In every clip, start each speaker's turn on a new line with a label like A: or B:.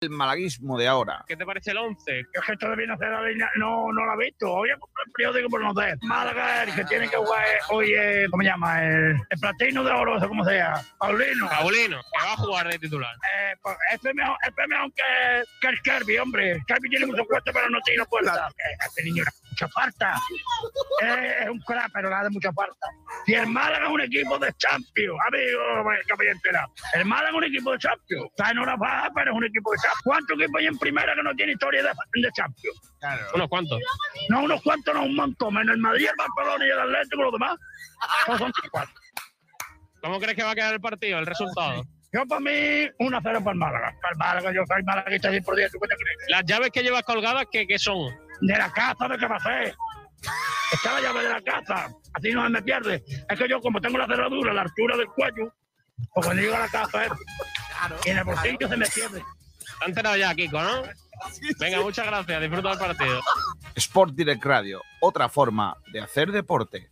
A: el malaguismo de ahora.
B: ¿Qué te parece el 11?
C: Es que esto de viene a hacer la línea, no, no lo he visto. Hoy he comprado el periódico por no sé. Málaga, el que tiene que jugar hoy, es, ¿cómo se llama? El, el platino de oro, o sea, como sea. Paulino.
B: Paulino, que va a jugar de titular.
C: Eh, pues, este es mejor, este es mejor que, que el Kirby, hombre. Kirby tiene mucho puesto, pero no tiene puerta. Eh, Este niño era mucha falta. Eh, es un crack, pero nada de mucha falta. Si el Málaga es un equipo de Champions, amigo, capellentera. El Málaga es un equipo de Champions. Está en hora baja, pero es un equipo de Champions. ¿Cuántos equipos hay en primera que no tiene historia de, de Champions?
B: ¿Unos cuantos?
C: No, unos cuantos, no, un montón. Menos el Madrid, el Barcelona y el Atlético, los demás. No son cuatro.
B: ¿Cómo crees que va a quedar el partido, el resultado?
C: Yo, para mí, 1-0 para el Málaga. Para el Málaga, yo soy malaguista 100 por 10. ¿Tú qué te crees?
B: Las llaves que llevas colgadas, ¿qué, qué son?
C: De la casa, ¿de qué va a ser? Está la llave de la casa. Así no se me pierde. Es que yo, como tengo la cerradura la altura del cuello, pues cuando llego a la casa, eh, y en el bolsillo se me pierde.
B: Te has enterado ya, Kiko, ¿no? Venga, muchas gracias. Disfruta del partido.
A: Sport Direct Radio, otra forma de hacer deporte.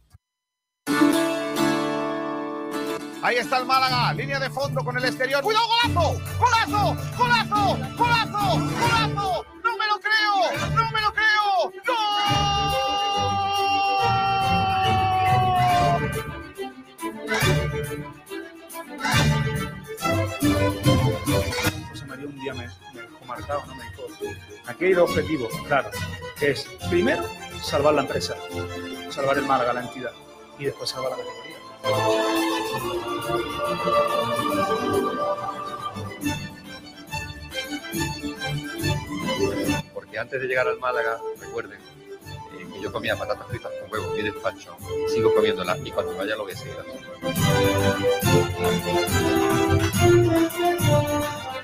A: Ahí está el Málaga, línea de fondo con el exterior. ¡Cuidado, golazo! ¡Golazo! ¡Golazo! ¡Golazo! ¡Golazo! ¡No me lo creo! ¡No me lo creo!
D: José Un día me, me dejó marcado, ¿no? me dijo, aquí hay dos objetivos, claro, que es primero salvar la empresa, salvar el Málaga, la entidad, y después salvar la categoría.
E: porque antes de llegar al Málaga, recuerden eh, que yo comía patatas fritas con huevos y despacho, sigo comiéndolas y cuando vaya lo voy a seguir.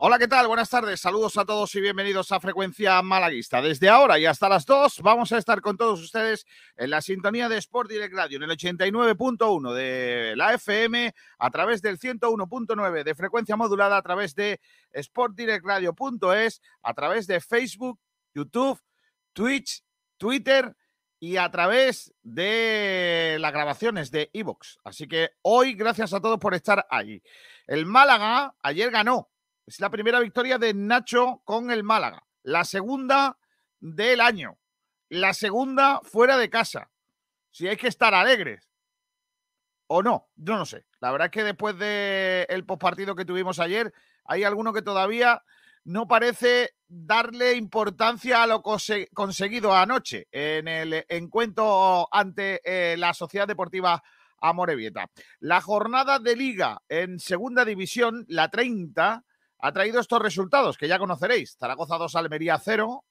A: Hola, ¿qué tal? Buenas tardes. Saludos a todos y bienvenidos a Frecuencia Malaguista. Desde ahora y hasta las 2 vamos a estar con todos ustedes en la sintonía de Sport Direct Radio en el 89.1 de la FM, a través del 101.9 de frecuencia modulada, a través de sportdirectradio.es, a través de Facebook, YouTube, Twitch, Twitter y a través de las grabaciones de Evox. Así que hoy, gracias a todos por estar allí. El Málaga ayer ganó. Es la primera victoria de Nacho con el Málaga. La segunda del año. La segunda fuera de casa. Si hay que estar alegres. O no, yo no sé. La verdad es que después del postpartido que tuvimos ayer, hay alguno que todavía no parece darle importancia a lo conse- conseguido anoche en el encuentro ante eh, la Sociedad Deportiva Amorebieta. La jornada de liga en segunda división, la 30, ha traído estos resultados que ya conoceréis. Zaragoza 2, Almería 0,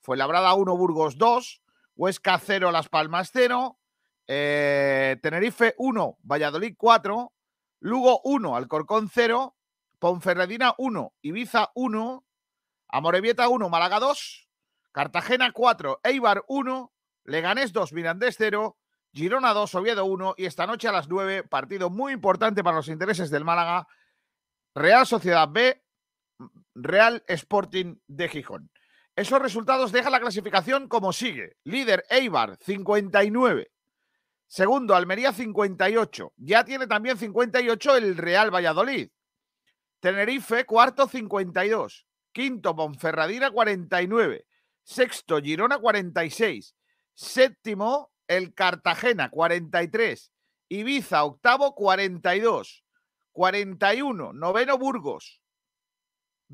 A: Fuenlabrada 1, Burgos 2, Huesca 0, Las Palmas 0, eh, Tenerife 1, Valladolid 4, Lugo 1, Alcorcón 0, Ponferradina 1, Ibiza 1, Amorebieta 1, Málaga 2, Cartagena 4, Eibar 1, Leganés 2, Mirandés 0, Girona 2, Oviedo 1 y esta noche a las 9, partido muy importante para los intereses del Málaga, Real Sociedad B, Real Sporting de Gijón. Esos resultados dejan la clasificación como sigue. Líder Eibar 59. Segundo Almería 58. Ya tiene también 58 el Real Valladolid. Tenerife cuarto 52. Quinto Ponferradina 49. Sexto Girona 46. Séptimo el Cartagena 43. Ibiza octavo 42. 41 noveno Burgos.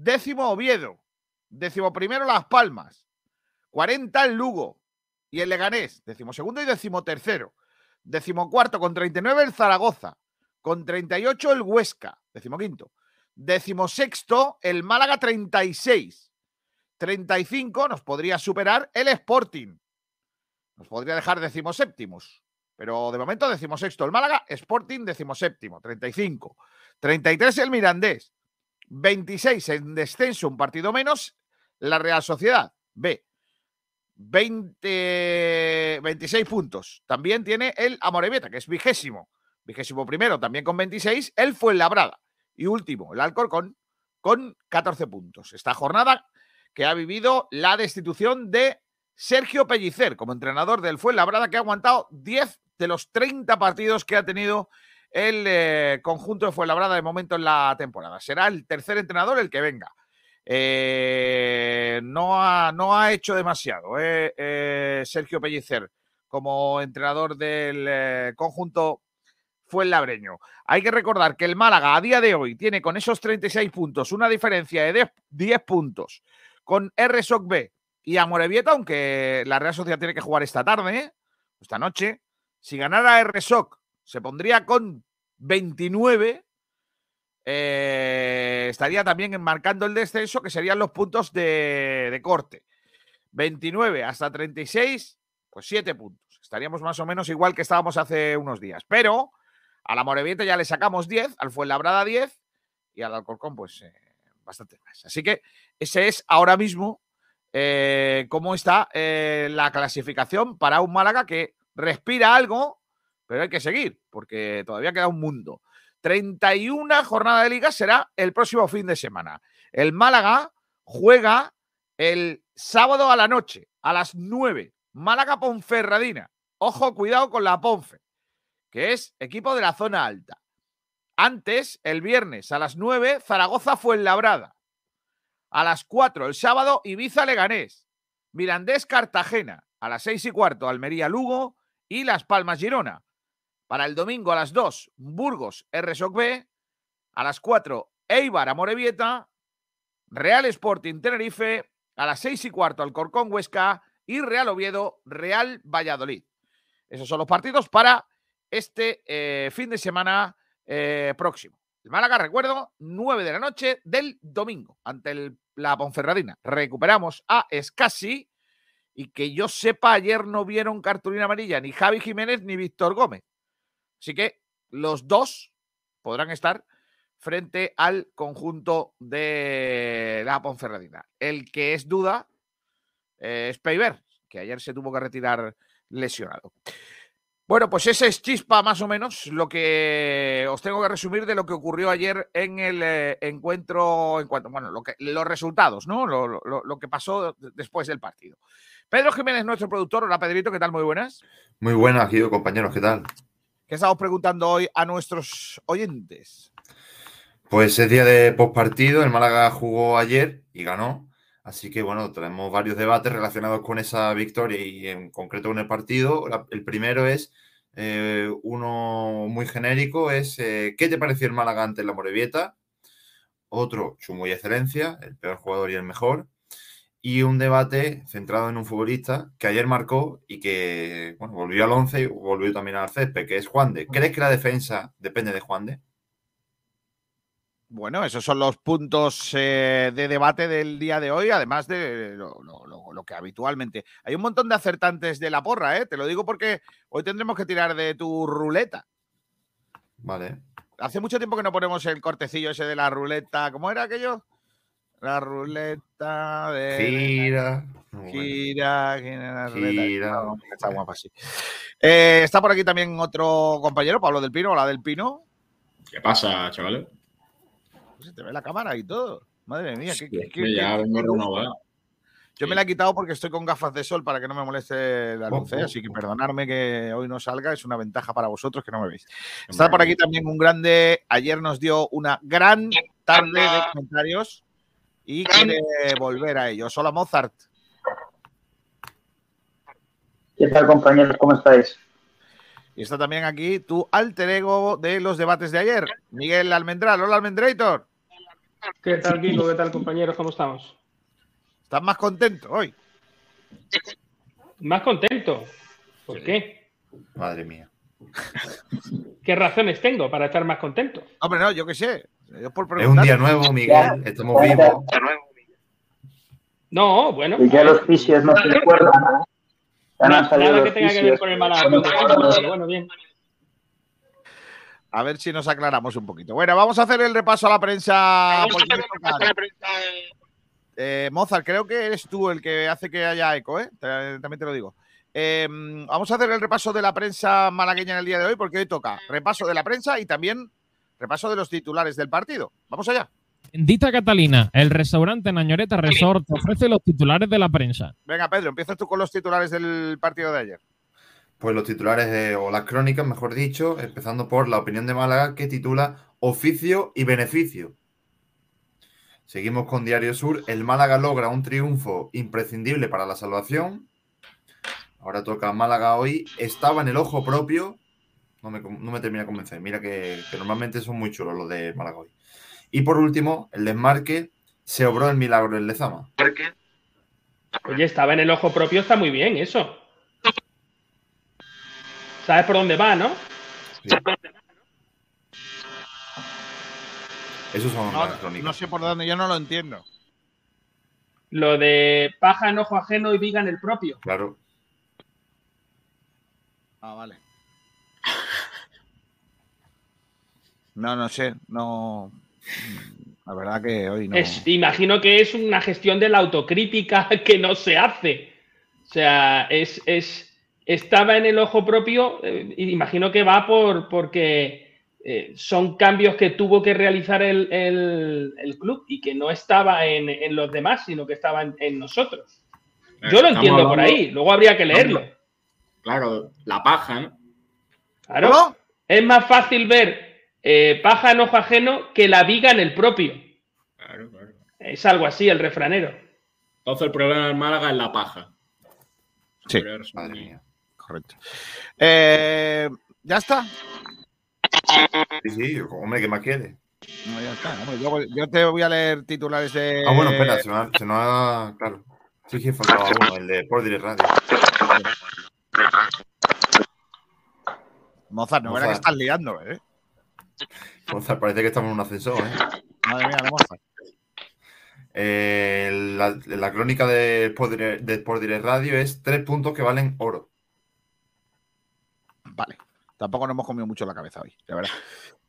A: Décimo Oviedo. Décimo primero Las Palmas. 40 el Lugo. Y el Leganés. Décimo segundo y décimo tercero. Décimo cuarto con 39 el Zaragoza. Con 38 el Huesca. Décimo quinto. Décimo sexto el Málaga 36. 35 nos podría superar el Sporting. Nos podría dejar decimoséptimos. Pero de momento decimosexto el Málaga, Sporting decimoséptimo, 35. 33 el Mirandés. 26 en descenso, un partido menos, la Real Sociedad. B. 20, 26 puntos. También tiene el Amorebieta, que es vigésimo. Vigésimo primero, también con 26. El Fuenlabrada. Y último, el Alcorcón, con 14 puntos. Esta jornada que ha vivido la destitución de Sergio Pellicer como entrenador del Fuenlabrada, que ha aguantado 10 de los 30 partidos que ha tenido el eh, conjunto de Fuenlabrada de momento en la temporada. Será el tercer entrenador el que venga. Eh, no, ha, no, ha, hecho demasiado eh, Sergio Pellicer como entrenador del conjunto Fuenlabreño. Hay que recordar que el Málaga a día de hoy tiene con esos 36 puntos una diferencia de 10 puntos con RSOC B y Amorebieta, aunque la Real Sociedad tiene que jugar esta tarde, esta noche. Si ganara RSOC, se pondría con 29 eh, estaría también enmarcando el descenso, que serían los puntos de, corte. 29 hasta 36, pues 7 puntos. Estaríamos más o menos igual que estábamos hace unos días. Pero a la Moreviente ya le sacamos 10, al Fuenlabrada 10 y al Alcorcón, pues eh, bastante más. Así que ese es ahora mismo eh, cómo está la clasificación para un Málaga que respira algo, pero hay que seguir, porque todavía queda un mundo. 31 jornada de liga será el próximo fin de semana. El Málaga juega el sábado a la noche, a las 9. Málaga Ponferradina. Ojo, cuidado con la Ponfe, que es equipo de la zona alta. Antes, el viernes a las 9, Zaragoza Fuenlabrada. A las 4, el sábado, Ibiza Leganés. Mirandés Cartagena. A las 6 y cuarto, Almería Lugo y Las Palmas Girona. Para el domingo a las 2, Burgos, RSOC B. A las 4, Eibar, Amorebieta. Real Sporting, Tenerife. A las 6 y cuarto, Alcorcón, Huesca. Y Real Oviedo, Real Valladolid. Esos son los partidos para este eh, fin de semana eh, próximo. El Málaga, recuerdo, 9 de la noche del domingo ante la Ponferradina. Recuperamos a Escasi y que yo sepa, ayer no vieron cartulina amarilla ni Javi Jiménez ni Víctor Gómez. Así que los dos podrán estar frente al conjunto de la Ponferradina. El que es duda es Peiber, que ayer se tuvo que retirar lesionado. Bueno, pues ese es chispa más o menos lo que os tengo que resumir de lo que ocurrió ayer en el eh, encuentro, en cuanto, bueno, lo que, los resultados, ¿no? Lo, lo, que pasó después del partido. Pedro Jiménez, nuestro productor. Hola, Pedrito, ¿qué tal? Muy buenas.
F: Muy buenas, Guido, compañeros, ¿qué tal?
A: ¿Qué estamos preguntando hoy a nuestros oyentes?
F: Pues es día de postpartido, el Málaga jugó ayer y ganó, así que bueno, tenemos varios debates relacionados con esa victoria y en concreto con el partido. el primero es eh, uno muy genérico, es eh, ¿qué te pareció el Málaga ante la Morevieta? Otro, su muy excelencia, el peor jugador y el mejor y un debate centrado en un futbolista que ayer marcó y que bueno, volvió al 11 y volvió también al césped, que es Juan de. ¿Crees que la defensa depende de Juan de?
A: Bueno, esos son los puntos eh, de debate del día de hoy, además de lo, que habitualmente. Hay un montón de acertantes de la porra, ¿eh? Te lo digo porque hoy tendremos que tirar de tu ruleta.
F: Vale.
A: Hace mucho tiempo que no ponemos el cortecillo ese de la ruleta. ¿Cómo era aquello? La ruleta de.
F: Gira.
A: Gira, gira, gira. Está guapa, sí. Eh, está por aquí también otro compañero, Pablo del Pino. Hola del Pino.
G: ¿Qué pasa, chavales?
A: Se te ve la cámara y todo. Madre mía,
G: qué, ya vengo renovado.
A: Yo me la he quitado porque estoy con gafas de sol para que no me moleste la luz, ¿eh? así que perdonarme que hoy no salga, es una ventaja para vosotros que no me veis. Está por aquí también un grande, ayer nos dio una gran tarde de comentarios y quiere volver a ello. Hola Mozart.
H: ¿Qué tal compañeros? ¿Cómo estáis?
A: Y está también aquí tu alter ego de los debates de ayer, Miguel Almendral. Hola Almendrator.
I: ¿Qué tal Kiko? ¿Qué tal compañeros? ¿Cómo estamos?
A: ¿Estás más contento hoy?
I: ¿Más contento? ¿Por qué?
F: Madre mía.
I: ¿Qué razones tengo para estar más contento?
A: Hombre, no, yo qué sé
F: es un día nuevo, Miguel. Estamos vivos.
I: No, bueno.
H: Y ya los fisios no se acuerdan.
I: Nada, nada que tenga que ver con el mal Bueno, bien.
A: A ver si nos aclaramos un poquito. Bueno, vamos a hacer el repaso a la prensa. Eh, Mozart, creo que eres tú el que hace que haya eco, ¿eh? También te lo digo. Em, vamos a hacer el repaso de la prensa malagueña en el día de hoy, porque hoy toca repaso de la prensa y también repaso de los titulares del partido. Vamos allá.
J: Dita Catalina, el restaurante Nañoreta Resort ofrece los titulares de la prensa.
A: Venga, Pedro, empiezas tú con los titulares del partido de ayer.
F: Pues los titulares o las crónicas, mejor dicho, empezando por la opinión de Málaga que titula Oficio y Beneficio. Seguimos con Diario Sur. El Málaga logra un triunfo imprescindible para la salvación. Ahora toca Málaga hoy. Estaba en el ojo propio. No me, termina de convencer. Mira que, normalmente son muy chulos los de Málaga hoy. Y por último, el desmarque. Se obró el milagro en Lezama. ¿Por qué?
I: Oye, estaba en el ojo propio, está muy bien eso. ¿Sabes por dónde va, no?
F: Eso son
A: no, No sé por dónde, yo no lo entiendo.
I: Lo de paja en ojo ajeno y viga en el propio.
F: Claro.
A: Ah, vale. No, no sé, no. La verdad que hoy no.
I: imagino que es una gestión de la autocrítica que no se hace. O sea, es, estaba en el ojo propio, eh, imagino que va por porque eh, son cambios que tuvo que realizar el, club y que no estaba en, los demás, sino que estaba en, nosotros. Yo lo entiendo por ahí, luego habría que leerlo.
G: Claro, la paja, ¿no?
I: Claro. Es más fácil ver eh, paja en ojo ajeno que la viga en el propio. Claro, claro. Es algo así el refranero.
G: Entonces el problema en Málaga es la paja.
A: Sí. Madre mía. Correcto. Eh, ¿Ya está?
F: Sí, sí, hombre, ¿qué más quiere?
A: No, ya está. yo, te voy a leer titulares de.
F: Ah, bueno, espera, se nos ha. Se ha claro. Sí, sí, faltaba uno, el de Sport Direct Radio.
A: Mozart, no verá que estás liando, ¿eh?
F: Mozart, parece que estamos en un ascensor, ¿eh? Madre mía, no, Mozart. Eh, la, crónica de Sport, Direct, Radio es tres puntos que valen oro.
A: Vale. Tampoco nos hemos comido mucho la cabeza hoy, de verdad.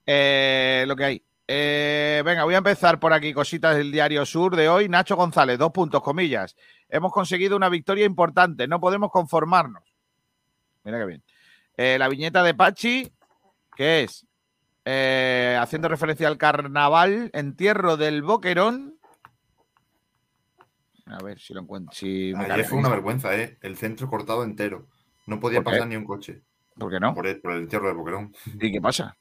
A: Eh, lo que hay. Eh, venga, voy a empezar por aquí, cositas del Diario Sur de hoy. Nacho González, dos puntos, comillas. Hemos conseguido una victoria importante, no podemos conformarnos. Mira qué bien. Eh, la viñeta de Pachi, que es haciendo referencia al carnaval, entierro del Boquerón. A ver si lo encuentro. Si
F: Ayer fue una vergüenza, ¿eh? El centro cortado entero. No podía pasar ni un coche.
A: ¿Por qué no?
F: Por el, entierro de Boquerón.
A: ¿Y qué pasa?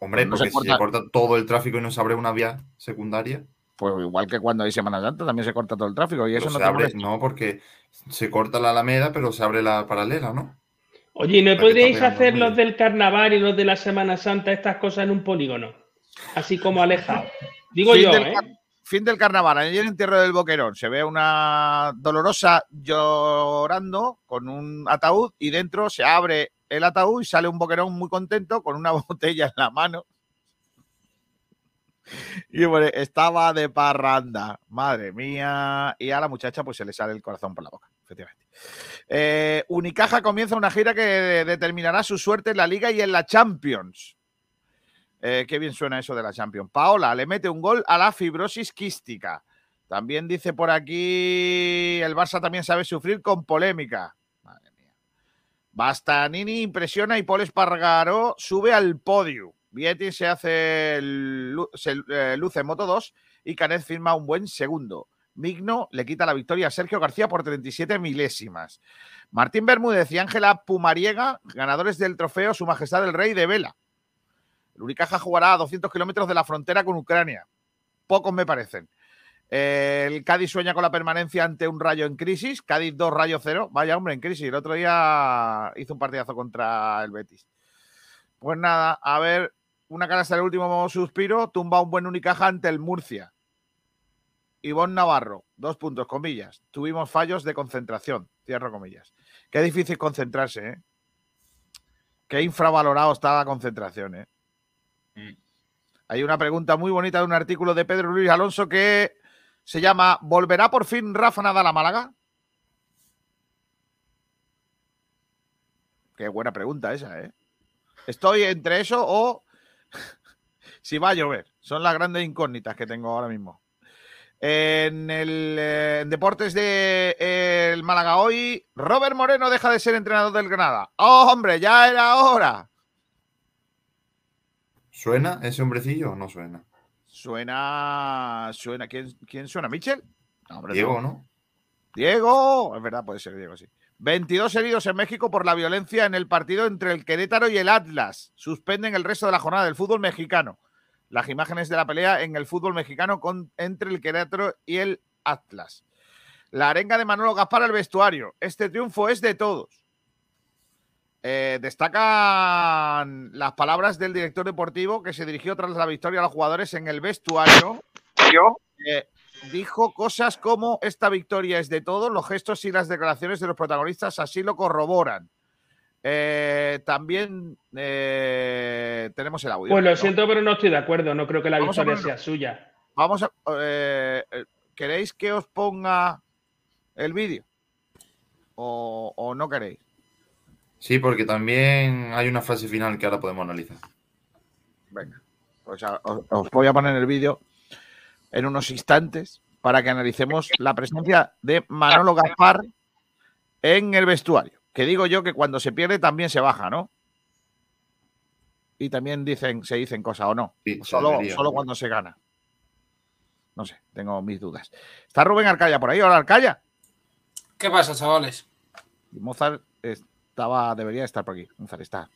F: Hombre, porque si se corta todo el tráfico y no se abre una vía secundaria.
A: Pues igual que cuando hay Semana Santa también se corta todo el tráfico y eso no
F: se abre, No, porque se corta la Alameda, pero se abre la paralela, ¿no?
I: Oye, ¿no podríais hacer los del carnaval y los de la Semana Santa estas cosas en un polígono? Así como alejado. Digo yo, ¿eh?
A: Fin del carnaval, en el entierro del Boquerón se ve una dolorosa llorando con un ataúd y dentro se abre el ataúd y sale un Boquerón muy contento con una botella en la mano. Y bueno, estaba de parranda, madre mía. Y a la muchacha pues se le sale el corazón por la boca, efectivamente. Eh, Unicaja comienza una gira que determinará su suerte en la liga y en la Champions. Eh, qué bien suena eso de la Champions. Paola le mete un gol a la fibrosis quística. También dice por aquí, el Barça también sabe sufrir con polémica. Madre mía. Bastanini impresiona y Paul Espargaro sube al podio. Vietti se hace se, eh, luce en Moto 2 y Canet firma un buen segundo. Migno le quita la victoria a Sergio García por 37 milésimas. Martín Bermúdez y Ángela Pumariega, ganadores del trofeo Su Majestad el Rey de Vela. El Unicaja jugará a 200 kilómetros de la frontera con Ucrania. Pocos me parecen. El Cádiz sueña con la permanencia ante un rayo en crisis. Cádiz 2, rayo 0. Vaya hombre, en crisis. El otro día hizo un partidazo contra el Betis. Pues nada, a ver, una cara hasta el último suspiro. Tumba un buen Unicaja ante el Murcia. Ivonne Navarro, dos puntos, comillas. Tuvimos fallos de concentración, cierro comillas. Qué difícil concentrarse, ¿eh? Qué infravalorado está la concentración, ¿eh? Mm. Hay una pregunta muy bonita de un artículo de Pedro Luis Alonso que se llama ¿Volverá por fin Rafa Nadal a Málaga? Qué buena pregunta esa, ¿eh? Estoy entre eso o si va a llover. Son las grandes incógnitas que tengo ahora mismo. En el eh, en deportes de eh, el Málaga hoy, Robert Moreno deja de ser entrenador del Granada. ¡Oh, hombre, ya era hora!
F: ¿Suena ese hombrecillo o no suena?
A: Suena. Suena. ¿Quién, quién suena? ¿Michel? No, hombre,
F: Diego,
A: no.
F: ¿no?
A: Diego. Es verdad, puede ser Diego, sí. 22 heridos en México por la violencia en el partido entre el Querétaro y el Atlas. Suspenden el resto de la jornada del fútbol mexicano. Las imágenes de la pelea en el fútbol mexicano con, entre el Querétaro y el Atlas. La arenga de Manolo Gaspar al vestuario. Este triunfo es de todos. Eh, destacan las palabras del director deportivo que se dirigió tras la victoria a los jugadores en el vestuario. Eh, dijo cosas como esta victoria es de todos, los gestos y las declaraciones de los protagonistas así lo corroboran. Eh, también eh, tenemos el audio.
I: Pues lo
A: ¿no?
I: siento, pero no estoy de acuerdo. No creo que la
A: Vamos a
I: victoria
A: ponerlo.
I: sea suya.
A: Vamos a. eh, eh, ¿Queréis que os ponga el vídeo? O, o no queréis?
F: Sí, porque también hay una frase final que ahora podemos analizar.
A: Venga, pues a- os, os voy a poner el vídeo en unos instantes para que analicemos la presencia de Manolo Gaspar en el vestuario. Que digo yo que cuando se pierde también se baja, ¿no? Y también dicen, se dicen cosas o no.
F: Sí,
A: Solo,
F: debería.
A: solo cuando se gana. No sé, tengo mis dudas. Está Rubén Arcaya por ahí. Hola, Arcaya.
K: ¿Qué pasa, chavales?
A: Mozart estaba, debería estar por aquí. Mozart está.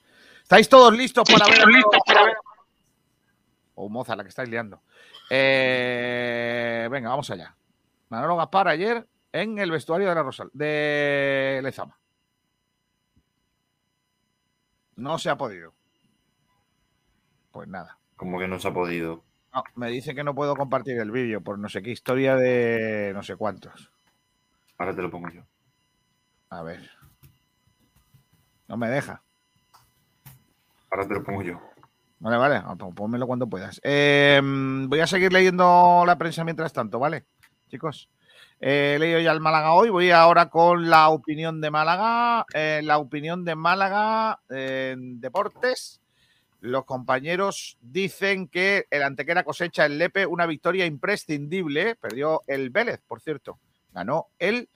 A: ¿Estáis todos listos para ver? O Mozart, la que estáis liando. Eh, venga, vamos allá. Manolo Gaspar ayer en el vestuario de la Rosal, de Lezama. No se ha podido. Pues nada.
F: Como que no se ha podido.
A: No, me dice que no puedo compartir el vídeo por no sé qué historia de no sé cuántos.
F: Ahora te lo pongo yo.
A: A ver. No me deja.
F: Ahora te lo pongo yo.
A: Vale, vale, ah, pon- pónmelo cuando puedas. Eh, voy a seguir leyendo la prensa mientras tanto, ¿vale? Chicos, eh, he leído ya el Málaga hoy, voy ahora con la opinión de Málaga. Eh, la opinión de Málaga en deportes. Los compañeros dicen que el Antequera cosecha el Lepe una victoria imprescindible. Perdió el Vélez, por cierto. Ganó el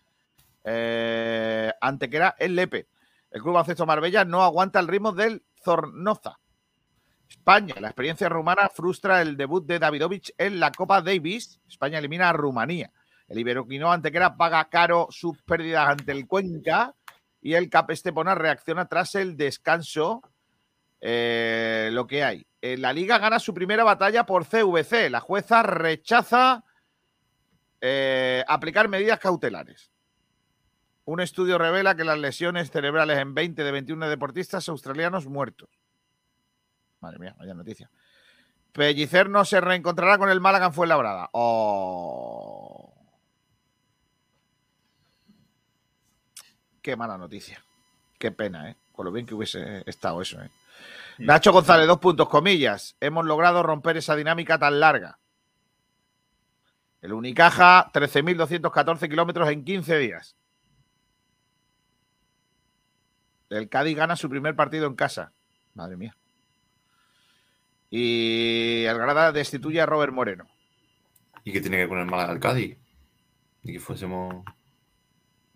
A: eh, Antequera el Lepe. El Club Baloncesto Marbella no aguanta el ritmo del Zornoza. España, la experiencia rumana frustra el debut de Davidovich en la Copa Davis. España elimina a Rumanía. El Iberoquino Antequera paga caro sus pérdidas ante el Cuenca y el Cap Estepona reacciona tras el descanso. eh, lo que hay. Eh, la Liga gana su primera batalla por CVC. La jueza rechaza eh, aplicar medidas cautelares. Un estudio revela que las lesiones cerebrales en 20 de 21 deportistas australianos muertos. Madre mía, vaya noticia. Pellicer no se reencontrará con el Málaga en Fuenlabrada. Oh. Qué mala noticia. Qué pena, ¿eh? Con lo bien que hubiese estado eso, ¿eh? Nacho González, dos puntos, comillas. Hemos logrado romper esa dinámica tan larga. El Unicaja, 13.214 kilómetros en 15 días. El Cádiz gana su primer partido en casa. Madre mía. Y el Granada destituye a Robert Moreno.
F: ¿Y qué tiene que poner mal al Cádiz? Ni que fuésemos.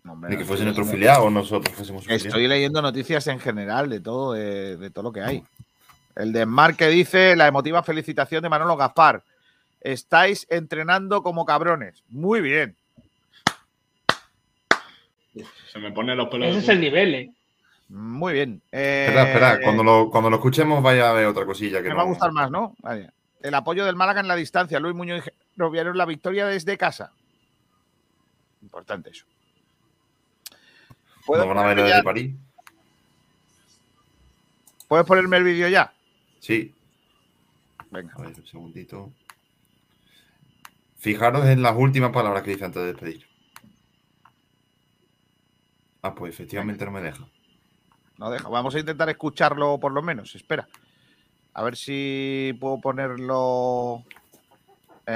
A: Hombre,
F: Ni que fuese
A: estoy
F: nuestro
A: leyendo-
F: filial o nosotros fuésemos.
A: Estoy leyendo noticias en general de todo, de, de todo lo que hay. El de que dice la emotiva felicitación de Manolo Gaspar. Estáis entrenando como cabrones. Muy bien.
G: Se me ponen los pelos.
I: Ese es el nivel, ¿eh?
A: Muy bien. Eh,
F: Espera, espera. Cuando lo, cuando lo escuchemos, vaya a ver otra cosilla que
A: me
F: no.
A: va a gustar más, ¿no? Vale. El apoyo del Málaga en la distancia. Luis Muñoz y Roviero la victoria desde casa. Importante eso. ¿Puedo
F: van a ver
A: ya-
F: París.
A: ¿Puedes ponerme el vídeo ya?
F: Sí.
A: Venga.
F: A ver, un segundito. Fijaros en las últimas palabras que dice antes de despedir. Ah, pues efectivamente no me deja.
A: No deja. Vamos a intentar escucharlo por lo menos. Espera. A ver si puedo ponerlo. Eh,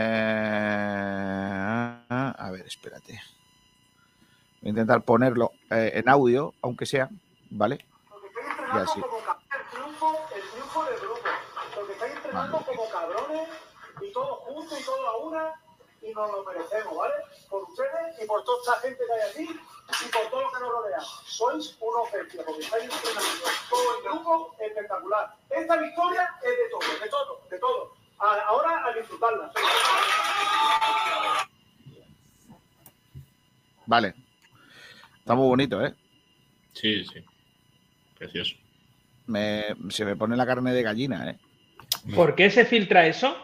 A: A ver, espérate. Voy a intentar ponerlo eh, en audio, aunque sea, ¿vale? Ya sí. Vale.
L: y todos juntos y todos a una y nos lo merecemos, ¿vale? Por ustedes y por toda esta gente que hay aquí y por todo lo que nos rodea. Sois unos bestias, porque estáis entrenando todo el grupo espectacular. Esta victoria es de todo, de todo, de todo. A- ahora a disfrutarla.
A: Vale. Está muy bonito, ¿eh?
G: Sí, sí. Precioso.
A: Me, se me pone la carne de gallina, ¿eh?
M: ¿Por qué se filtra eso?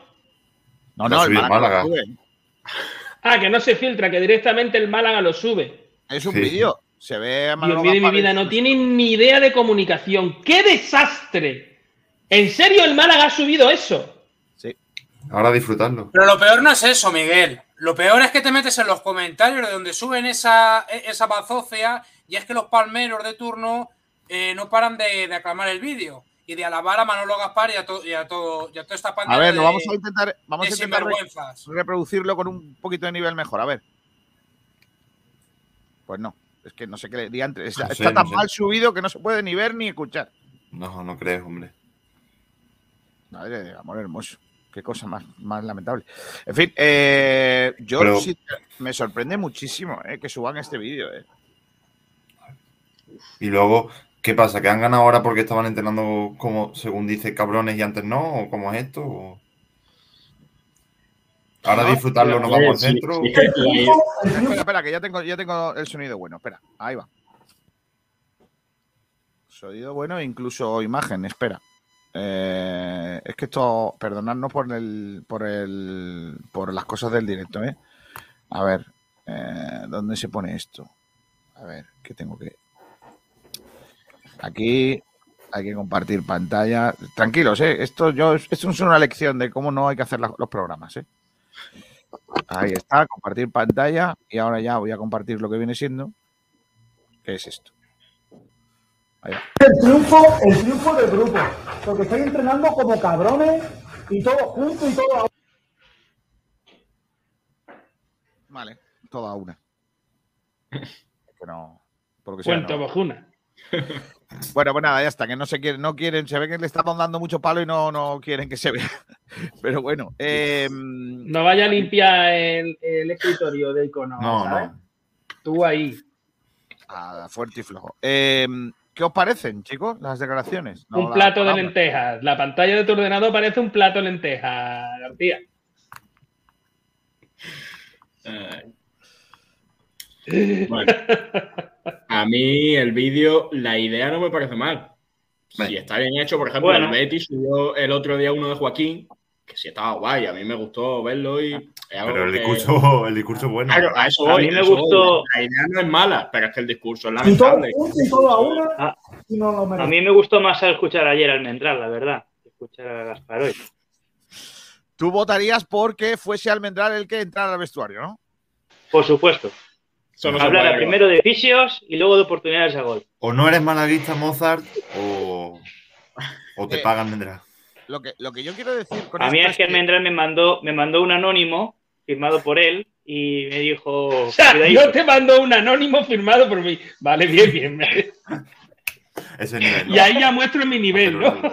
A: No, no,
F: ha
A: el
F: subido
A: Málaga.
F: Málaga.
A: lo sube.
M: Ah, que no se filtra, que directamente el Málaga lo sube.
A: Es un
F: Sí.
A: vídeo. Se ve a
M: Dios mío de mi vida, no tienen ni idea de comunicación. ¡Qué desastre! ¿En serio el Málaga ha subido eso?
F: Ahora a disfrutarlo.
K: Pero lo peor no es eso, Miguel. Lo peor es que te metes en los comentarios de donde suben esa, e, esa bazofia y es que los palmeros de turno eh, no paran de, de aclamar el vídeo y de alabar a Manolo Gaspar y a, to- y a todo, y a toda esta pandilla
A: A ver, lo vamos a intentar, vamos a intentar reproducirlo con un poquito de nivel mejor. A ver. Pues no. Es que no sé qué le antes. Está,
F: No sé,
A: está tan
F: no sé.
A: mal subido que no se puede ni ver ni escuchar.
F: No, no crees, hombre.
A: Madre de amor hermoso. Qué cosa más, más lamentable. En fin, eh, yo
F: Pero-
A: sí me sorprende muchísimo eh, que suban este vídeo. eh.
F: Y luego, ¿qué pasa? ¿Que han ganado ahora porque estaban entrenando como, según dice, cabrones y antes no? ¿O cómo es esto? ¿O- Ahora disfrutarlo, nos vamos al centro.
A: Espera, espera, que ya tengo, ya tengo el sonido bueno. Espera, ahí va. Sonido bueno e incluso imagen, espera. Eh, es que esto, perdonadnos por el, por el, por las cosas del directo, ¿eh? A ver, eh, ¿dónde se pone esto? A ver, ¿qué tengo que? Aquí hay que compartir pantalla. Tranquilos, ¿eh? Esto yo, esto es una lección de cómo no hay que hacer los programas, ¿eh? Ahí está, compartir pantalla. Y ahora ya voy a compartir lo que viene siendo. ¿Qué es esto? Ahí va.
L: El triunfo, el triunfo del grupo. Porque estáis entrenando como cabrones y todos juntos y todos
A: Vale, toda una. Que no. Por lo que
M: Cuento
A: no. Bueno, pues nada, ya está, que no se quieren, no quieren, se ve que le estamos dando mucho palo y no, no quieren que se vea. Pero bueno, eh,
M: No vaya a limpiar el, el escritorio de icono.
A: No,
M: ¿sabes?
A: no.
M: Tú ahí.
A: ah, fuerte y flojo. Eh, ¿Qué os parecen, chicos, las declaraciones? No,
M: un
A: la
M: plato de lentejas. La pantalla de tu ordenador parece un plato de lentejas, García.
G: Eh, bueno. A mí el vídeo, la idea no me parece mal. Si está bien hecho, por ejemplo,
N: Bueno.
G: el Betis subió el otro día uno de Joaquín, que sí estaba guay, a mí me gustó verlo y...
F: Pero el
G: que-
F: discurso, el discurso es bueno.
G: Claro, a eso
N: A mí me
G: voy.
N: gustó-
G: La idea no es mala, pero es que el discurso es lamentable.
L: y todos a una
N: Ah,
L: y no lo
N: a mí me gustó más escuchar ayer al Mendral, la verdad. que Escuchar a Gaspar hoy.
A: Tú votarías porque fuese Almendral el que entrara al vestuario, ¿no?
N: Por supuesto.
G: No
N: Hablar primero de fisios y luego de oportunidades a gol.
F: O no eres malaguista Mozart o, o te
A: Eh,
F: pagan Mendrá.
A: Lo que, lo que yo quiero decir con
N: A mí es que el Mendral me mandó, me mandó un anónimo firmado por él y me dijo.
M: O yo te mando un anónimo firmado por mí. Vale, bien, bien. bien.
F: Ese nivel.
M: Y ahí ya muestro mi nivel, ¿no?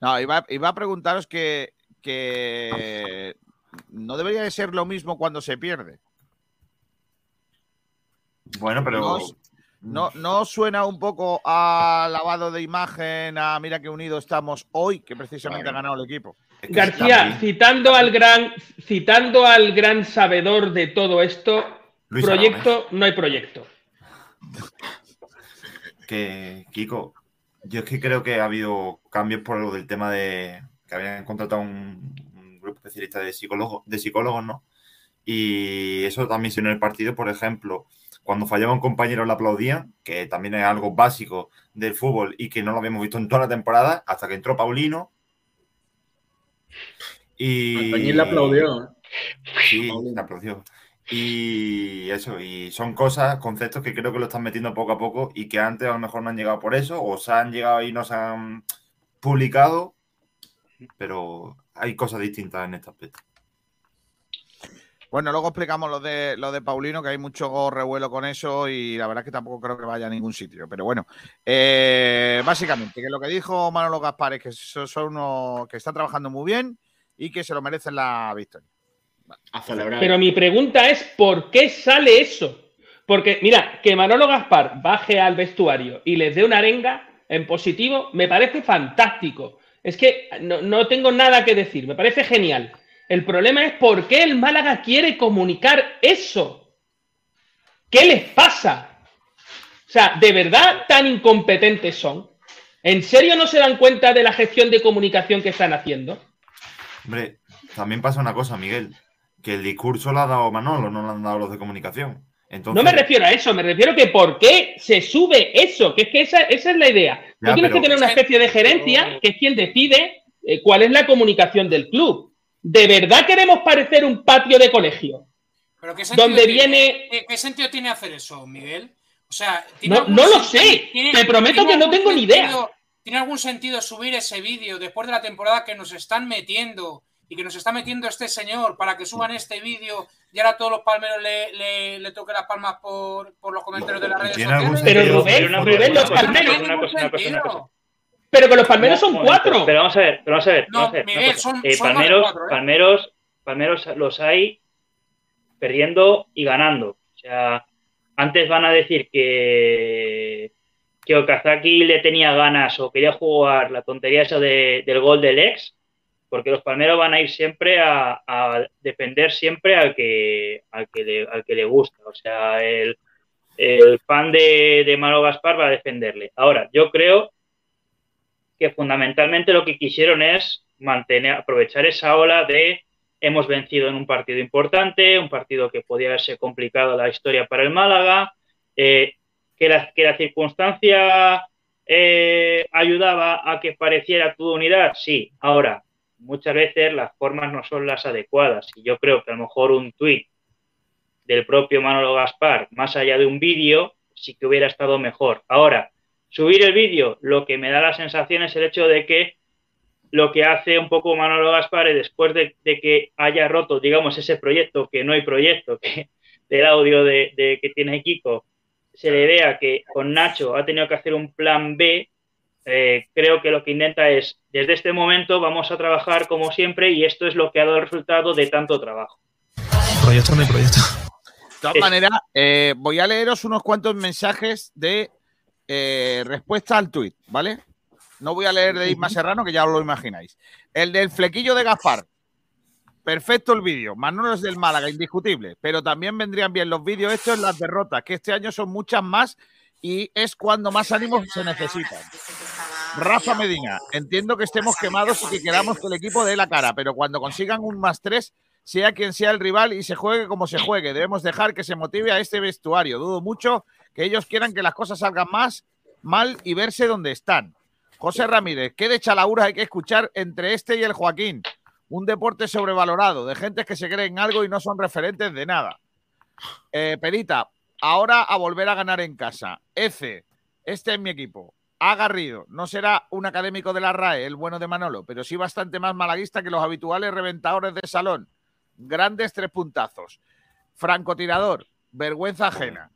A: No, iba, iba a preguntaros que, que no debería de ser lo mismo cuando se pierde.
F: Bueno, pero.
A: No, no, ¿No suena un poco a lavado de imagen, a mira qué unido estamos hoy, que precisamente ha ganado el equipo?
M: García, citando al gran, citando al gran sabedor de todo esto,
F: Luis
M: proyecto, no hay proyecto.
F: que, Kiko, yo es que creo que ha habido cambios por lo del tema de que habían contratado un, un grupo especialista de psicólogos, de psicólogos, ¿no? Y eso también se en el partido, por ejemplo, cuando fallaba un compañero le aplaudían, que también es algo básico del fútbol y que no lo habíamos visto en toda la temporada, hasta que entró Paulino. Y.
G: Antoñín le aplaudió.
F: Sí, le aplaudió. Y eso, y son cosas, conceptos que creo que lo están metiendo poco a poco y que antes a lo mejor no han llegado por eso, o se han llegado y no se han publicado, pero hay cosas distintas en este aspecto.
A: Bueno, luego explicamos lo de, lo de Paulino, que hay mucho revuelo con eso y la verdad es que tampoco creo que vaya a ningún sitio. Pero bueno, eh, básicamente, que lo que dijo Manolo Gaspar es que son son unos que están trabajando muy bien y que se lo merecen la victoria.
I: Pero mi pregunta es, ¿por qué sale eso? Porque, mira, que Manolo Gaspar baje al vestuario y les dé una arenga en positivo, me parece fantástico. Es que no, no tengo nada que decir, me parece genial. El problema es por qué el Málaga quiere comunicar eso. ¿Qué les pasa? O sea, ¿de verdad tan incompetentes son? ¿En serio no se dan cuenta de la gestión de comunicación que están haciendo?
F: Hombre, también pasa una cosa, Miguel, que el discurso lo ha dado Manolo, no lo han dado los de comunicación. Entonces,
I: No me refiero a eso, me refiero a que por qué se sube eso, que es que esa, esa es la idea. Tú
F: Ya,
I: tienes
F: pero-
I: que tener una especie de gerencia que es quien decide eh, cuál es la comunicación del club. ¿De verdad queremos parecer un patio de colegio?
K: ¿Pero qué sentido
I: Donde
K: tiene-
I: viene-
K: ¿qué, qué sentido tiene hacer eso, Miguel? O sea, ¿tiene
I: No, no lo sé,
K: tiene-
I: te prometo que no tengo ni idea.
K: ¿Tiene algún sentido subir ese vídeo después de la temporada que nos están metiendo y que nos está metiendo este señor para que suban este vídeo y ahora a todos los palmeros le, le, le toque las palmas por, por los comentarios de las redes
F: ¿Tiene algún
K: sociales?
I: Pero? Rubén, Rubén, los
N: una cosa,
I: palmeros.
N: una cosa, una cosa, una cosa.
I: Pero que los palmeros son
N: momento,
I: cuatro.
N: Pero vamos a ver, pero vamos a ver.
K: No,
N: vamos a ver,
K: Miguel, son-
N: Eh,
K: son
N: palmeros,
K: cuatro, ¿eh?
N: palmeros, palmeros los hay perdiendo y ganando. O sea, antes van a decir que, que Okazaki le tenía ganas o quería jugar la tontería esa de- del gol del ex, porque los palmeros van a ir siempre a, a defender siempre al que, al que, le, al que le gusta. O sea, el, el fan de, de Malo Gaspar va a defenderle. Ahora, yo creo que fundamentalmente lo que quisieron es mantener, aprovechar esa ola de hemos vencido en un partido importante, un partido que podía haberse complicado la historia para el Málaga, eh, que, la, que la circunstancia eh, ayudaba a que pareciera toda unidad, sí. Ahora, muchas veces las formas no son las adecuadas y yo creo que a lo mejor un tuit del propio Manolo Gaspar, más allá de un vídeo, sí que hubiera estado mejor. Ahora, subir el vídeo, lo que me da la sensación es el hecho de que lo que hace un poco Manolo Gaspar es después de, de que haya roto, digamos, ese proyecto, que no hay proyecto, que del audio de, de que tiene Kiko, se le vea que con Nacho ha tenido que hacer un plan B, eh, creo que lo que intenta es, desde este momento vamos a trabajar como siempre y esto es lo que ha dado el resultado de tanto trabajo.
D: Proyecto no hay proyecto.
A: De todas maneras, eh, voy a leeros unos cuantos mensajes de eh, respuesta al tuit, ¿vale? No voy a leer de Isma Serrano, que ya os lo imagináis. El del flequillo de Gaspar. Perfecto el vídeo. Manolo es del Málaga, indiscutible. Pero también vendrían bien los vídeos estos en las derrotas, que este año son muchas más y es cuando más ánimos se necesitan. Rafa Medina, entiendo que estemos quemados y que queramos que el equipo dé la cara, pero cuando consigan un más tres, sea quien sea el rival y se juegue como se juegue, debemos dejar que se motive a este vestuario. Dudo mucho que ellos quieran que las cosas salgan más mal y verse donde están. José Ramírez, ¿qué de chalaura hay que escuchar entre este y el Joaquín? Un deporte sobrevalorado, de gentes que se creen algo y no son referentes de nada. Eh, Perita, ahora a volver a ganar en casa. Ece, este es mi equipo. A Garrido, no será un académico de la RAE, el bueno de Manolo, pero sí bastante más malaguista que los habituales reventadores de salón. Grandes tres puntazos. Francotirador, vergüenza ajena.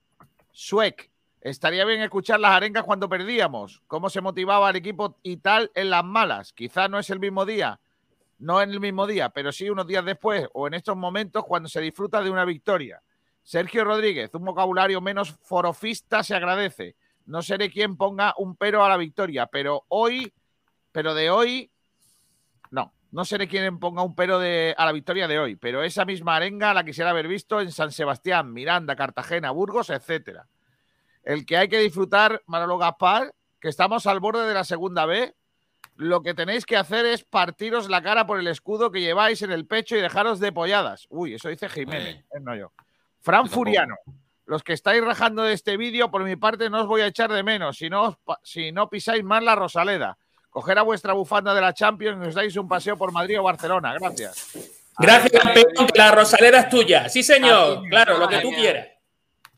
A: Suec, estaría bien escuchar las arengas cuando perdíamos, cómo se motivaba el equipo y tal en las malas. Quizá no es el mismo día, no en el mismo día, pero sí unos días después o en estos momentos cuando se disfruta de una victoria. Sergio Rodríguez, un vocabulario menos forofista se agradece. No seré quien ponga un pero a la victoria, pero hoy, pero de hoy, no seré quien ponga un pero de, a la victoria de hoy, pero esa misma arenga la quisiera haber visto en San Sebastián, Miranda, Cartagena, Burgos, etcétera. El que hay que disfrutar, Manolo Gaspar, que estamos al borde de la segunda B, lo que tenéis que hacer es partiros la cara por el escudo que lleváis en el pecho y dejaros de polladas. Uy, eso dice Jiménez, eh, no yo. Fran Furiano, los que estáis rajando de este vídeo, por mi parte no os voy a echar de menos, si no, os si no pisáis más la Rosaleda. Coger a vuestra bufanda de la Champions y os dais un paseo por Madrid o Barcelona. Gracias.
M: Gracias, campeón, que la Rosaleda es tuya. Sí, señor. Claro, lo que tú quieras.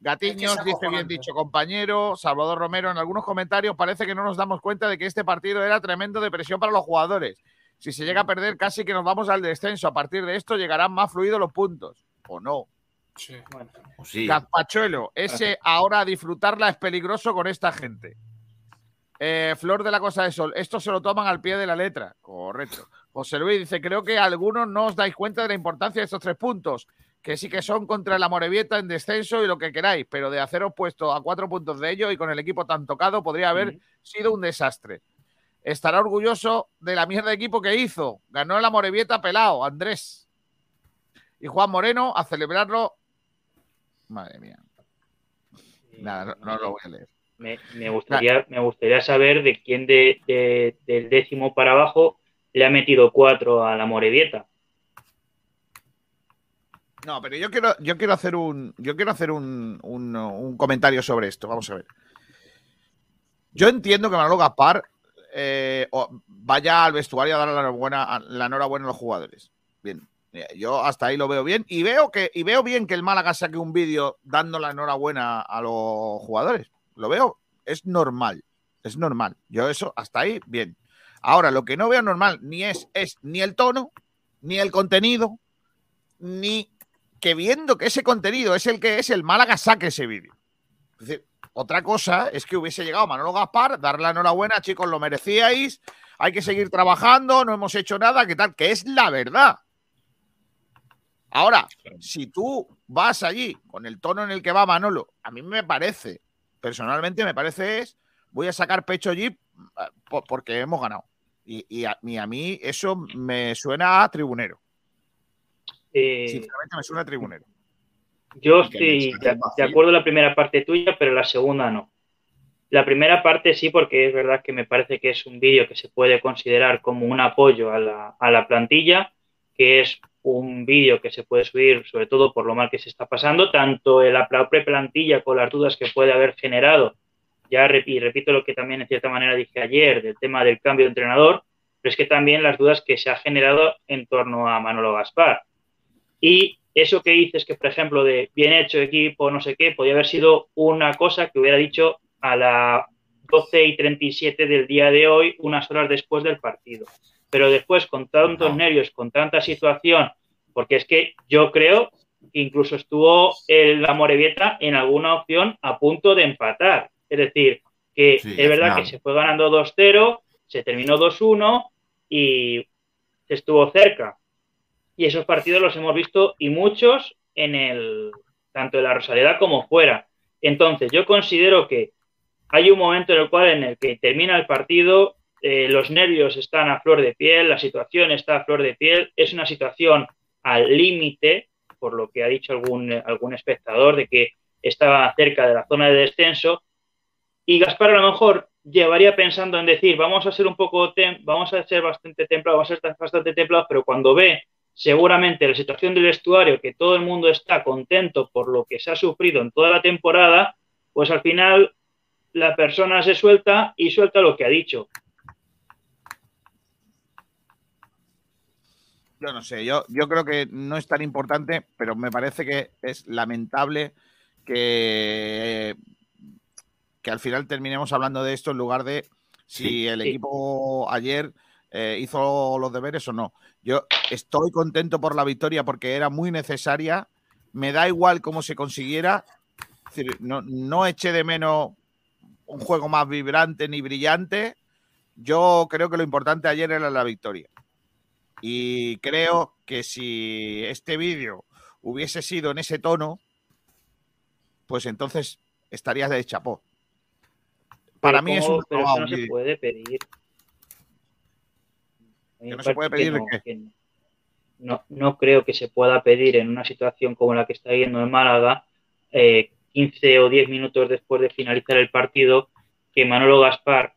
A: Gatiños,
M: Es que es
A: dice bien dicho compañero. Salvador Romero, en algunos comentarios parece que no nos damos cuenta de que este partido era tremendo de presión para los jugadores. Si se llega a perder, casi que nos vamos al descenso. A partir de esto llegarán más fluidos los puntos. Pues no.
K: Sí.
F: Pues sí.
A: Gazpachuelo, ese ahora a disfrutarla es peligroso con esta gente. Eh, Flor de la Cosa de Sol, esto se lo toman al pie de la letra. Correcto. José Luis dice, creo que algunos no os dais cuenta de la importancia de estos tres puntos, que sí que son contra la Morevieta en descenso y lo que queráis, pero de haceros puesto a cuatro puntos de ello y con el equipo tan tocado podría haber sido un desastre. Estará orgulloso de la mierda de equipo que hizo. Ganó la Morevieta pelado, Andrés. Y Juan Moreno a celebrarlo. Madre mía. Nada, no, no lo voy a leer.
N: Me, me gustaría, me gustaría saber de quién de, de- del décimo para abajo le ha metido cuatro a la Morevieta.
A: No, pero yo quiero, yo quiero hacer un. Yo quiero hacer un, un- un comentario sobre esto. Vamos a ver. Yo entiendo que Manolo Gaspar eh, vaya al vestuario a dar la enhorabuena, a- la enhorabuena a los jugadores. Bien. Eh, Yo hasta ahí lo veo bien. Y veo que, y veo bien que el Málaga saque un vídeo dando la enhorabuena a los jugadores. Lo veo, es normal. Es normal. Yo eso, hasta ahí, bien. Ahora, lo que no veo normal ni es, es ni el tono, ni el contenido, ni que viendo que ese contenido es el que es, el Málaga saque ese vídeo. Es decir, otra cosa es que hubiese llegado Manolo Gaspar, dar la enhorabuena, chicos, lo merecíais, hay que seguir trabajando, no hemos hecho nada, ¿qué tal? Que es la verdad. Ahora, si tú vas allí con el tono en el que va Manolo, a mí me parece, personalmente me parece es, voy a sacar pecho allí po- porque hemos ganado. Y, y a, y a mí eso me suena a tribunero.
N: Eh,
A: Sinceramente me suena a tribunero.
N: Yo estoy de acuerdo en la primera parte tuya, pero la segunda no. La primera parte sí, porque es verdad que me parece que es un vídeo que se puede considerar como un apoyo a la, a la plantilla, que es un vídeo que se puede subir sobre todo por lo mal que se está pasando, tanto en la propia plantilla con las dudas que puede haber generado, ya y repito lo que también en cierta manera dije ayer del tema del cambio de entrenador, pero es que también las dudas que se ha generado en torno a Manolo Gaspar. Y eso que dices que, por ejemplo, de bien hecho equipo, no sé qué, podría haber sido una cosa que hubiera dicho a las 12 y 37 del día de hoy, unas horas después del partido. Pero después, con tantos nervios, con tanta situación, porque es que yo creo que incluso estuvo el la Morevieta en alguna opción a punto de empatar. Es decir, que
F: Sí,
N: es verdad que se fue ganando 2-0, se terminó 2-1 y estuvo cerca. Y esos partidos los hemos visto y muchos en el tanto en la Rosaleda como fuera. Entonces, yo considero que hay un momento en el cual en el que termina el partido, eh, los nervios están a flor de piel, la situación está a flor de piel, es una situación al límite, por lo que ha dicho algún, algún espectador, de que estaba cerca de la zona de descenso, y Gaspar a lo mejor llevaría pensando en decir, vamos a ser un poco, vamos a ser bastante templados, vamos a ser bastante templados, pero cuando ve seguramente la situación del vestuario, que todo el mundo está contento por lo que se ha sufrido en toda la temporada, pues al final la persona se suelta y suelta lo que ha dicho.
A: Yo no sé, yo, yo creo que no es tan importante, pero me parece que es lamentable que, que al final terminemos hablando de esto en lugar de si
F: Sí.
A: el
F: Sí.
A: equipo ayer eh, hizo los deberes o no. Yo estoy contento por la victoria porque era muy necesaria. Me da igual cómo se consiguiera. Es decir, no, no eché de menos un juego más vibrante ni brillante. Yo creo que lo importante ayer era la victoria. Y creo que si este vídeo hubiese sido en ese tono, pues entonces estarías de chapó. Para
N: Pero
A: mí es un
N: Pero eso no se puede pedir.
A: Que no se puede pedir
N: no, que no. No, no creo que se pueda pedir en una situación como la que está viendo en Málaga, eh, 15 o 10 minutos después de finalizar el partido, que Manolo Gaspar,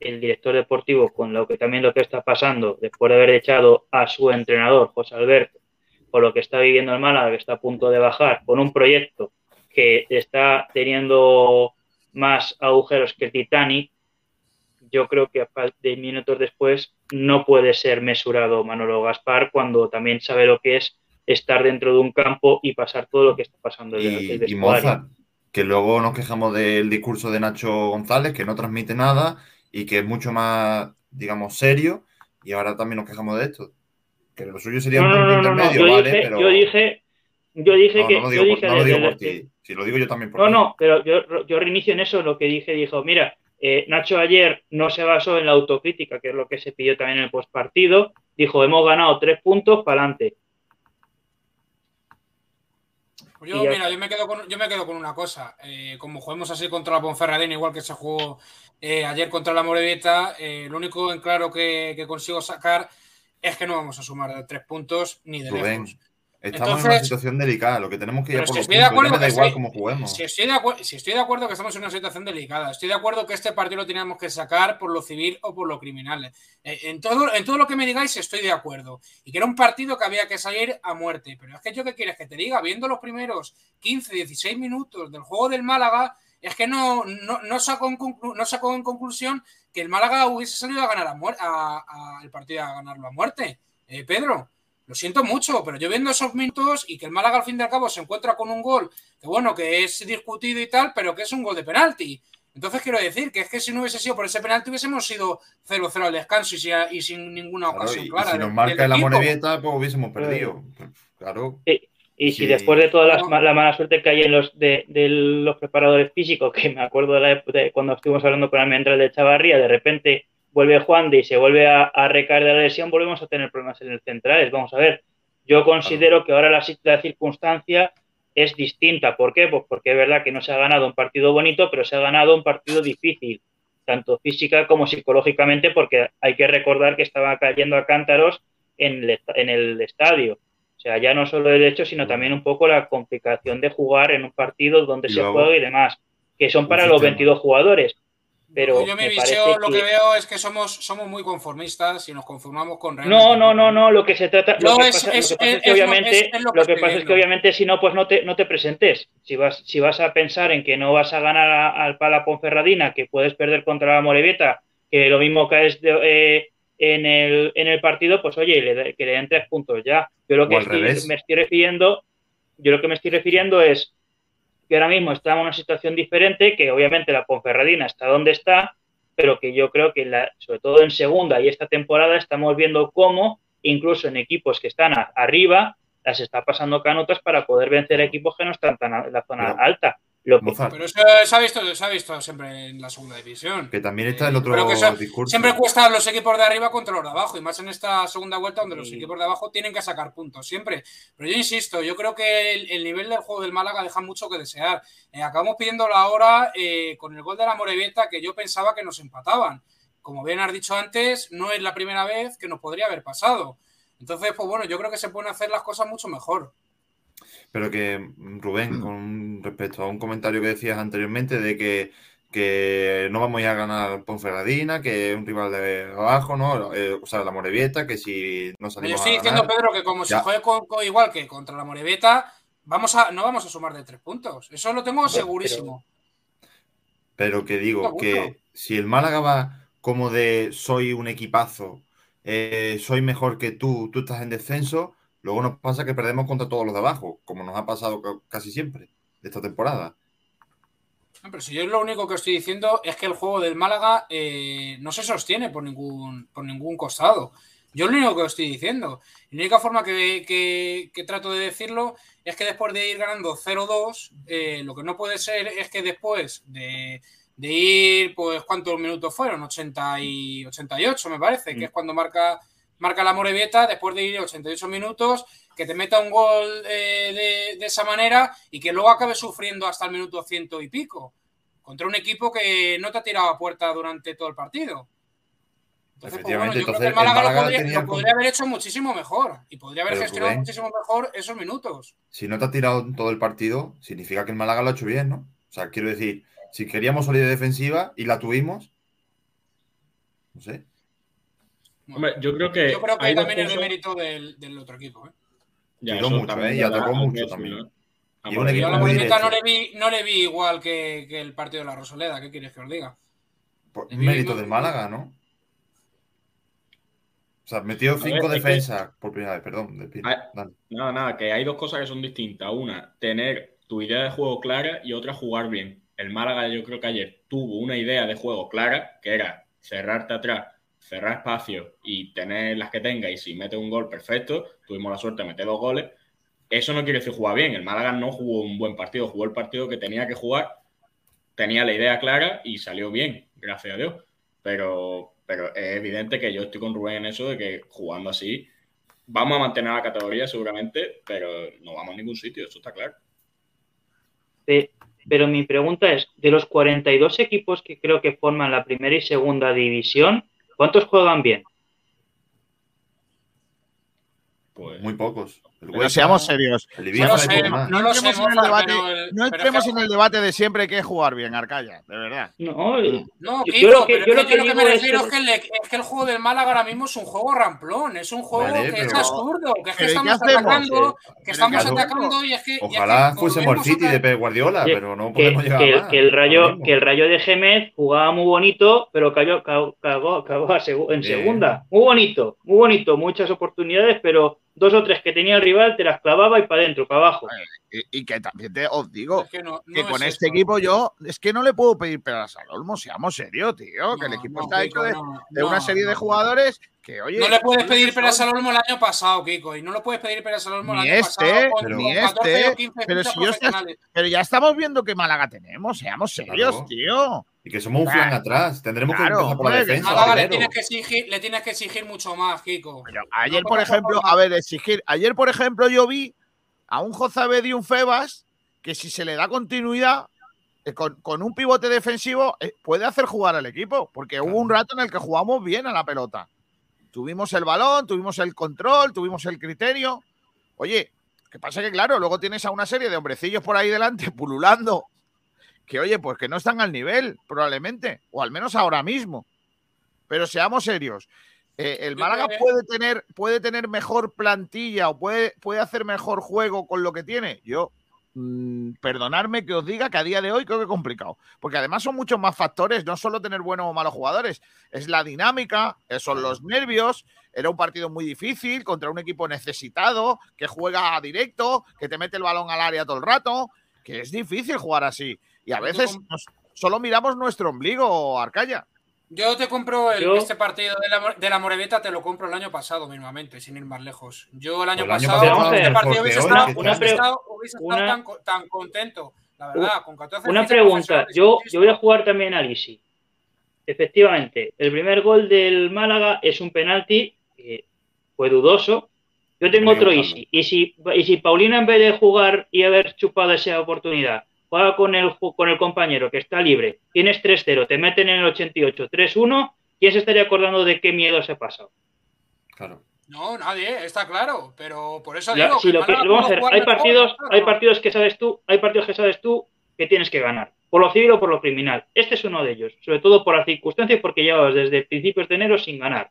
N: el director deportivo, con lo que también lo que está pasando, después de haber echado a su entrenador, José Alberto, por lo que está viviendo el Málaga, que está a punto de bajar, con un proyecto que está teniendo más agujeros que el Titanic, yo creo que a de minutos después no puede ser mesurado Manolo Gaspar cuando también sabe lo que es estar dentro de un campo y pasar todo lo que está pasando en el,
F: Y, y. Mozart, que luego nos quejamos del discurso de Nacho González, que no transmite nada y que es mucho más, digamos, serio, y ahora también nos quejamos de esto. Que lo suyo sería
N: No,
F: un punto
N: no, no, no.
F: intermedio,
N: Yo,
F: ¿vale?
N: dije,
F: Pero
N: yo dije, yo dije
F: No,
N: que.
F: no lo
N: yo
F: digo, por,
N: dije
F: no lo digo
N: desde-
F: por ti. Si lo digo yo también por
N: No,
F: ti.
N: no, pero yo, yo reinicio en eso lo que dije, dijo, mira, eh, Nacho ayer no se basó en la autocrítica, que es lo que se pidió también en el postpartido, dijo, hemos ganado tres puntos para adelante.
K: Pues yo, mira, yo me quedo con, yo me quedo con una cosa. Eh, como juguemos así contra la Ponferradina, igual que se jugó eh, ayer contra la Morevieta, eh, lo único en claro que, que consigo sacar es que no vamos a sumar de tres puntos ni de
F: Rubén,
K: lejos.
F: estamos en una situación delicada. Lo que tenemos que ir a por
K: si
F: los
K: estoy de
F: puntos. Ya
K: acuerdo
F: me da
K: que
F: igual
K: sí.
F: cómo juguemos.
K: Si estoy, de acuerdo, si estoy de acuerdo que estamos en una situación delicada, estoy de acuerdo que este partido lo teníamos que sacar por lo civil o por lo criminal. Eh, En todo, en todo lo que me digáis estoy de acuerdo. Y que era un partido que había que salir a muerte. Pero es que yo qué quieres que te diga, viendo los primeros 15, 16 minutos del juego del Málaga, es que no, no, no sacó, en conclu- no sacó en conclusión que el Málaga hubiese salido a ganar a a- a- el partido a ganarlo a muerte. Eh, Pedro, lo siento mucho, pero yo viendo esos minutos y que el Málaga al fin y al cabo se encuentra con un gol que bueno, que es discutido y tal, pero que es un gol de penalti. Entonces quiero decir que es que si no hubiese sido por ese penalti hubiésemos sido 0-0 al descanso y, si- y sin ninguna ocasión
F: y
K: clara.
F: si nos marca la pues hubiésemos perdido. Claro.
N: Y si después de toda la, la mala suerte que hay en los de, de los preparadores físicos, que me acuerdo de, la época de cuando estuvimos hablando con Almendral de Chavarría, de repente vuelve Juan de y se vuelve a, a recaer de la lesión, volvemos a tener problemas en el centrales. Vamos a ver, yo considero que ahora la, circunstancia es distinta. ¿Por qué? Pues porque es verdad que no se ha ganado un partido bonito, pero se ha ganado un partido difícil, tanto física como psicológicamente, porque hay que recordar que estaba cayendo a cántaros en el, en el estadio. O sea, ya no solo el hecho, sino también un poco la complicación de jugar en un partido donde
F: Y
N: se juega y demás, que son para los
F: sistema.
N: 22 jugadores. Pero
K: Yo me
N: me
K: viseo, lo
N: que-
K: que veo es que somos, somos muy conformistas y nos conformamos con
N: No,
K: realmente
N: no, no, no, lo que se trata, lo
K: No,
N: que
K: es-
N: pasa, lo que
K: es-
N: pasa es
K: es
N: que
K: lo-
N: obviamente,
K: es- es lo
N: lo
K: que
N: que
K: estoy
N: pasa es que
K: viendo.
N: obviamente si no, pues no te, no te presentes. Si vas, si vas a pensar en que no vas a ganar al Pala Ponferradina, que puedes perder contra la Morevieta, que lo mismo caes de, eh, en, el, en el partido, pues oye, le que le den tres puntos ya. Yo lo que estoy- me estoy refiriendo, yo lo que me estoy refiriendo es que ahora mismo está en una situación diferente, que obviamente la Ponferradina está donde está, pero que yo creo que la- sobre todo en segunda y esta temporada estamos viendo cómo incluso en equipos que están a- arriba las está pasando canutas para poder vencer a equipos que no están tan en la zona
F: Pero,
N: alta. Lo que-
F: Mozart,
K: Pero eso se ha visto, se ha visto siempre en la segunda división.
F: que también está el otro
K: Pero que eso
F: discurso.
K: siempre cuesta los equipos de arriba contra los de abajo, y más en esta segunda vuelta donde los
N: Sí.
K: equipos de abajo tienen que sacar puntos, siempre. Pero yo insisto, yo creo que el, el nivel del juego del Málaga deja mucho que desear. Eh, acabamos pidiendo la hora eh, con el gol de la Morevieta que yo pensaba que nos empataban. Como bien has dicho antes, no es la primera vez que nos podría haber pasado. Entonces, pues bueno, yo creo que se pueden hacer las cosas mucho mejor.
F: Pero que, mm, Rubén, con respecto a un comentario que decías anteriormente de que, que no vamos a ir a ganar Ponferradina, que es un rival de abajo, ¿no? Eh, o sea, la Morevieta, que si no
K: Yo
F: salimos
K: estoy
F: a
K: diciendo,
F: ganar...
K: Pedro, que como se
F: Ya.
K: juegue con- con- igual que contra la Morevieta, vamos a, no vamos a sumar de tres puntos. Eso lo tengo segurísimo.
F: Pero que digo que si el Málaga va como de soy un equipazo, eh, soy mejor que tú, tú estás en descenso, luego nos pasa que perdemos contra todos los de abajo, como nos ha pasado ca- casi siempre de esta temporada.
K: No, Pero si yo lo único que estoy diciendo es que el juego del Málaga eh, no se sostiene por ningún, por ningún costado. Yo lo único que estoy diciendo. La única forma que, que- que trato de decirlo es que después de ir ganando 0-2, eh, lo que no puede ser es que después de, de ir, pues, ¿cuántos minutos fueron? 80 y 88, me parece, que es cuando marca, marca la Morevieta, después de ir 88 minutos, que te meta un gol eh, de, de esa manera y que luego acabe sufriendo hasta el minuto ciento y pico contra un equipo que no te ha tirado a puerta durante todo el partido. Entonces, pues, bueno, yo creo que el
F: el
K: Málaga, lo podría, lo haber hecho muchísimo mejor y podría haber
F: Pero,
K: gestionado
F: Rubén.
K: muchísimo mejor esos minutos.
F: Si no te ha tirado todo el partido, significa que el Málaga lo ha hecho bien, ¿no? O sea, quiero decir, si queríamos solidez defensiva y la tuvimos, no sé.
G: Hombre, yo creo que.
K: Yo creo que también es de mérito del, del otro equipo. ¿eh?
G: Ya,
F: Tiró
G: eso
F: mucho,
G: también
F: ¿eh?
G: es
F: Y
G: verdad,
F: atacó
G: hay que
F: mucho también. Y un equipo
K: Yo la
F: directo.
K: no le vi, no le vi igual que, que el partido de la Rosaleda. ¿Qué quieres que os diga?
F: Por-
K: vi
F: mérito del Málaga, ¿no? O sea, metió
G: ver,
F: cinco
G: es que-
F: defensas por primera vez, perdón. de.
G: Hay-
F: Dale.
G: Nada, nada, que hay dos cosas que son distintas. Una, tener tu idea de juego clara y otra, jugar bien. El Málaga, yo creo que ayer tuvo una idea de juego clara, que era cerrarte atrás, cerrar espacio y tener las que tenga. Y si mete un gol, perfecto. Tuvimos la suerte de meter dos goles. eso no quiere decir jugar bien. El Málaga no jugó un buen partido, jugó el partido que tenía que jugar, tenía la idea clara y salió bien, gracias a Dios. Pero, pero es evidente que yo estoy con Rubén en eso de que jugando así vamos a mantener la categoría seguramente, pero no vamos a ningún sitio, eso está claro.
N: Pe- Pero mi pregunta es, de los 42 equipos que creo que forman la primera y segunda división, ¿cuántos juegan bien?
F: Muy pocos.
A: Pero seamos serios. No entremos en el debate,
K: pero el-
A: no
K: pero
A: entremos
K: es que-
A: en el debate de siempre que es jugar bien, Arcaya, de verdad.
N: No,
K: No,
N: Yo-
K: Kiko,
N: yo lo que- yo lo
K: que
N: que
K: yo lo que me refiero
N: que-
K: es que, el, es que el juego del Málaga ahora mismo es un juego ramplón, es un juego
F: Vale,
K: que es absurdo, que es que
A: pero ¿y qué
K: estamos atacando, que estamos atacando y es que... que
F: Ojalá fuésemos City de Pep Guardiola,
N: que,
F: pero no
N: que-
F: podemos llegar
N: que-
F: más.
N: que el rayo, que el rayo de Gémez jugaba muy bonito, pero cayó, cagó, en segunda. Muy bonito, muy bonito, muchas oportunidades, pero dos o tres que tenía el rival te las clavaba y para adentro, para abajo.
A: Y, y que también te, os digo
K: Es que no, no
A: que
K: es
A: con
K: eso.
A: este equipo yo es que no le puedo pedir peras al Olmo, seamos serios, tío, que el equipo
K: no,
A: está
K: Kiko,
A: hecho de,
K: no,
A: de una
K: no,
A: serie de jugadores que, oye,
K: No le puedes pedir peras al Olmo el año pasado, Kiko, y no lo puedes pedir peras al Olmo el
A: Ni
K: año
A: este,
K: pasado con,
F: pero-
K: con
A: ni
K: 14
A: este,
K: o 15
A: pero
K: fichas
A: si yo estás-
K: profesionales.
A: Pero ya estamos viendo que Málaga tenemos, seamos serios,
F: Claro.
A: tío.
F: Y que somos un
A: Claro.
F: flan atrás. Tendremos
A: Claro,
F: que empezar por la defensa.
K: Málaga le tienes, que exigir, le tienes que exigir mucho más, Kiko.
A: Pero ayer,
K: No
A: por ejemplo, a ver, exigir. Ayer, por ejemplo, yo vi a un Jozabed y un Febas que si se le da continuidad eh, con, con un pivote defensivo eh, puede hacer jugar al equipo, porque hubo un rato en el que jugamos bien a la pelota. Tuvimos el balón, tuvimos el control, tuvimos el criterio. Oye, que pasa que, claro, luego tienes a una serie de hombrecillos por ahí delante pululando que, oye, pues que no están al nivel, probablemente, o al menos ahora mismo. Pero seamos serios. eh, el Málaga puede tener, puede tener mejor plantilla o puede, puede hacer mejor juego con lo que tiene. Yo, mm, perdonadme que os diga que a día de hoy creo que es complicado. Porque además son muchos más factores, no solo tener buenos o malos jugadores. Es la dinámica, eh, son los nervios. Era un partido muy difícil contra un equipo necesitado, que juega a directo, que te mete el balón al área todo el rato, que es difícil jugar así. Y a veces solo miramos nuestro ombligo, Arcaya.
K: Yo te compro el-
N: Yo-
K: este partido de la, de la Moreveta, te lo compro el año pasado mismamente, sin ir más lejos. Yo el año
F: Pues el año
K: pasado,
N: pasado
K: con este partido hubiese
F: Jorge,
K: estado,
F: hoy,
K: hubiese estado- hubiese estado
N: una-
K: tan, co- tan contento, la verdad, con 14
N: Una pregunta, yo, yo voy a jugar también a Lisi. Efectivamente, el primer gol del Málaga es un penalti que fue dudoso. Yo tengo otro. Easy. Y si, y si Paulina en vez de jugar y haber chupado esa oportunidad, juega con el, ju- con el compañero que está libre, tienes 3-0, te meten en el 88, 3-1, ¿quién se estaría acordando de qué miedo se ha pasado?
F: Claro.
K: No, nadie, está claro, pero por eso digo
N: si
K: que
N: lo que, vamos a ver, hay partidos, hay partidos que sabes tú, hay partidos que sabes tú que tienes que ganar, por lo civil o por lo criminal. Este es uno de ellos, sobre todo por las circunstancias, porque llevabas desde principios de enero sin ganar.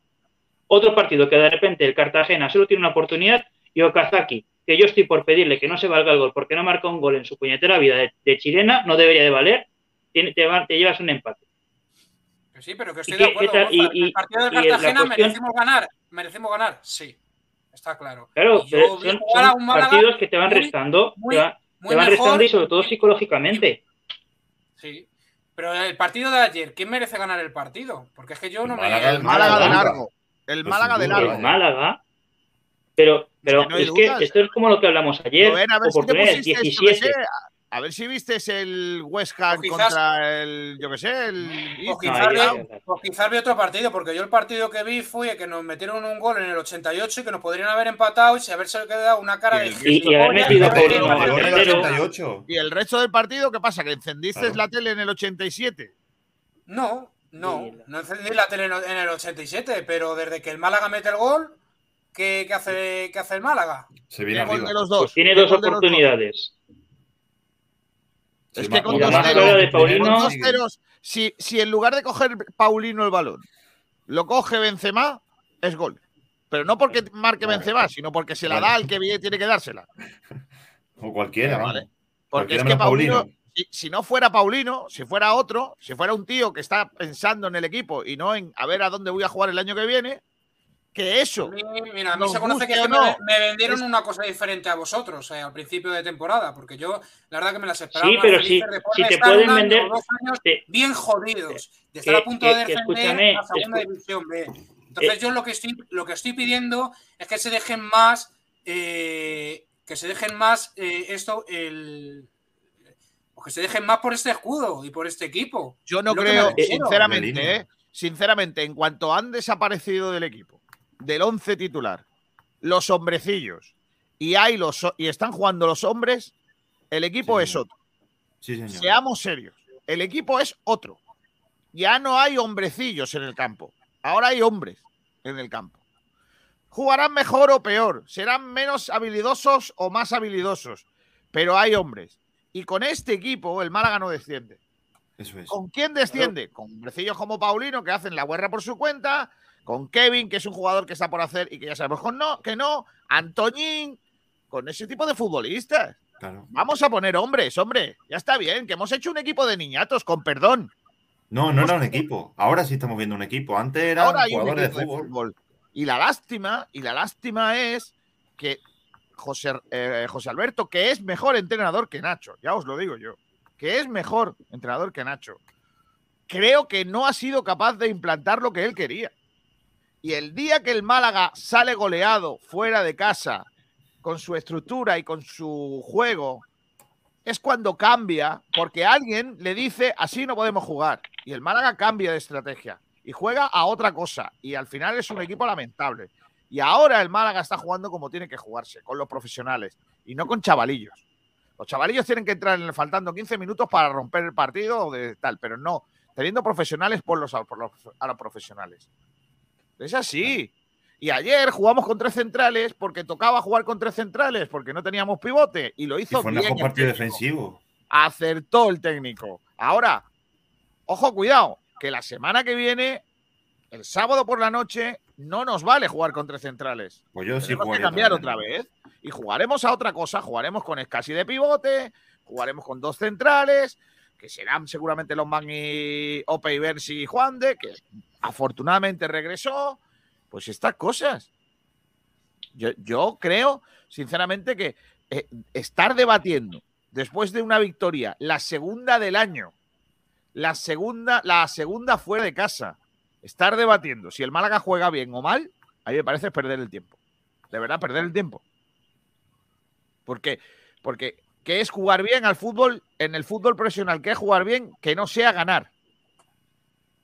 N: Otro partido que de repente el Cartagena solo tiene una oportunidad y Okazaki, que yo estoy por pedirle que no se valga el gol porque no marca un gol en su puñetera vida de, de chilena, no debería de valer, tiene- te, va- te llevas un empate.
K: Que sí, pero que
N: ¿Y
K: estoy de acuerdo.
N: Y- y-
K: el partido de Cartagena
N: cuestión-
K: merecimos ganar, merecimos ganar, sí, está claro.
N: Claro,
K: yo
N: son, son
K: un Málaga
N: partidos que te van
K: muy-
N: restando,
K: muy-
N: te, va-
K: muy
N: te van
K: mejor
N: restando y sobre todo psicológicamente.
K: Sí. Pero el partido de ayer, ¿quién merece ganar el partido? Porque es que yo no me.
F: Málaga,
A: El Málaga de
F: Málaga.
A: largo. El
F: Pues
A: Málaga de largo.
N: El Málaga. Pero, pero
A: que no hay
N: es que esto es como lo que hablamos ayer.
A: A ver si te
N: oportunidades,
A: pusiste, yo qué
N: 17.
A: sé, a ver si viste el West Ham
K: quizás-
A: contra el, yo qué sé, el
K: O quizás,
N: No,
K: vi, o quizás vi otro partido, porque yo el partido que vi fue que nos metieron un gol en el 88 y que nos podrían haber empatado y si haberse quedado una cara de.
A: Y-
N: y haber metido
F: el. 88.
A: Y el resto del partido, ¿qué pasa? ¿Que encendiste
F: Claro.
A: la tele en el 87?
K: No, no, no encendí la tele en el 87, pero desde que el Málaga mete el gol, ¿qué, qué hace, qué hace el Málaga?
F: Se viene
A: ¿Qué gol
F: arriba.
A: de los dos?
N: Pues tiene
A: ¿Qué
N: dos oportunidades.
A: Es
F: Sí,
A: que con dos ceros-
N: de Paulino-
A: Con dos ceros, si, si en lugar de coger Paulino el balón, lo coge Benzema, es gol. Pero no porque marque
F: Vale.
A: Benzema, sino porque se la
F: Vale.
A: da al que bien tiene que dársela.
F: O cualquiera,
A: Vale.
F: vale.
A: Porque
F: Cualquiera
A: es que Paulino. si, si no fuera Paulino, si fuera otro, si fuera un tío que está pensando en el equipo y no en a ver a dónde voy a jugar el año que viene, que eso.
K: A mí, mira, a mí se conoce que, es que me, vendieron
A: es-
K: una cosa diferente a vosotros eh, al principio de temporada, porque yo la verdad que me las esperaba.
N: Sí, pero si, si te pueden vender.
K: dos años
N: te-
K: bien jodidos, de estar
N: que-
K: a punto
N: que-
K: de defender
N: escúchame,
K: a segunda división B. Entonces
N: Eh,
K: yo lo que estoy lo que estoy pidiendo es que se dejen más eh, que se dejen más eh, esto, el. o que se dejen más por este escudo y por este equipo.
A: Yo no creo, sinceramente, ¿eh? sinceramente, en cuanto han desaparecido del equipo, del once titular, los hombrecillos, y hay los y están jugando los hombres, el equipo es otro.
F: Sí, señor.
A: Seamos serios. El equipo es otro. Ya no hay hombrecillos en el campo. Ahora hay hombres en el campo. Jugarán mejor o peor. Serán menos habilidosos o más habilidosos. Pero hay hombres. Y con este equipo el Málaga no desciende.
F: Eso es.
A: ¿Con quién desciende? Con hombrecillos como Paulino que hacen la guerra por su cuenta. Con Kevin, que es un jugador que está por hacer y que ya sabemos con no, que no. Antoñín. Con ese tipo de futbolistas.
F: Claro.
A: Vamos a poner hombres, hombre. Ya está bien, que hemos hecho un equipo de niñatos, con perdón.
F: No, no era un equipo. Ahora sí estamos viendo un equipo. Antes eran
A: Ahora un equipo
F: de fútbol.
A: Y la lástima, y la lástima es que José, eh, José Alberto, que es mejor entrenador que Nacho, ya os lo digo yo, que es mejor entrenador que Nacho, creo que no ha sido capaz de implantar lo que él quería. Y el día que el Málaga sale goleado fuera de casa, con su estructura y con su juego, es cuando cambia, porque alguien le dice, así no podemos jugar. Y el Málaga cambia de estrategia y juega a otra cosa. Y al final es un equipo lamentable. Y ahora el Málaga está jugando como tiene que jugarse, con los profesionales y no con chavalillos. Los chavalillos tienen que entrar en el faltando 15 minutos para romper el partido o de tal, pero no. Teniendo profesionales por los, por los, a los profesionales. Es así. Y ayer jugamos con tres centrales porque tocaba jugar con tres centrales porque no teníamos pivote y lo
F: Y
A: hizo
F: fue
A: bien.
F: partido defensivo.
A: Acertó el técnico. Ahora, ojo, cuidado, que la semana que viene, el sábado por la noche, no nos vale jugar con tres centrales.
F: Pues yo sí
A: Tenemos que cambiar
F: otra
A: otra vez. Y jugaremos a otra cosa. Jugaremos con Escasi de pivote, jugaremos con dos centrales, que serán seguramente los y Ope y Bersi y Juan de, que afortunadamente regresó. Pues estas cosas. Yo, yo creo, sinceramente, que eh, estar debatiendo después de una victoria, la segunda del año, la segunda, la segunda fuera de casa, estar debatiendo si el Málaga juega bien o mal, a mí me parece perder el tiempo. De verdad, perder el tiempo. Porque, porque ¿qué es jugar bien al fútbol? En el fútbol profesional, ¿qué es jugar bien? Que no sea ganar.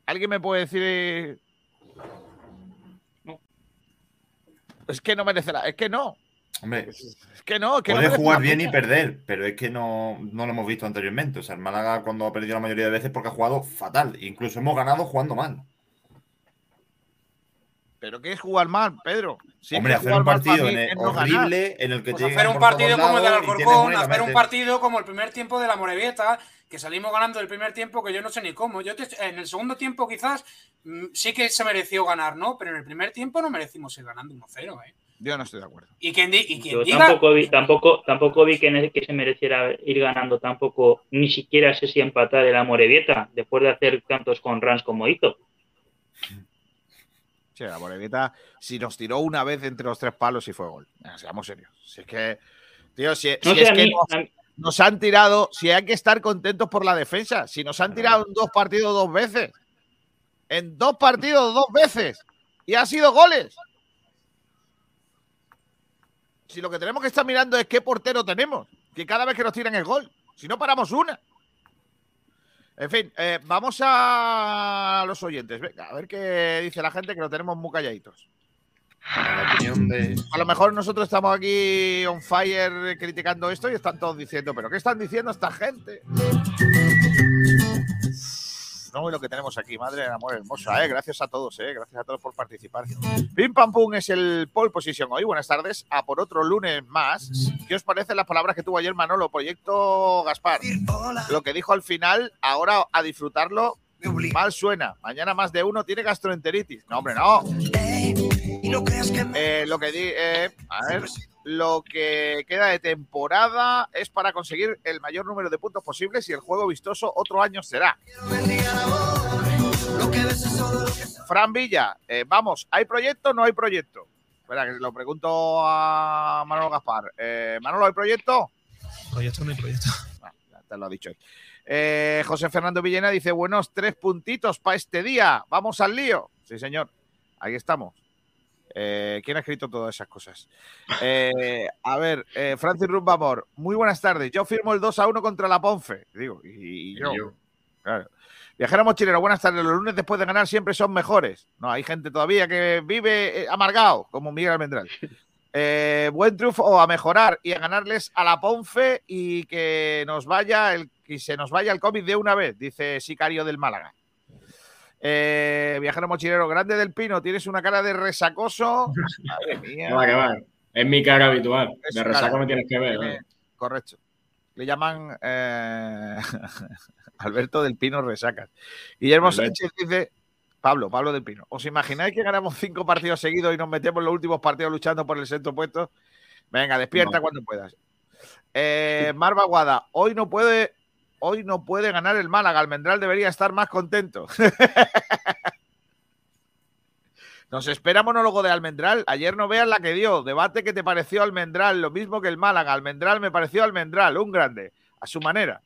A: ¿Alguien me puede decir? Es que no merece la. Es que no.
F: Hombre,
A: Es que no. Es que no
F: puede jugar bien y perder, pero es que no, no lo hemos visto anteriormente. O sea, el Málaga cuando ha perdido la mayoría de veces porque ha jugado fatal. Incluso hemos ganado jugando mal.
A: Pero ¿qué es jugar mal, Pedro? Si
F: Hombre, hacer un partido en el-
A: no ganar.
F: horrible en el que
K: Pues
F: llegan
K: hacer un
F: por
K: partido como el del Alcorcón, hacer un partido como el primer tiempo de la Morevieta, que salimos ganando el primer tiempo, que yo no sé ni cómo. Yo te- en el segundo tiempo quizás mm, sí que se mereció ganar, ¿no? Pero en el primer tiempo no merecimos ir ganando 1-0, ¿eh?
A: Yo no estoy de acuerdo.
K: Y quien, di- y quien
N: Yo
K: diga...
N: tampoco vi, tampoco, tampoco vi que, se mereciera ir ganando tampoco, ni siquiera sé si empatar el Amorebieta, después de hacer tantos con Rans como hizo.
A: Sí, la Morevieta, si nos tiró una vez entre los tres palos y fue gol. Seamos serios. Si es que, tío, si,
N: No
A: si
N: sé,
A: es
N: a
A: que
N: mí-
A: nos,
N: a mí-
A: nos han tirado, si hay que estar contentos por la defensa, si nos han tirado en dos partidos dos veces, en dos partidos dos veces, y ha sido goles. Si lo que tenemos que estar mirando es qué portero tenemos, que cada vez que nos tiran es gol, si no paramos una. En fin, eh, vamos a los oyentes. Venga, a ver qué dice la gente, que lo tenemos muy calladitos.
F: La opinión de.
A: A lo mejor nosotros estamos aquí on fire criticando esto y están todos diciendo, ¿pero qué están diciendo esta gente? No, y lo que tenemos aquí, madre de amor hermosa, ¿eh? Gracias a todos, ¿eh? Gracias a todos por participar. Pim Pam Pum es el pole position hoy. Buenas tardes. A por otro lunes más. ¿Qué os parecen las palabras que tuvo ayer Manolo? Proyecto Gaspar. Lo que dijo al final, ahora a disfrutarlo, mal suena. Mañana más de uno tiene gastroenteritis. No, hombre, no. Eh, lo que di, eh, a ver, lo que queda de temporada es para conseguir el mayor número de puntos posibles y el juego vistoso otro año será. Fran Villa, eh, vamos, ¿hay proyecto o no hay proyecto? Espera, que lo pregunto a Manolo Gaspar. Eh, Manolo, ¿hay proyecto?
O: Proyecto no hay proyecto.
A: Ya te lo ha dicho. Eh, José Fernando Villena dice, buenos tres puntitos para este día. Vamos al lío. Sí, señor. Ahí estamos. Eh, ¿Quién ha escrito todas esas cosas? Eh, a ver, eh, Francis Rumbamor, muy buenas tardes. Yo firmo el 2 a 1 contra la Ponfe. Digo, y, y yo. Claro. Viajero mochilero, buenas tardes. Los lunes después de ganar siempre son mejores. No, hay gente todavía que vive eh, amargado, como Miguel Almendral. Buen triunfo a mejorar y a ganarles a la Ponfe y que nos vaya el que se nos vaya el cómic de una vez, dice Sicario del Málaga. Eh, viajero mochilero, grande del Pino, tienes una cara de resacoso. Madre mía.
G: Que va, que va. Es mi cara habitual.
A: Es
G: De
A: su
G: resaca
A: cara.
G: me tienes que ver. ¿no?
A: Correcto. Le llaman eh, Alberto del Pino Resacas. Guillermo
G: Alberto.
A: Sánchez dice, Pablo, Pablo del Pino, ¿os imagináis que ganamos cinco partidos seguidos y nos metemos en los últimos partidos luchando por el sexto puesto? Venga, despierta
G: No.
A: cuando puedas. Eh, Marva Guada, hoy no puede, hoy no puede ganar el Málaga. Almendral debería estar más contento. Nos espera monólogo de Almendral. Ayer no veas la que dio. Debate que te pareció Almendral, lo mismo que el Málaga. Almendral me pareció Almendral, un grande, a su manera.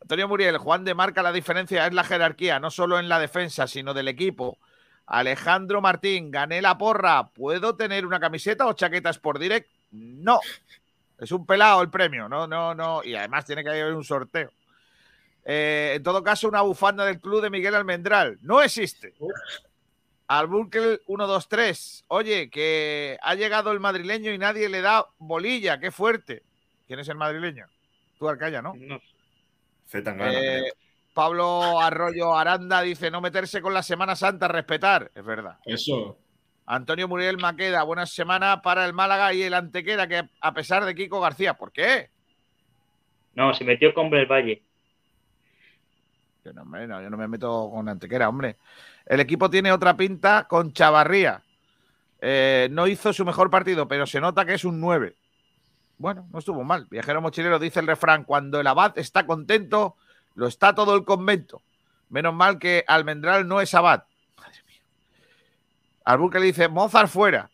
A: Antonio Muriel, Juan de marca la diferencia es la jerarquía, no solo en la defensa, sino del equipo. Alejandro Martín, gané la porra. ¿Puedo tener una camiseta o chaquetas por direct? No. Es un pelado el premio, no, no, no. Y además tiene que haber un sorteo. Eh, en todo caso, una bufanda del club de Miguel Almendral. No existe. Albunkel 123. Oye, que ha llegado el madrileño y nadie le da bolilla. Qué fuerte. ¿Quién es el madrileño? Tú, Arcaya, ¿no?
F: Zetangana,
A: Eh. Pablo Arroyo Aranda dice no meterse con la Semana Santa, respetar. Es verdad.
G: Eso.
A: Antonio Muriel Maqueda, buena semana para el Málaga y el Antequera, que a pesar de Kiko García, ¿por qué?
N: No, se metió con el Valle.
A: Yo no, hombre, no, yo no me meto con Antequera, hombre. El equipo tiene otra pinta con Chavarría. Eh, no hizo su mejor partido, pero se nota que es un 9. Bueno, no estuvo mal. Viajero mochilero dice el refrán, cuando el abad está contento, lo está todo el convento. Menos mal que Almendral no es abad. Albuque le dice, Mozart fuera.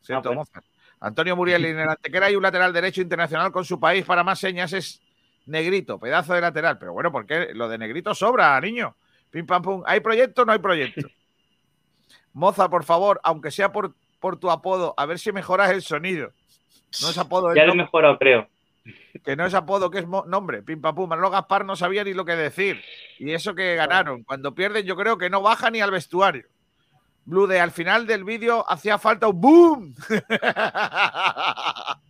A: Siento,
N: pues.
A: Mozart. Antonio Muriel, y en el Antequera hay un lateral derecho internacional con su país para más señas, es Negrito, pedazo de lateral. Pero bueno, porque lo de Negrito sobra, niño. Pim pam pum. ¿Hay proyecto o no hay proyecto? Moza, por favor, aunque sea por, por tu apodo, a ver si mejoras el sonido. No es apodo,
N: Ya lo he mejorado, creo.
A: que no es apodo, que es nombre. Pim pam pum. Manolo Gaspar no sabía ni lo que decir. Y eso que ganaron. Cuando pierden, yo creo que no baja ni al vestuario. Blue al final del vídeo hacía falta un boom.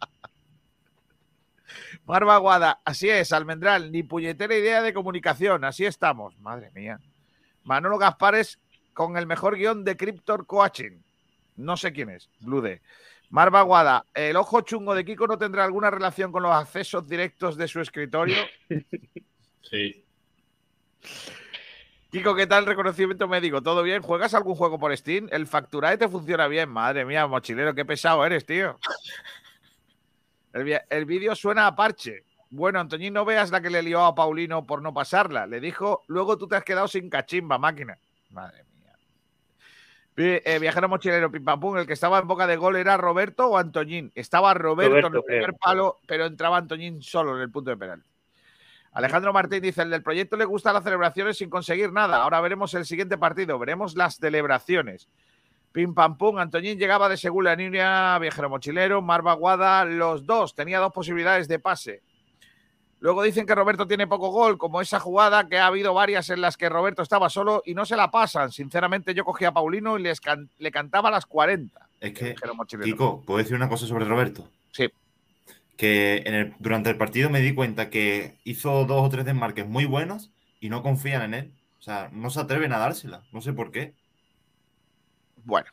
A: Marva Guada, así es, Almendral, ni puñetera idea de comunicación, así estamos. Madre mía. Manolo Gaspares con el mejor guion de Cryptor Coaching. No sé quién es, Blue D. Marva ¿el ojo chungo de Kiko no tendrá alguna relación con los accesos directos de su escritorio?
G: Sí.
A: Kiko, ¿qué tal el reconocimiento médico? ¿Todo bien? ¿Juegas algún juego por Steam? El Facturae te funciona bien. Madre mía, mochilero, qué pesado eres, tío. El, el vídeo suena a parche. Bueno, Antoñín, no veas la que le lió a Paulino por no pasarla. Le dijo, luego tú te has quedado sin cachimba, máquina. Madre mía. Eh, viajero mochilero, pim pam pum, el que estaba en boca de gol era Roberto o Antoñín. Estaba Roberto, en el primer
N: creo.
A: palo, pero entraba Antoñín solo en el punto de penalti. Alejandro Martín dice, el del proyecto le gustan las celebraciones sin conseguir nada. Ahora veremos el siguiente partido, veremos las celebraciones. Pim pam pum, Antoñín llegaba de segunda línea, viajero mochilero, Marva Guada, los dos, tenía dos posibilidades de pase. Luego dicen que Roberto tiene poco gol, como esa jugada que ha habido varias en las que Roberto estaba solo y no se la pasan. Sinceramente, yo cogía a Paulino y les can- le cantaba a las 40.
F: Es que. Kiko, ¿puedo decir una cosa sobre Roberto?
A: Sí.
F: Que durante el partido me di cuenta que hizo dos o tres desmarques muy buenos y no confían en él. O sea, no se atreven a dársela. No sé por qué.
A: Bueno,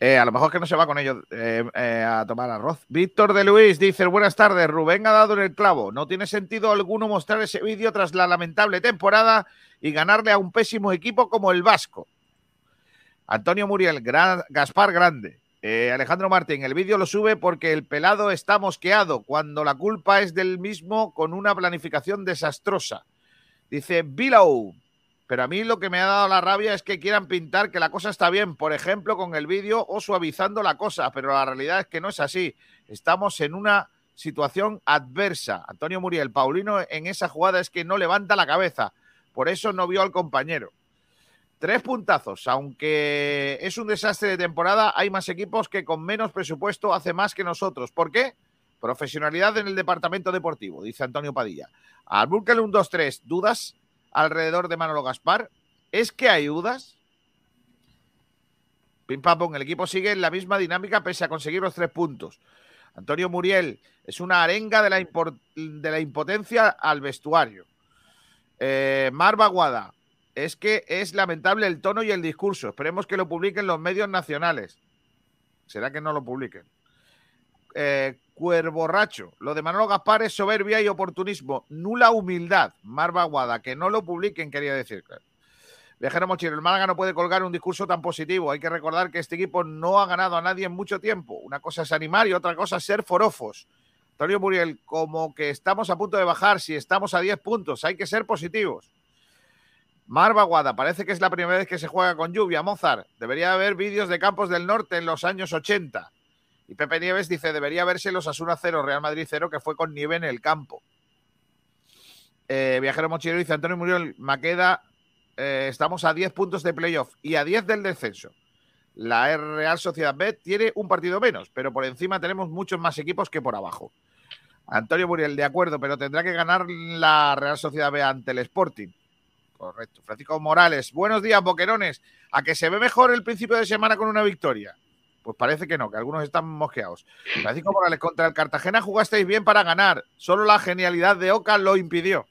A: eh, a lo mejor que no se va con ellos eh, eh, a tomar arroz. Víctor de Luis dice: Buenas tardes, Rubén ha dado en el clavo. No tiene sentido alguno mostrar ese vídeo tras la lamentable temporada y ganarle a un pésimo equipo como el Vasco. Antonio Muriel, Gaspar Grande. Eh, Alejandro Martín, el vídeo lo sube porque el pelado está mosqueado cuando la culpa es del mismo con una planificación desastrosa. Dice Below. Pero a mí lo que me ha dado la rabia es que quieran pintar que la cosa está bien, por ejemplo, con el vídeo o suavizando la cosa, pero la realidad es que no es así. Estamos en una situación adversa. Antonio Muriel, Paulino en esa jugada es que no levanta la cabeza, por eso no vio al compañero. Tres puntazos. Aunque es un desastre de temporada, hay más equipos que con menos presupuesto hace más que nosotros. ¿Por qué? Profesionalidad en el departamento deportivo, dice Antonio Padilla. Al Burkel un 2-3. ¿Dudas alrededor de Manolo Gaspar? ¿Es que hay dudas? Pim pam pum, el equipo sigue en la misma dinámica pese a conseguir los tres puntos. Antonio Muriel es una arenga de la, de la impotencia al vestuario. Eh, Mar Baguada, es que es lamentable el tono y el discurso. Esperemos que lo publiquen los medios nacionales. ¿Será que no lo publiquen? Eh, Cuerborracho, lo de Manolo Gaspar es soberbia y oportunismo, nula humildad. Mar Baguada, que no lo publiquen, quería decir. Viajero Mochiro, el Málaga no puede colgar un discurso tan positivo. Hay que recordar que este equipo no ha ganado a nadie en mucho tiempo. Una cosa es animar y otra cosa es ser forofos. Antonio Muriel, como que estamos a punto de bajar, si estamos a 10 puntos, hay que ser positivos. Mar Baguada, parece que es la primera vez que se juega con lluvia. Mozart, debería haber vídeos de campos del norte en los años 80. Y Pepe Nieves dice, debería verse los Asuna 0, Real Madrid 0, que fue con nieve en el campo. Eh, Viajero Mochilero dice, Antonio Muriel, Maqueda, eh, estamos a 10 puntos de playoff y a 10 del descenso. La Real Sociedad B tiene un partido menos, pero por encima tenemos muchos más equipos que por abajo. Antonio Muriel, de acuerdo, pero tendrá que ganar la Real Sociedad B ante el Sporting. Correcto. Francisco Morales, buenos días, boquerones. ¿A que se ve mejor el principio de semana con una victoria? Pues parece que no, que algunos están mosqueados. Francisco Morales, contra el Cartagena jugasteis bien para ganar. Solo la genialidad de Oca lo impidió.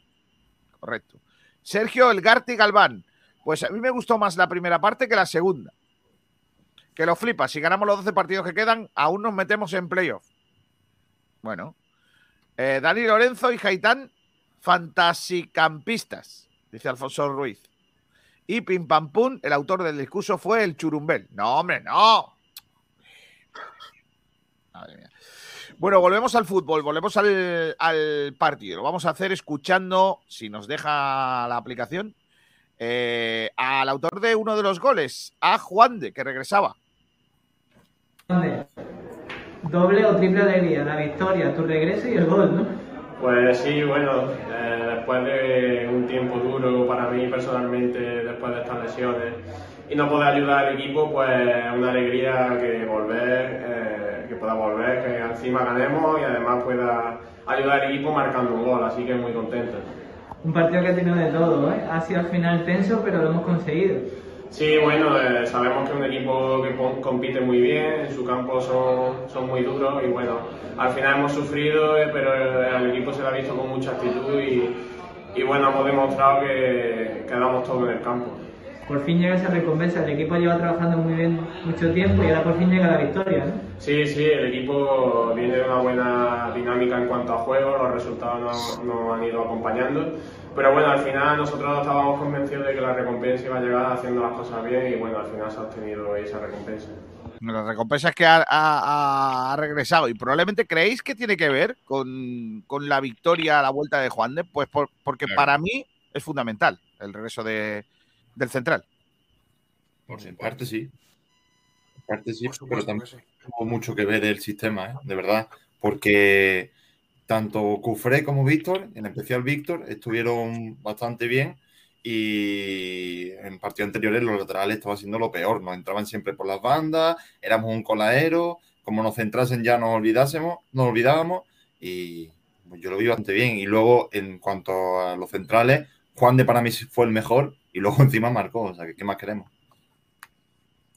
A: Correcto. Sergio Elgarti Galván. Pues a mí me gustó más la primera parte que la segunda. Que lo flipa. Si ganamos los 12 partidos que quedan, aún nos metemos en playoff. Bueno. Eh, Dani Lorenzo y Jaitán, fantasicampistas, dice Alfonso Ruiz. Y Pim Pam Pum, el autor del discurso fue el Churumbel. No, hombre, no. Madre mía. Bueno, volvemos al fútbol, volvemos al, al partido. Lo vamos a hacer escuchando, si nos deja la aplicación, eh, al autor de uno de los goles, a Juan de, que regresaba.
O: Doble o triple alegría, la victoria, tu regreso y el gol, ¿no?
P: Pues sí, bueno, eh, después de un tiempo duro para mí personalmente, después de estas lesiones, y no poder ayudar al equipo, pues una alegría que volver, eh, que pueda volver, que encima ganemos y además pueda ayudar al equipo marcando un gol, así que muy contento.
O: Un partido que ha tenido de todo, ¿eh? Ha sido al final tenso, pero lo hemos conseguido.
P: Sí, bueno, eh, sabemos que es un equipo que compite muy bien, en su campo son, son muy duros y bueno, al final hemos sufrido, eh, pero eh, al equipo se le ha visto con mucha actitud y, y bueno, hemos demostrado que, que damos todo en el campo.
O: Por fin llega esa recompensa. El equipo lleva trabajando muy bien mucho tiempo y ahora por fin llega la victoria, ¿no?
P: Sí, sí, el equipo viene de una buena dinámica en cuanto a juego, los resultados nos no han ido acompañando. Pero bueno, al final nosotros estábamos convencidos de que la recompensa iba a llegar haciendo las cosas bien y bueno, al final se ha obtenido esa recompensa.
A: La recompensa es que ha, ha- ha regresado y probablemente creéis que tiene que ver con, con la victoria a la vuelta de Juan de, pues por- porque
F: Claro.
A: para mí es fundamental el regreso de, del central.
F: Por en parte sí. En parte sí, pero también tuvo mucho que ver el sistema, ¿eh? de verdad. Porque tanto Cufré como Víctor, en especial Víctor, estuvieron bastante bien. Y en partidos anteriores los laterales estaba siendo lo peor. Nos entraban siempre por las bandas, éramos un colaero. Como nos centrasen ya nos olvidásemos, nos olvidábamos. Y pues, yo lo vi bastante bien. Y luego, en cuanto a los centrales, Juan de para mí fue el mejor. Y luego encima marcó. O sea, ¿qué más queremos?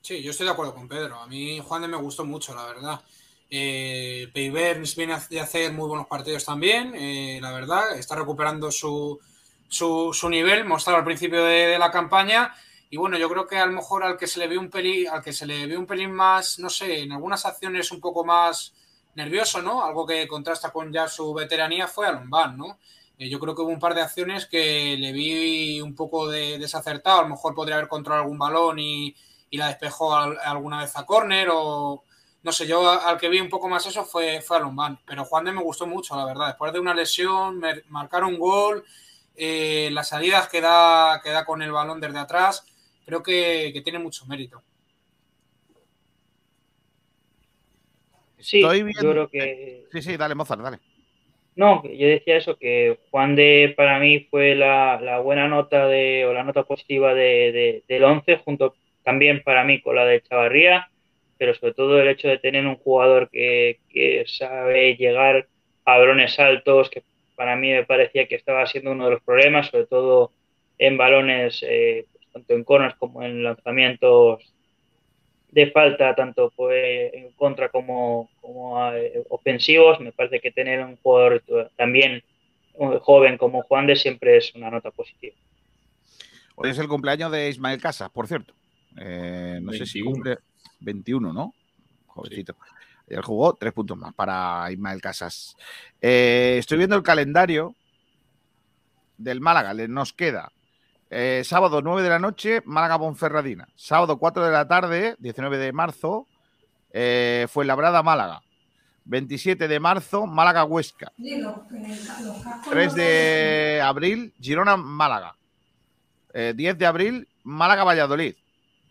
K: Sí, yo estoy de acuerdo con Pedro. A mí Juan de me gustó mucho, la verdad. Eh, Peiberns viene de hacer muy buenos partidos también, eh, la verdad. Está recuperando su, su, nivel mostrado al principio de, la campaña. Y bueno, yo creo que a lo mejor al que se le vio un pelín, al que se le vio un pelín más, no sé, en algunas acciones un poco más nervioso, ¿no? Algo que contrasta con ya su veteranía fue a Lombán, ¿no? Eh, yo creo que hubo un par de acciones que le vi un poco de, desacertado. A lo mejor podría haber controlado algún balón y, y la despejó al- alguna vez a córner o no sé, yo al que vi un poco más eso fue, fue a Lombán. Pero Juan de me gustó mucho, la verdad. Después de una lesión, marcar un gol, eh, las salidas que da, que da con el balón desde atrás, creo que, que tiene mucho mérito.
N: Sí,
A: Estoy
N: yo creo que
A: Sí, sí, dale, Mozart, dale.
N: No, yo decía eso, que Juan de para mí fue la, la buena nota de, o la nota positiva de, de- del 11, junto también para mí con la de Chavarría, pero sobre todo el hecho de tener un jugador que, que sabe llegar a balones altos, que para mí me parecía que estaba siendo uno de los problemas, sobre todo en balones, eh, pues, tanto en corners como en lanzamientos de falta, tanto pues, en contra como, como eh, ofensivos. Me parece que tener un jugador también un joven como Juan de siempre es una nota positiva.
A: Hoy es el cumpleaños de Ismael Casas, por cierto. Eh, no sé si
G: 21.
A: cumple 21, ¿no? Jovencito. Él jugó tres puntos más para Ismael Casas. Eh, estoy viendo el calendario del Málaga. Nos queda eh, sábado 9 de la noche, Málaga Ponferradina. Sábado 4 de la tarde, 19 de marzo, eh, Fuenlabrada Málaga. 27 de marzo, Málaga Huesca. 3 de abril, Girona Málaga. Eh, 10 de abril, Málaga Valladolid.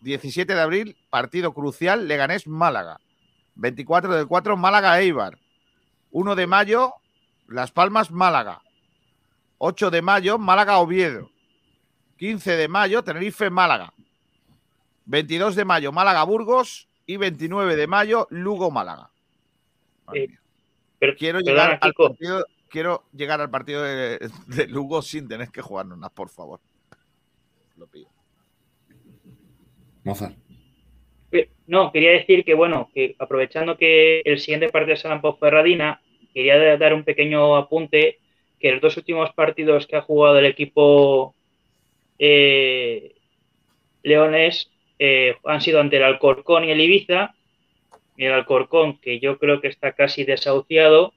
A: 17 de abril, partido crucial, Leganés Málaga. 24 del 4, Málaga Eibar. 1 de mayo, Las Palmas Málaga. 8 de mayo, Málaga Oviedo. 15 de mayo, Tenerife Málaga. 22 de mayo, Málaga Burgos. Y 29 de mayo, Lugo Málaga.
N: Eh,
A: quiero,
N: perdona,
A: llegar al partido, quiero llegar al partido de, de Lugo sin tener que jugarnos nada, por favor. Lo pido.
N: Eh, No, quería decir que, bueno, que aprovechando que el siguiente partido será en Ponferradina, quería da- dar un pequeño apunte que los dos últimos partidos que ha jugado el equipo eh, leones eh, han sido ante el Alcorcón y el Ibiza. El Alcorcón, que yo creo que está casi desahuciado,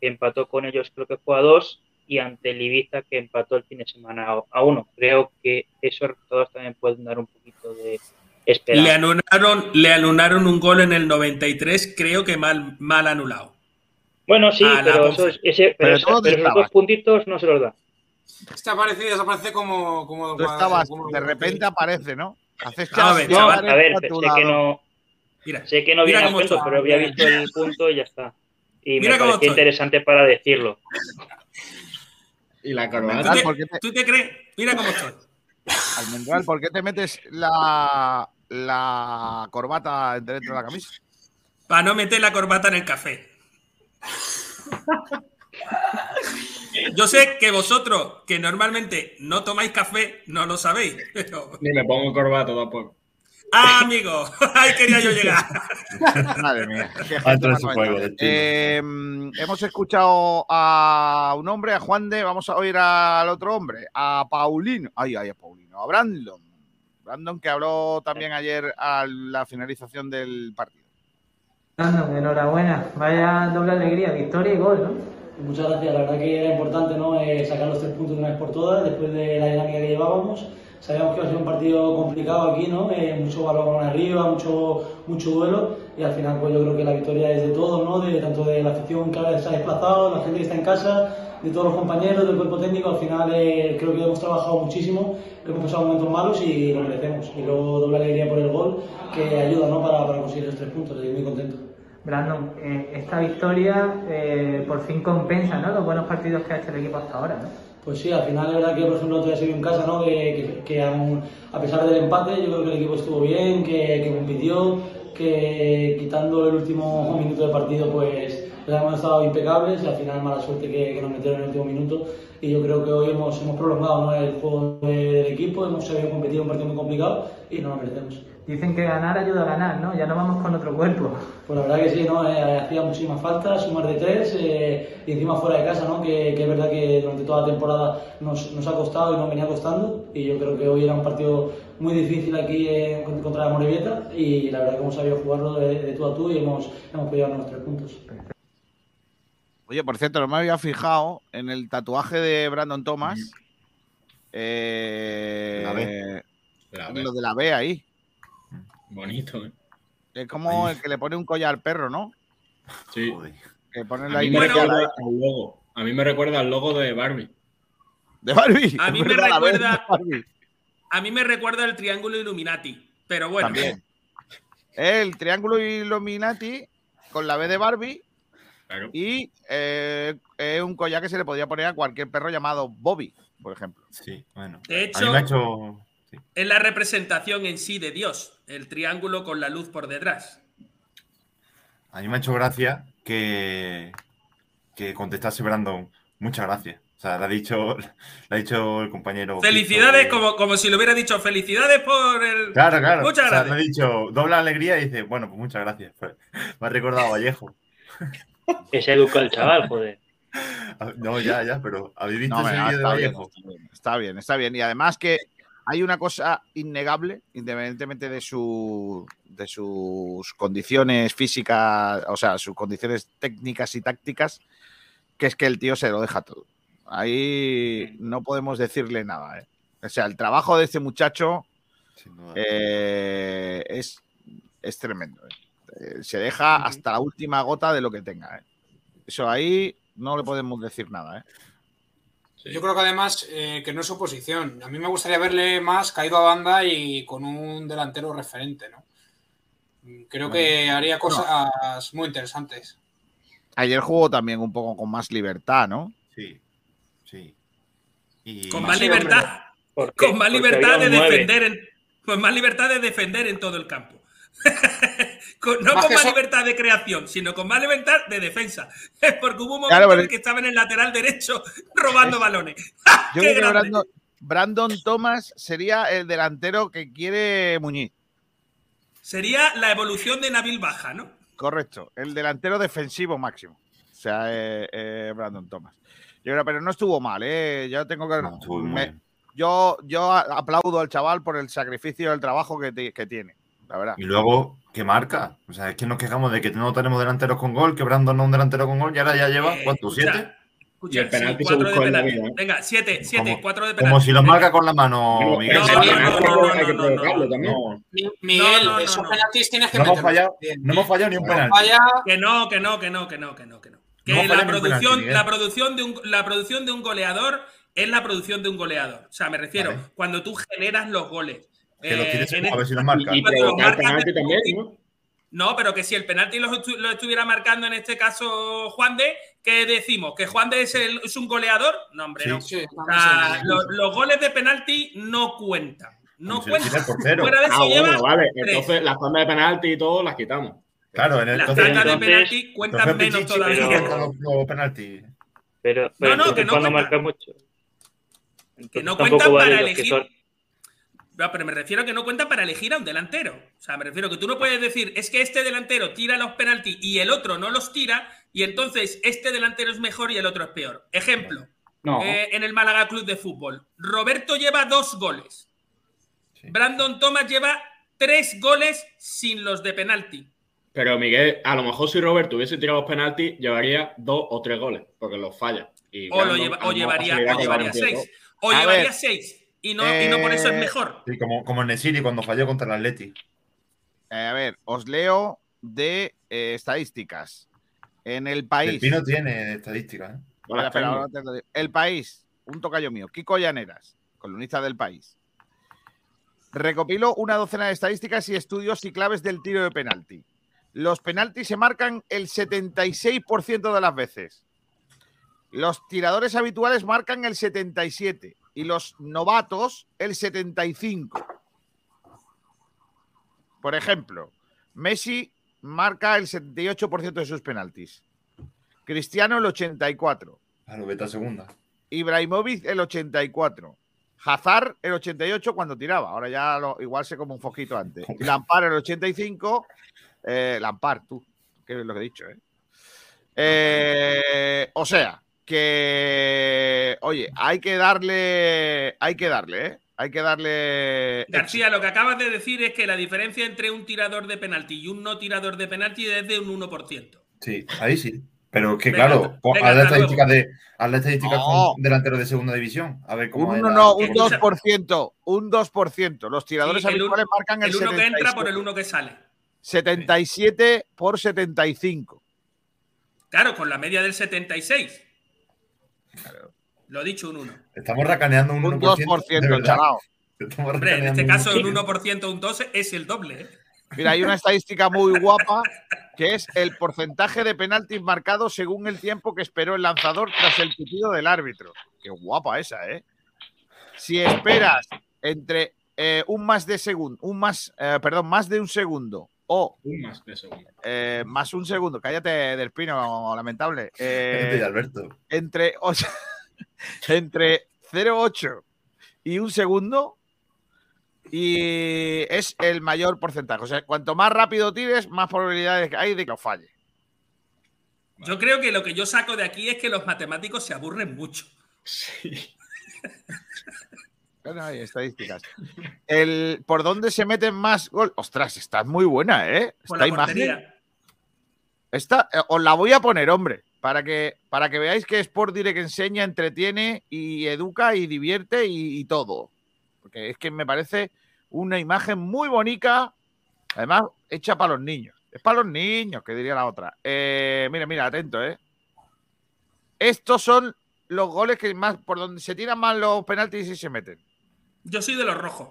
N: que empató con ellos, creo que fue a dos, y ante el Ibiza, que empató el fin de semana a uno. Creo que esos resultados también pueden dar un poquito de
M: Le anularon, le anularon un gol en el 93, creo que mal, mal anulado.
N: Bueno, sí,
M: A
N: pero,
M: Ponfe.
N: esos, ese, pero,
M: Pero tú
N: esos dos puntitos no se los da.
K: Este aparece y desaparece como. como
A: Tú estabas, de repente aparece, ¿no? Haces
M: A ver,
N: No, a ver,
A: a
N: sé que no,
M: Mira,
N: sé que no
M: mira
N: viene a cuento, pero había visto el punto y ya está. Y
M: Mira
N: me
M: estoy.
N: interesante para decirlo.
G: Y la
M: ¿Tú
G: corbata.
M: te,
A: ¿por qué te-
M: tú te crees? Mira cómo estoy.
A: Almendral, ¿por qué te metes la, la corbata dentro de la camisa?
M: Para no meter la corbata en el café. Yo sé que vosotros, que normalmente no tomáis café, no lo sabéis. Pero...
G: Ni me pongo corbata tampoco.
M: Ah, amigo, ahí quería yo llegar.
A: Madre mía.
F: juego.
A: Eh, hemos escuchado a un hombre, a Juan de, vamos a oír al otro hombre, a Paulino, ay, ay, a Paulino, a Brandon. Brandon que habló también ayer a la finalización del partido.
O: Brandon, enhorabuena. Vaya doble alegría, victoria y gol, ¿no?
Q: Muchas gracias, la verdad que era importante ¿no? Eh, sacar los tres puntos de una vez por todas, después de la dinámica que llevábamos. Sabíamos que iba a ser un partido complicado aquí, ¿no? Eh, mucho balón arriba, mucho, mucho duelo, y al final pues yo creo que la victoria es de todos, ¿no? De, tanto de la afición que se ha desplazado, la gente que está en casa, de todos los compañeros, del cuerpo técnico, al final eh, creo que hemos trabajado muchísimo, hemos pasado momentos malos y lo merecemos. Y luego doble alegría por el gol, que ayuda, ¿no? Para, para conseguir los tres puntos, estoy muy contento.
O: Brandon, eh, esta victoria eh, por fin compensa los buenos partidos que ha hecho el equipo hasta ahora.
Q: Pues sí, al final es verdad que por ejemplo todavía se vio en casa, ¿no? Que, a pesar del empate, yo creo que el equipo estuvo bien, que, compitió, que quitando el último minuto de partido, pues, hemos estado impecables y al final mala suerte que, que nos metieron en el último minuto. Y yo creo que hoy hemos, prolongado el juego de- del equipo, hemos sabido competir un partido muy complicado y no lo merecemos.
O: Dicen que ganar ayuda a ganar, ¿no? Ya no vamos con otro cuerpo.
Q: Pues la verdad que sí, ¿no? Eh, hacía muchísimas faltas, sumar de tres eh, y encima fuera de casa, ¿no? Que, que es verdad que durante toda la temporada nos, nos ha costado y nos venía costando y yo creo que hoy era un partido muy difícil aquí eh, contra la Morevieta y la verdad que hemos sabido jugarlo de, de tú a tú y hemos, hemos podido los tres puntos.
A: Oye, por cierto, no me había fijado en el tatuaje de Brandon Thomas. Eh,
F: La B.
G: La B.
A: Lo de la B ahí.
G: Bonito, ¿eh?
A: Es como el que le pone un collar al perro, ¿no?
G: Sí.
A: Que pone
G: A
A: la
G: mí, me recuerda al logo. A mí me recuerda al logo de Barbie.
A: de Barbie.
M: A mí me recuerda-. A mí me recuerda el triángulo Illuminati, pero bueno.
A: También. El triángulo Illuminati con la B de Barbie Y eh, es un collar que se le podría poner a cualquier perro llamado Bobby, por ejemplo.
F: Sí, bueno.
M: De
F: A
M: hecho,
F: hecho.
M: es la representación en sí de Dios, el triángulo con la luz por detrás.
F: A mí me ha hecho gracia que, que contestase Brandon. Muchas gracias. O sea, le ha dicho, ha dicho el compañero.
M: Felicidades,
F: Cristo,
M: como, como si le hubiera dicho felicidades por el.
F: Claro, claro.
M: Muchas
F: O sea,
M: gracias.
F: me ha dicho doble alegría y dice, bueno, pues muchas gracias. Pues, me ha recordado a Vallejo.
N: Que se educa el chaval, joder.
F: No, ya, ya, pero ¿habéis visto
A: No,
F: ese vídeo de Vallejo?
A: bien, está bien, está bien. Y además que hay una cosa innegable, independientemente de, su, de sus condiciones físicas, o sea, sus condiciones técnicas y tácticas, que es que el tío se lo deja todo. Ahí no podemos decirle nada. ¿eh? O sea, el trabajo de este muchacho eh, es, es tremendo. ¿eh? Eh, Se deja hasta la última gota de lo que tenga. Eso ahí no le podemos decir nada. ¿eh?
K: Yo creo que además eh, que no es su posición. A mí me gustaría verle más caído a banda y con un delantero referente, ¿no? Creo que haría
A: no.
K: cosas muy interesantes.
A: Ayer jugó también un poco con más libertad, ¿no?
F: Sí, sí. Y...
M: Con más libertad. Con más libertad de defender en, con más libertad de defender en todo el campo. Con- no
K: Más
M: con más
K: eso-
M: libertad de creación, sino con más libertad de defensa. Porque hubo un momento
A: Claro, pero-
M: en el que estaba en el lateral derecho robando balones.
A: Yo. Brandon, Brandon Thomas sería el delantero que quiere Muñiz.
M: Sería la evolución de Nabil Baja, ¿no?
A: Correcto. El delantero defensivo máximo. O sea, eh, eh, Brandon Thomas. Yo creo, pero no estuvo mal, ¿eh? Yo tengo que. me- yo, yo aplaudo al chaval por el sacrificio del trabajo que, ti- que tiene. La verdad.
F: Y luego, ¿qué marca? O sea, es que nos quejamos de que no tenemos delanteros con gol, que Brandon no es un delantero con gol y ahora ya lleva, ¿cuánto? ¿Siete?
M: Escucha,
G: Y el penalti
M: sí,
G: se
M: cuatro de
G: buscó en la
M: penalti.
G: vida, ¿eh?
M: Venga, siete, siete,
F: Como-
M: cuatro de penalti.
F: Como si los marca con la mano, Miguel.
M: no, no,
K: Miguel,
M: No, no, no,
K: esos
M: no.
K: penaltis tienes que
F: No hemos, fallado, no hemos fallado ni un
K: No
F: penalti.
M: Que no, que no, que no, que no, que no, que no, que no. Que
F: No
M: la producción,
F: penalti,
M: la producción de un, la producción de un goleador es la producción de un goleador. O sea, me refiero,
F: Vale.
M: cuando tú generas los goles.
F: Que los
M: Eh,
F: tienes
M: en
F: a ver si los marca.
G: Y
M: lo
G: provocar penalti también, ¿no?
M: No, pero que si el penalti lo, estu- lo estuviera marcando en este caso Juan de, ¿qué decimos? ¿Que Juan de es, el- es un goleador? No, hombre,
F: Sí.
M: no.
K: Sí,
M: O sea, lo- los goles de penalti no cuentan. No
F: lo hiciera
M: cuentan. Fuera de
G: Ah,
M: eso lleva
G: bueno, vale.
M: tres.
G: Entonces las tandas de penalti y todo las quitamos.
F: Claro, en el,
M: Las
F: entonces,
M: tandas de penalti cuentan menos todavía.
F: que marca los, los penaltis.
N: Pero, pero
M: No, no, que no cuenta.
N: marca mucho.
M: Que
N: Entonces
M: no
N: tampoco
M: cuentan
N: vale
M: para
N: los que
M: elegir. No, pero me refiero a que no cuentan para elegir a un delantero. O sea, me refiero a que tú no puedes decir, es que este delantero tira los penaltis y el otro no los tira, y entonces este delantero es mejor y el otro es peor. Ejemplo,
N: No.
M: eh, en el Málaga Club de Fútbol. Roberto lleva dos goles.
F: Sí.
M: Brandon Thomas lleva tres goles sin los de penalti.
G: Pero Miguel, a lo mejor si Roberto hubiese tirado los penaltis, llevaría dos o tres goles, porque los falla. Y
M: O, lo lleva- llevaría, o seis. O
A: A
M: llevaría
A: ver,
M: seis. Y no, y no por eso es
A: eh,
M: mejor.
F: Sí, como, como en Nesiri cuando falló contra el Atleti.
A: Eh, a ver, os leo de eh, estadísticas. En el
F: El
A: país.
F: Pino tiene estadísticas. ¿eh?
A: Espera, digo. El país, un tocayo mío, Kiko Llaneras, columnista del país. Recopiló una docena de estadísticas y estudios y claves del tiro de penalti. Los penaltis se marcan el 76% de las veces. Los tiradores habituales marcan el 77% y los novatos el 75%. Por ejemplo, Messi marca el 78% de sus penaltis. Cristiano el 84%.
F: Claro, vete a segunda.
A: Ibrahimovic el 84. Hazard el 88 cuando tiraba. Ahora ya lo- igual se come un foquito antes. Y Lampard el 85. Eh, Lampard, tú. Que es lo que he dicho, ¿eh? Eh, o sea, que. Oye, hay que darle. Hay que darle, ¿eh? Hay que darle.
M: García, lo que acabas de decir es que la diferencia entre un tirador de penalti y un no tirador de penalti es de un 1%.
F: Sí, ahí sí. Pero que
M: Venga,
F: claro,
M: venga,
F: haz la estadística de, haz la estadística
A: No.
F: con delanteros de segunda división. A ver cómo
A: Un, no, un
M: Escucha.
A: 2%. Un 2%. Los tiradores
M: Sí,
A: habituales
M: uno-
A: marcan el,
M: El uno que entra
A: 77,
M: por el uno que sale.
A: 77 por 75.
M: Claro, con la media del 76. Lo he dicho, un 1.
F: Estamos racaneando un,
A: Un
F: 1%.
A: 2%,
F: de verdad.
A: chalao.
F: Estamos
M: Hombre, en
F: racaneando
M: este
F: un
M: caso,
F: 1%.
M: un 1% un 12 es el doble. ¿eh?
A: Mira, hay una estadística muy guapa que es el porcentaje de penaltis marcados según el tiempo que esperó el lanzador tras el pitido del árbitro. Qué guapa esa, ¿eh? Si esperas entre eh, un más de segundo, un más, eh, perdón, más de un segundo o
G: Un más de segundo.
A: eh, más un segundo, cállate del pino, lamentable. Eh,
F: Alberto.
A: Entre, o sea, entre 0,8 y un segundo y es el mayor porcentaje. O sea, cuanto más rápido tires, más probabilidades hay de que lo falle.
M: Yo creo que lo que yo saco de aquí es que los matemáticos se aburren mucho.
A: Bueno, hay estadísticas. El, ¿Por dónde se meten más gol? Ostras, está muy buena, ¿eh? Esta
M: la
A: imagen.
M: portería.
A: Esta, eh, os la voy a poner, hombre, para que, para que veáis que Sport Direct enseña, entretiene y educa y divierte y, y todo. Porque es que me parece una imagen muy bonita, además hecha para los niños. Es para los niños, que diría la otra. Eh, mira, mira, atento, ¿eh? Estos son los goles que más, por donde se tiran más los penaltis y se meten.
M: Yo soy de los rojos.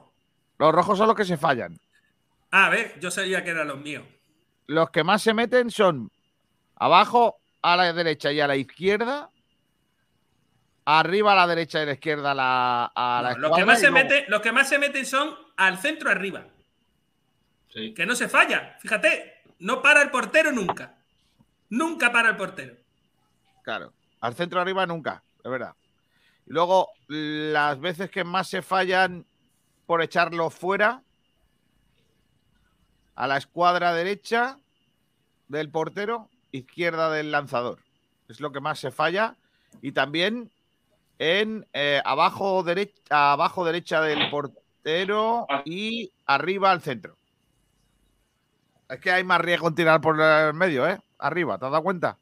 A: Los rojos son los que se fallan.
M: Ah, a ver, yo sabía que eran los míos.
A: Los que más se meten son abajo a la derecha y a la izquierda. Arriba a la derecha y a la izquierda a la, a la
M: los, que más se
A: luego-
M: meten, los que más se meten son al centro arriba. Que no se falla. Fíjate, no para el portero nunca. Nunca para el portero.
A: Claro, al centro arriba nunca, es verdad. Luego, las veces que más se fallan por echarlo fuera, a la escuadra derecha del portero, izquierda del lanzador. Es lo que más se falla. Y también en eh, abajo, derecha, abajo derecha del portero y arriba al centro. Es que hay más riesgo en tirar por el medio, ¿eh? Arriba, ¿te has dado cuenta?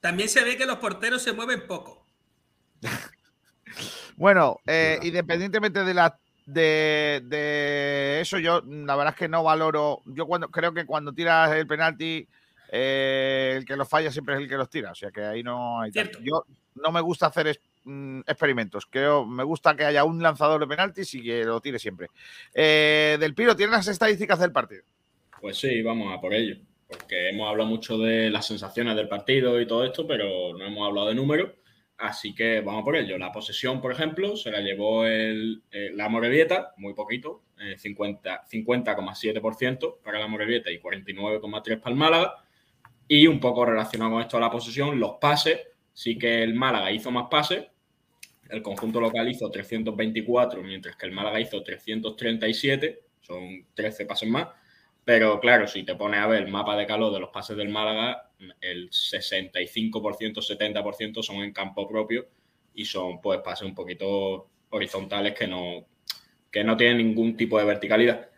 M: También se ve que los porteros se mueven poco.
A: Bueno, eh, independientemente de la de, de eso, yo la verdad es que no valoro. Yo cuando creo que cuando tiras el penalti, eh, el que los falla siempre es el que los tira. O sea que ahí no hay. Yo no me gusta hacer es- mm, experimentos. Creo, me gusta que haya un lanzador de penaltis y que lo tire siempre. Eh, del Piro, ¿tienes las estadísticas del partido?
G: Pues sí, vamos a por ello. Porque hemos hablado mucho de las sensaciones del partido y todo esto, pero no hemos hablado de números. Así que vamos por ello. La posesión, por ejemplo, se la llevó el, eh, la Morevieta, muy poquito, eh, 50 50,7% para la Morevieta y 49,3% para el Málaga. Y un poco relacionado con esto de la posesión, los pases. Sí que el Málaga hizo más pases. El conjunto local hizo 324, mientras que el Málaga hizo 337. Son 13 pases más. Pero claro, si te pones a ver el mapa de calor de los pases del Málaga, el 65%, 70% son en campo propio y son pues pases un poquito horizontales que no, que no tienen ningún tipo de verticalidad.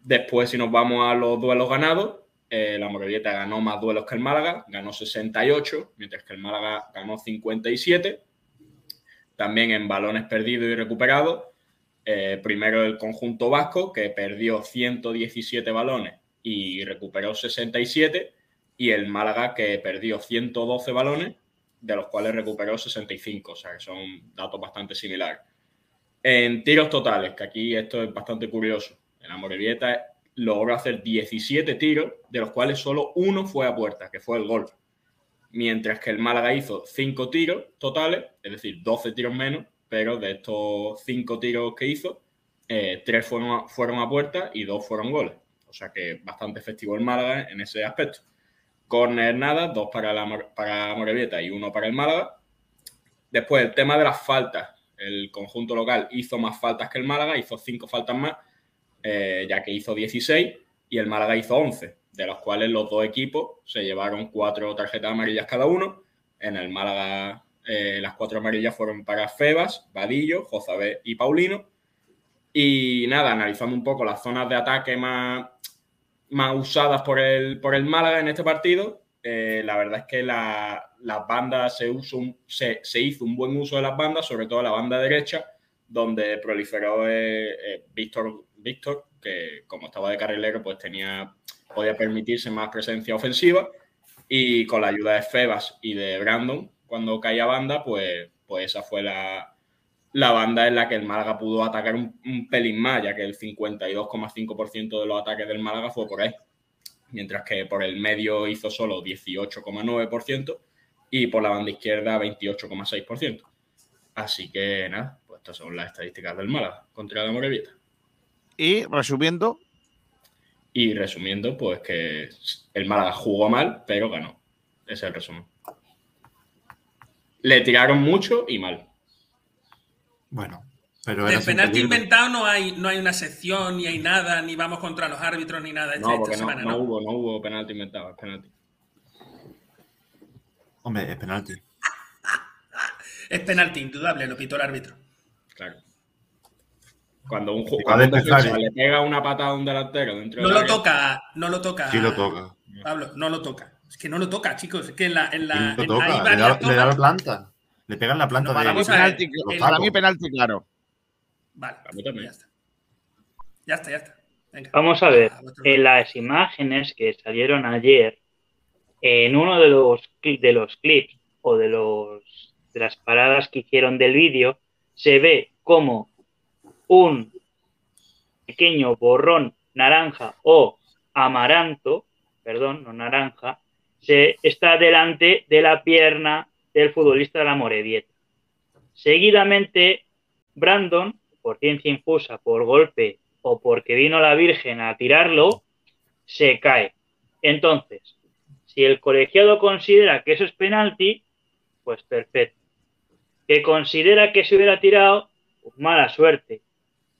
G: Después, si nos vamos a los duelos ganados, eh, la Morevieta ganó más duelos que el Málaga, ganó 68, mientras que el Málaga ganó 57. También en balones perdidos y recuperados, eh, primero el conjunto vasco, que perdió 117 balones y recuperó 67, y el Málaga, que perdió 112 balones, de los cuales recuperó 65, o sea que son datos bastante similares. En tiros totales, que aquí esto es bastante curioso, en la Morevieta logró hacer 17 tiros, de los cuales solo uno fue a puerta, que fue el gol. Mientras que el Málaga hizo 5 tiros totales, es decir, 12 tiros menos, pero de estos 5 tiros que hizo, 3 fueron a, fueron a puerta y 2 fueron goles. O sea que bastante efectivo el Málaga en ese aspecto. Corner nada, 2 para, la, para Morevieta y 1 para el Málaga. Después, el tema de las faltas. El conjunto local hizo más faltas que el Málaga, hizo 5 faltas más, eh, ya que hizo 16 y el Málaga hizo 11, de los cuales los dos equipos se llevaron cuatro tarjetas amarillas cada uno. En el Málaga eh, las cuatro amarillas fueron para Febas, Vadillo, Jozabé y Paulino. Y nada, analizando un poco las zonas de ataque más, más usadas por el, por el Málaga en este partido, eh, la verdad es que la- las bandas se, hizo un buen uso de las bandas, sobre todo la banda derecha, donde proliferó eh, eh, Víctor, Víctor, que como estaba de carrilero, pues tenía, podía permitirse más presencia ofensiva. Y con la ayuda de Febas y de Brandon, cuando caía banda, pues, pues esa fue la, la banda en la que el Málaga pudo atacar un, un pelín más, ya que el 52,5% de los ataques del Málaga fue por ahí. Mientras que por el medio hizo solo 18,9% y por la banda izquierda 28,6%. Así que nada, pues estas son las estadísticas del Málaga contra la Morevieta.
A: Y resumiendo,
G: Y resumiendo, pues que el Málaga jugó mal, pero ganó. Ese es el resumen. Le tiraron mucho y mal.
F: Bueno, pero
M: Del penalti inventado no hay, no hay una sección, ni hay nada, ni vamos contra los árbitros, ni nada. esta-
G: No,
M: esta
G: no,
M: semana,
G: no
M: ¿no?
G: hubo, no hubo penalti inventado, es penalti.
F: Hombre, es penalti.
M: Es penalti, indudable, lo pitó el árbitro.
G: Claro. Cuando un, ju-
F: Va a
G: cuando un
F: despejar,
G: defensa
F: ¿eh?
G: le pega una patada a un delantero dentro
M: No
G: del
M: lo
G: área,
M: toca, no lo toca.
F: Sí lo toca.
M: Pablo, no lo toca. Es que no lo toca, chicos. Es que en la. En la
F: Sí lo
M: en-
F: toca. Le da, le da la planta. Le pegan la planta
M: No, vamos
F: de
M: a ver.
A: penalti, para mí penalti claro.
M: Vale,
G: mí
M: ya está. Ya está, ya está. Venga.
N: Vamos a ver,
M: A vuestro-
N: en las imágenes que salieron ayer, en uno de los, de los clips o de, los, de las paradas que hicieron del vídeo, se ve como un pequeño borrón naranja o amaranto, perdón, no naranja, se está delante de la pierna del futbolista de la Morevieta. Seguidamente, Brandon, por ciencia infusa, por golpe o porque vino la Virgen a tirarlo, se cae. Entonces, si el colegiado considera que eso es penalti, pues perfecto. Que considera que se hubiera tirado, pues mala suerte.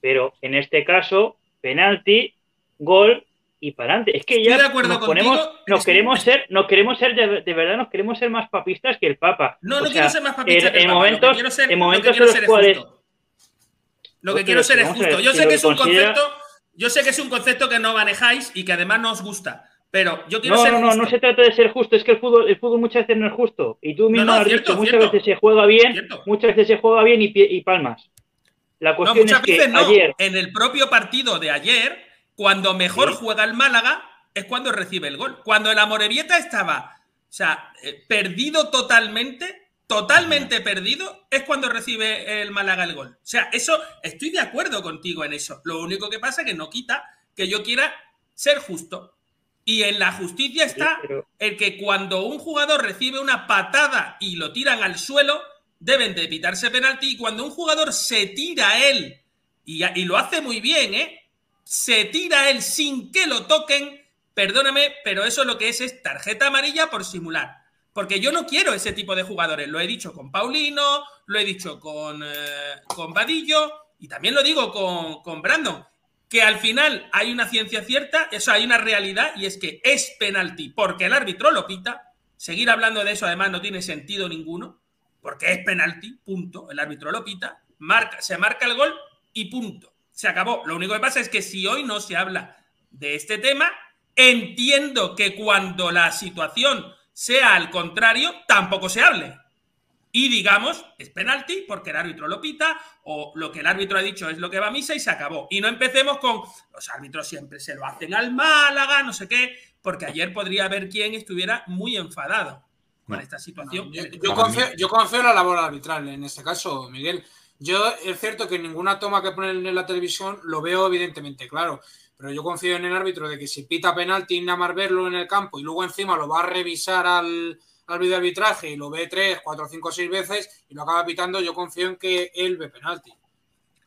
N: Pero en este caso, penalti, gol y para adelante. Es que ya
M: de acuerdo
N: nos ponemos,
M: contigo,
N: nos
M: que-
N: queremos ser, nos queremos ser de, de verdad, nos queremos ser más papistas que el Papa.
M: No,
N: O
M: no
N: sea,
M: quiero ser más papista
N: en,
M: que el Papa,
N: momentos,
M: quiero ser-
N: en
M: lo que
N: momentos
M: quiero
N: en los
M: ser es
N: cuales
M: justo. Lo que quiero ser es justo. Yo sé que es un
N: considera-
M: concepto, yo sé que es un concepto que no manejáis y que además no os gusta. Pero yo quiero
N: No,
M: ser
N: no, no, no se trata de ser justo, es que el fútbol, el fútbol muchas veces no es justo. Y tú mismo
M: no,
N: has
M: cierto,
N: dicho, muchas
M: cierto.
N: veces se juega bien,
M: Cierto.
N: muchas veces se juega bien y, palmas. La
M: No,
N: cuestión
M: muchas
N: es que
M: veces no.
N: ayer,
M: En el propio partido de ayer, cuando mejor
N: Sí.
M: juega el Málaga, es cuando recibe el gol. Cuando el Amorebieta estaba, o sea, eh, perdido totalmente, totalmente perdido, es cuando recibe el Málaga el gol. O sea, eso, estoy de acuerdo contigo en eso. Lo único que pasa es que no quita que yo quiera ser justo. Y en la justicia está
N: pero-
M: el que cuando un jugador recibe una patada y lo tiran al suelo, deben de evitarse penalti. Y cuando un jugador se tira él, y, y lo hace muy bien, ¿eh? Se tira él sin que lo toquen, perdóname, pero eso lo que es es tarjeta amarilla por simular. Porque yo no quiero ese tipo de jugadores. Lo he dicho con Paulino, lo he dicho con, eh, con Vadillo y también lo digo con, con Brandon. Que al final hay una ciencia cierta, eso hay una realidad y es que es penalti porque el árbitro lo pita. Seguir hablando de eso además no tiene sentido ninguno porque es penalti, punto. El árbitro lo pita, marca, se marca el gol y punto. Se acabó. Lo único que pasa es que si hoy no se habla de este tema, entiendo que cuando la situación sea al contrario, tampoco se hable. Y digamos, es penalti porque el árbitro lo pita o lo que el árbitro ha dicho es lo que va a misa y se acabó. Y no empecemos con los árbitros siempre se lo hacen al Málaga, no sé qué, porque ayer podría haber quien estuviera muy enfadado con esta situación.
K: Yo, yo confío, yo confío en la labor arbitral, en este caso, Miguel. Yo es cierto que en ninguna toma que ponen en la televisión lo veo evidentemente claro, pero yo confío en el árbitro de que si pita penalti nada más verlo en el campo y luego encima lo va a revisar al, al videoarbitraje y lo ve tres, cuatro, cinco, seis veces y lo acaba pitando, yo confío en que él ve penalti.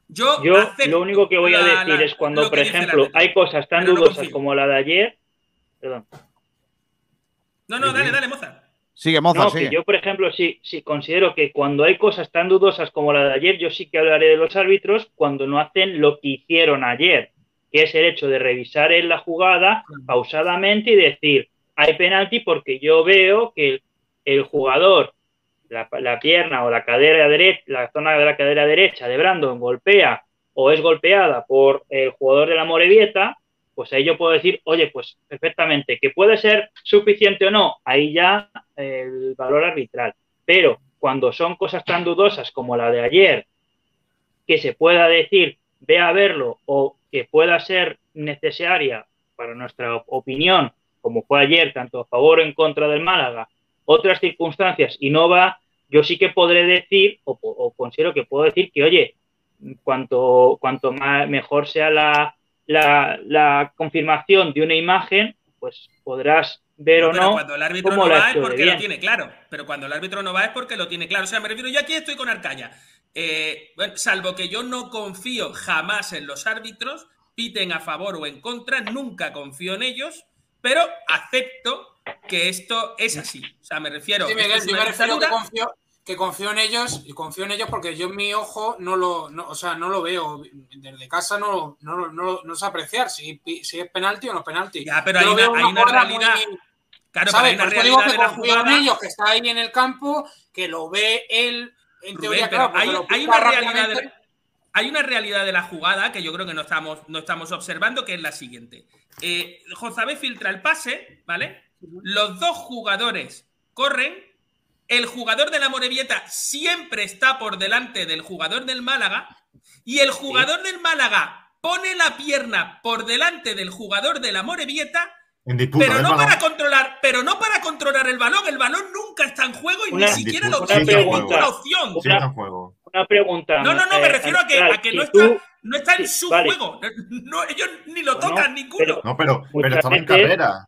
M: Yo,
N: lo único que voy a decir
M: la-
N: es cuando, por ejemplo, hay cosas tan
M: no
N: dudosas como la de ayer. Perdón.
M: No, no, dale, dale, moza.
A: Sigue, Moza,
N: No,
A: sigue.
N: que yo, por ejemplo, sí, sí considero que cuando hay cosas tan dudosas como la de ayer, yo sí que hablaré de los árbitros cuando no hacen lo que hicieron ayer, que es el hecho de revisar en la jugada pausadamente y decir, hay penalti porque yo veo que el, el jugador, la, la pierna o la cadera derecha, la zona de la cadera derecha de Brandon golpea o es golpeada por el jugador de la Morevieta, pues ahí yo puedo decir, oye, pues perfectamente, que puede ser suficiente o no, ahí ya eh, el valor arbitral. Pero cuando son cosas tan dudosas como la de ayer, que se pueda decir, ve a verlo, o que pueda ser necesaria para nuestra opinión, como fue ayer, tanto a favor o en contra del Málaga, otras circunstancias, y no va yo sí que podré decir, o, considero que puedo decir que, oye, cuanto, cuanto más, mejor sea la, la, la confirmación de una imagen, pues podrás ver o
M: Pero
N: no
M: cuando el árbitro
N: cómo
M: no va es porque lo tiene claro. Pero cuando el árbitro no va es porque lo tiene claro. O sea, me refiero, yo aquí estoy con Arcaya. Eh, bueno, salvo que yo no confío jamás en los árbitros, piten a favor o en contra, nunca confío en ellos, pero acepto que esto es así. O sea, me refiero.
K: Sí,
M: esto
K: Miguel,
M: es
K: yo
M: una
K: me refiero que
M: dictadura.
K: confío, que confío en ellos y confío en ellos porque yo en mi ojo no lo, no, o sea, no lo veo. Desde casa no, no, no, no, sé apreciar si, si es penalti o no es penalti.
M: Ya, pero
K: Yo
M: hay una, hay una realidad.
K: muy-
M: Claro,
K: ¿sabes?
M: hay una
K: eso digo
M: realidad
K: que
M: de la
K: confío en
M: jugada.
K: ellos, que está ahí en el campo, que lo ve él, en
M: Rubén,
K: teoría,
M: pero
K: claro,
M: hay,
K: lo
M: hay una realidad de la, hay una realidad de la jugada que yo creo que no estamos, no estamos observando, que es la siguiente. Eh, Jozabé filtra el pase, ¿vale? Los dos jugadores corren. El jugador de la Morevieta siempre está por delante del jugador del Málaga. Y el jugador del Málaga pone la pierna por delante del jugador de la Morevieta
F: En disputa,
M: pero
F: ¿eh,
M: no
F: balón?
M: para controlar, pero no para controlar el balón. El balón nunca está en juego y
N: Una-
M: ni siquiera lo
F: Sí,
M: tiene ninguna opción.
F: Sí, está en juego.
N: Una pregunta.
M: No, no, no, me
N: eh,
M: refiero a que,
N: Ancestral,
M: a que
N: si
M: no,
N: tú-
M: está, no está en su
N: vale.
M: juego. No, ellos ni lo
N: Bueno,
M: tocan ninguno.
N: pero-
F: No, pero, pero estaba en carrera.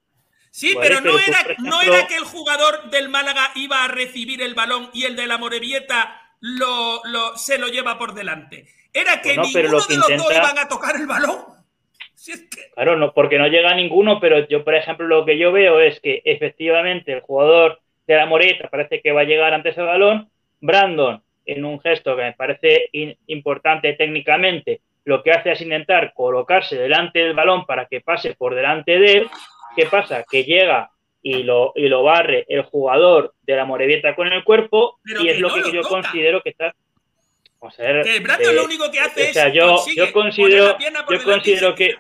M: Sí,
N: Vale,
M: pero, no,
N: pero
M: era, no era que el jugador del Málaga iba a recibir el balón y el de la Morevieta lo, lo- se lo lleva por delante. Era que
N: Bueno, pero
M: ninguno
N: lo que
M: de los dos iban a tocar el balón. Si es que-
N: Claro, no, porque no llega ninguno, pero yo, por ejemplo, lo que yo veo es que efectivamente el jugador de la Moreta parece que va a llegar antes al balón. Brandon, en un gesto que me parece in- importante técnicamente, lo que hace es intentar colocarse delante del balón para que pase por delante de él. ¿Qué pasa? Que llega y lo, y lo barre el jugador de la Morevieta con el cuerpo
M: Pero
N: y es
M: que
N: lo
M: no
N: que
M: lo
N: yo
M: toca.
N: considero que está... A
M: Que Brandon
N: eh,
M: lo único que hace
N: o sea,
M: es
N: yo, yo considero, yo considero
M: se
N: que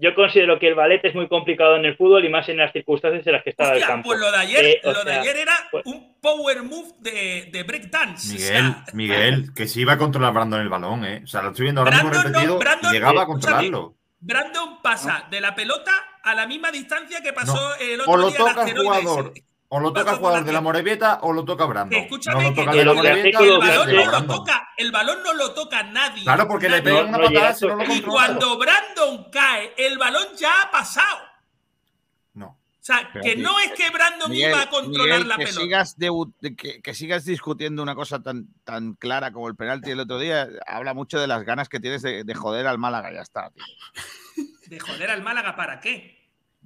N: yo considero que el ballet es muy complicado en el fútbol y más en las circunstancias en las que estaba el campo.
M: pues lo de ayer,
N: Eh, o
M: lo de
N: sea,
M: ayer era
N: pues-
M: un power move de, de breakdance. O
F: Miguel,
M: sea,
F: Miguel, que sí iba a controlar Brandon el balón, ¿eh? O sea, lo estoy viendo ahora mismo
M: Brandon no,
F: repetido
M: Brandon,
F: y llegaba a
M: eh,
F: controlarlo.
M: Brandon pasa de la pelota a la misma distancia que pasó
F: No.
M: el otro
F: O lo
M: día el
F: toca el jugador, o lo toca el jugador de la Morevieta o lo toca Brandon.
M: Escúchame,
F: no lo
M: que,
F: toca
M: que
F: el de la Morevieta
M: balón no lo
F: Brandon.
M: toca, el balón no lo toca nadie.
F: Claro, porque le pegan una
N: no
F: patada si no lo
M: Y cuando Brandon cae, el balón ya ha pasado.
F: No.
M: O sea,
A: Pero
M: que no es que Brandon
A: Miguel,
M: iba a controlar
A: Miguel,
M: la
A: que
M: pelota.
A: Sigas debu- de- que, que sigas discutiendo una cosa tan, tan clara como el penalti del otro día, habla mucho de las ganas que tienes de, de joder al Málaga, ya está. tío.
M: De joder al Málaga, ¿para qué?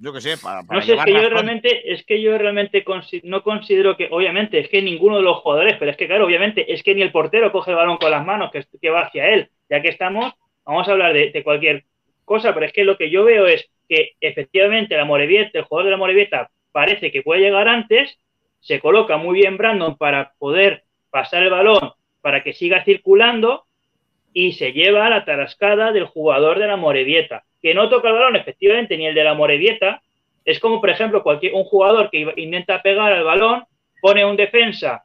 A: Yo qué sé, para, para
N: No sé, es que yo realmente, es que yo realmente no considero que, obviamente, es que ninguno de los jugadores, pero es que claro, obviamente, es que ni el portero coge el balón con las manos, que, que va hacia él. Ya que estamos, vamos a hablar de, de cualquier cosa, pero es que lo que yo veo es que efectivamente la Morevieta, el jugador de la Morevieta parece que puede llegar antes, se coloca muy bien Brandon para poder pasar el balón para que siga circulando y se lleva a la tarascada del jugador de la Morevieta, que no toca el balón efectivamente ni el de la Morevieta, es como por ejemplo cualquier un jugador que intenta pegar al balón, pone un defensa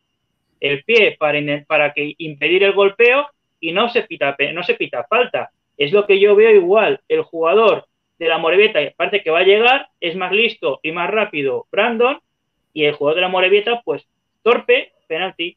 N: el pie para, para que impedir el golpeo y no se pita no se pita falta. Es lo que yo veo igual, el jugador de la Morevieta, aparte que va a llegar, es más listo y más rápido Brandon y el jugador de la Morevieta pues torpe, penalti.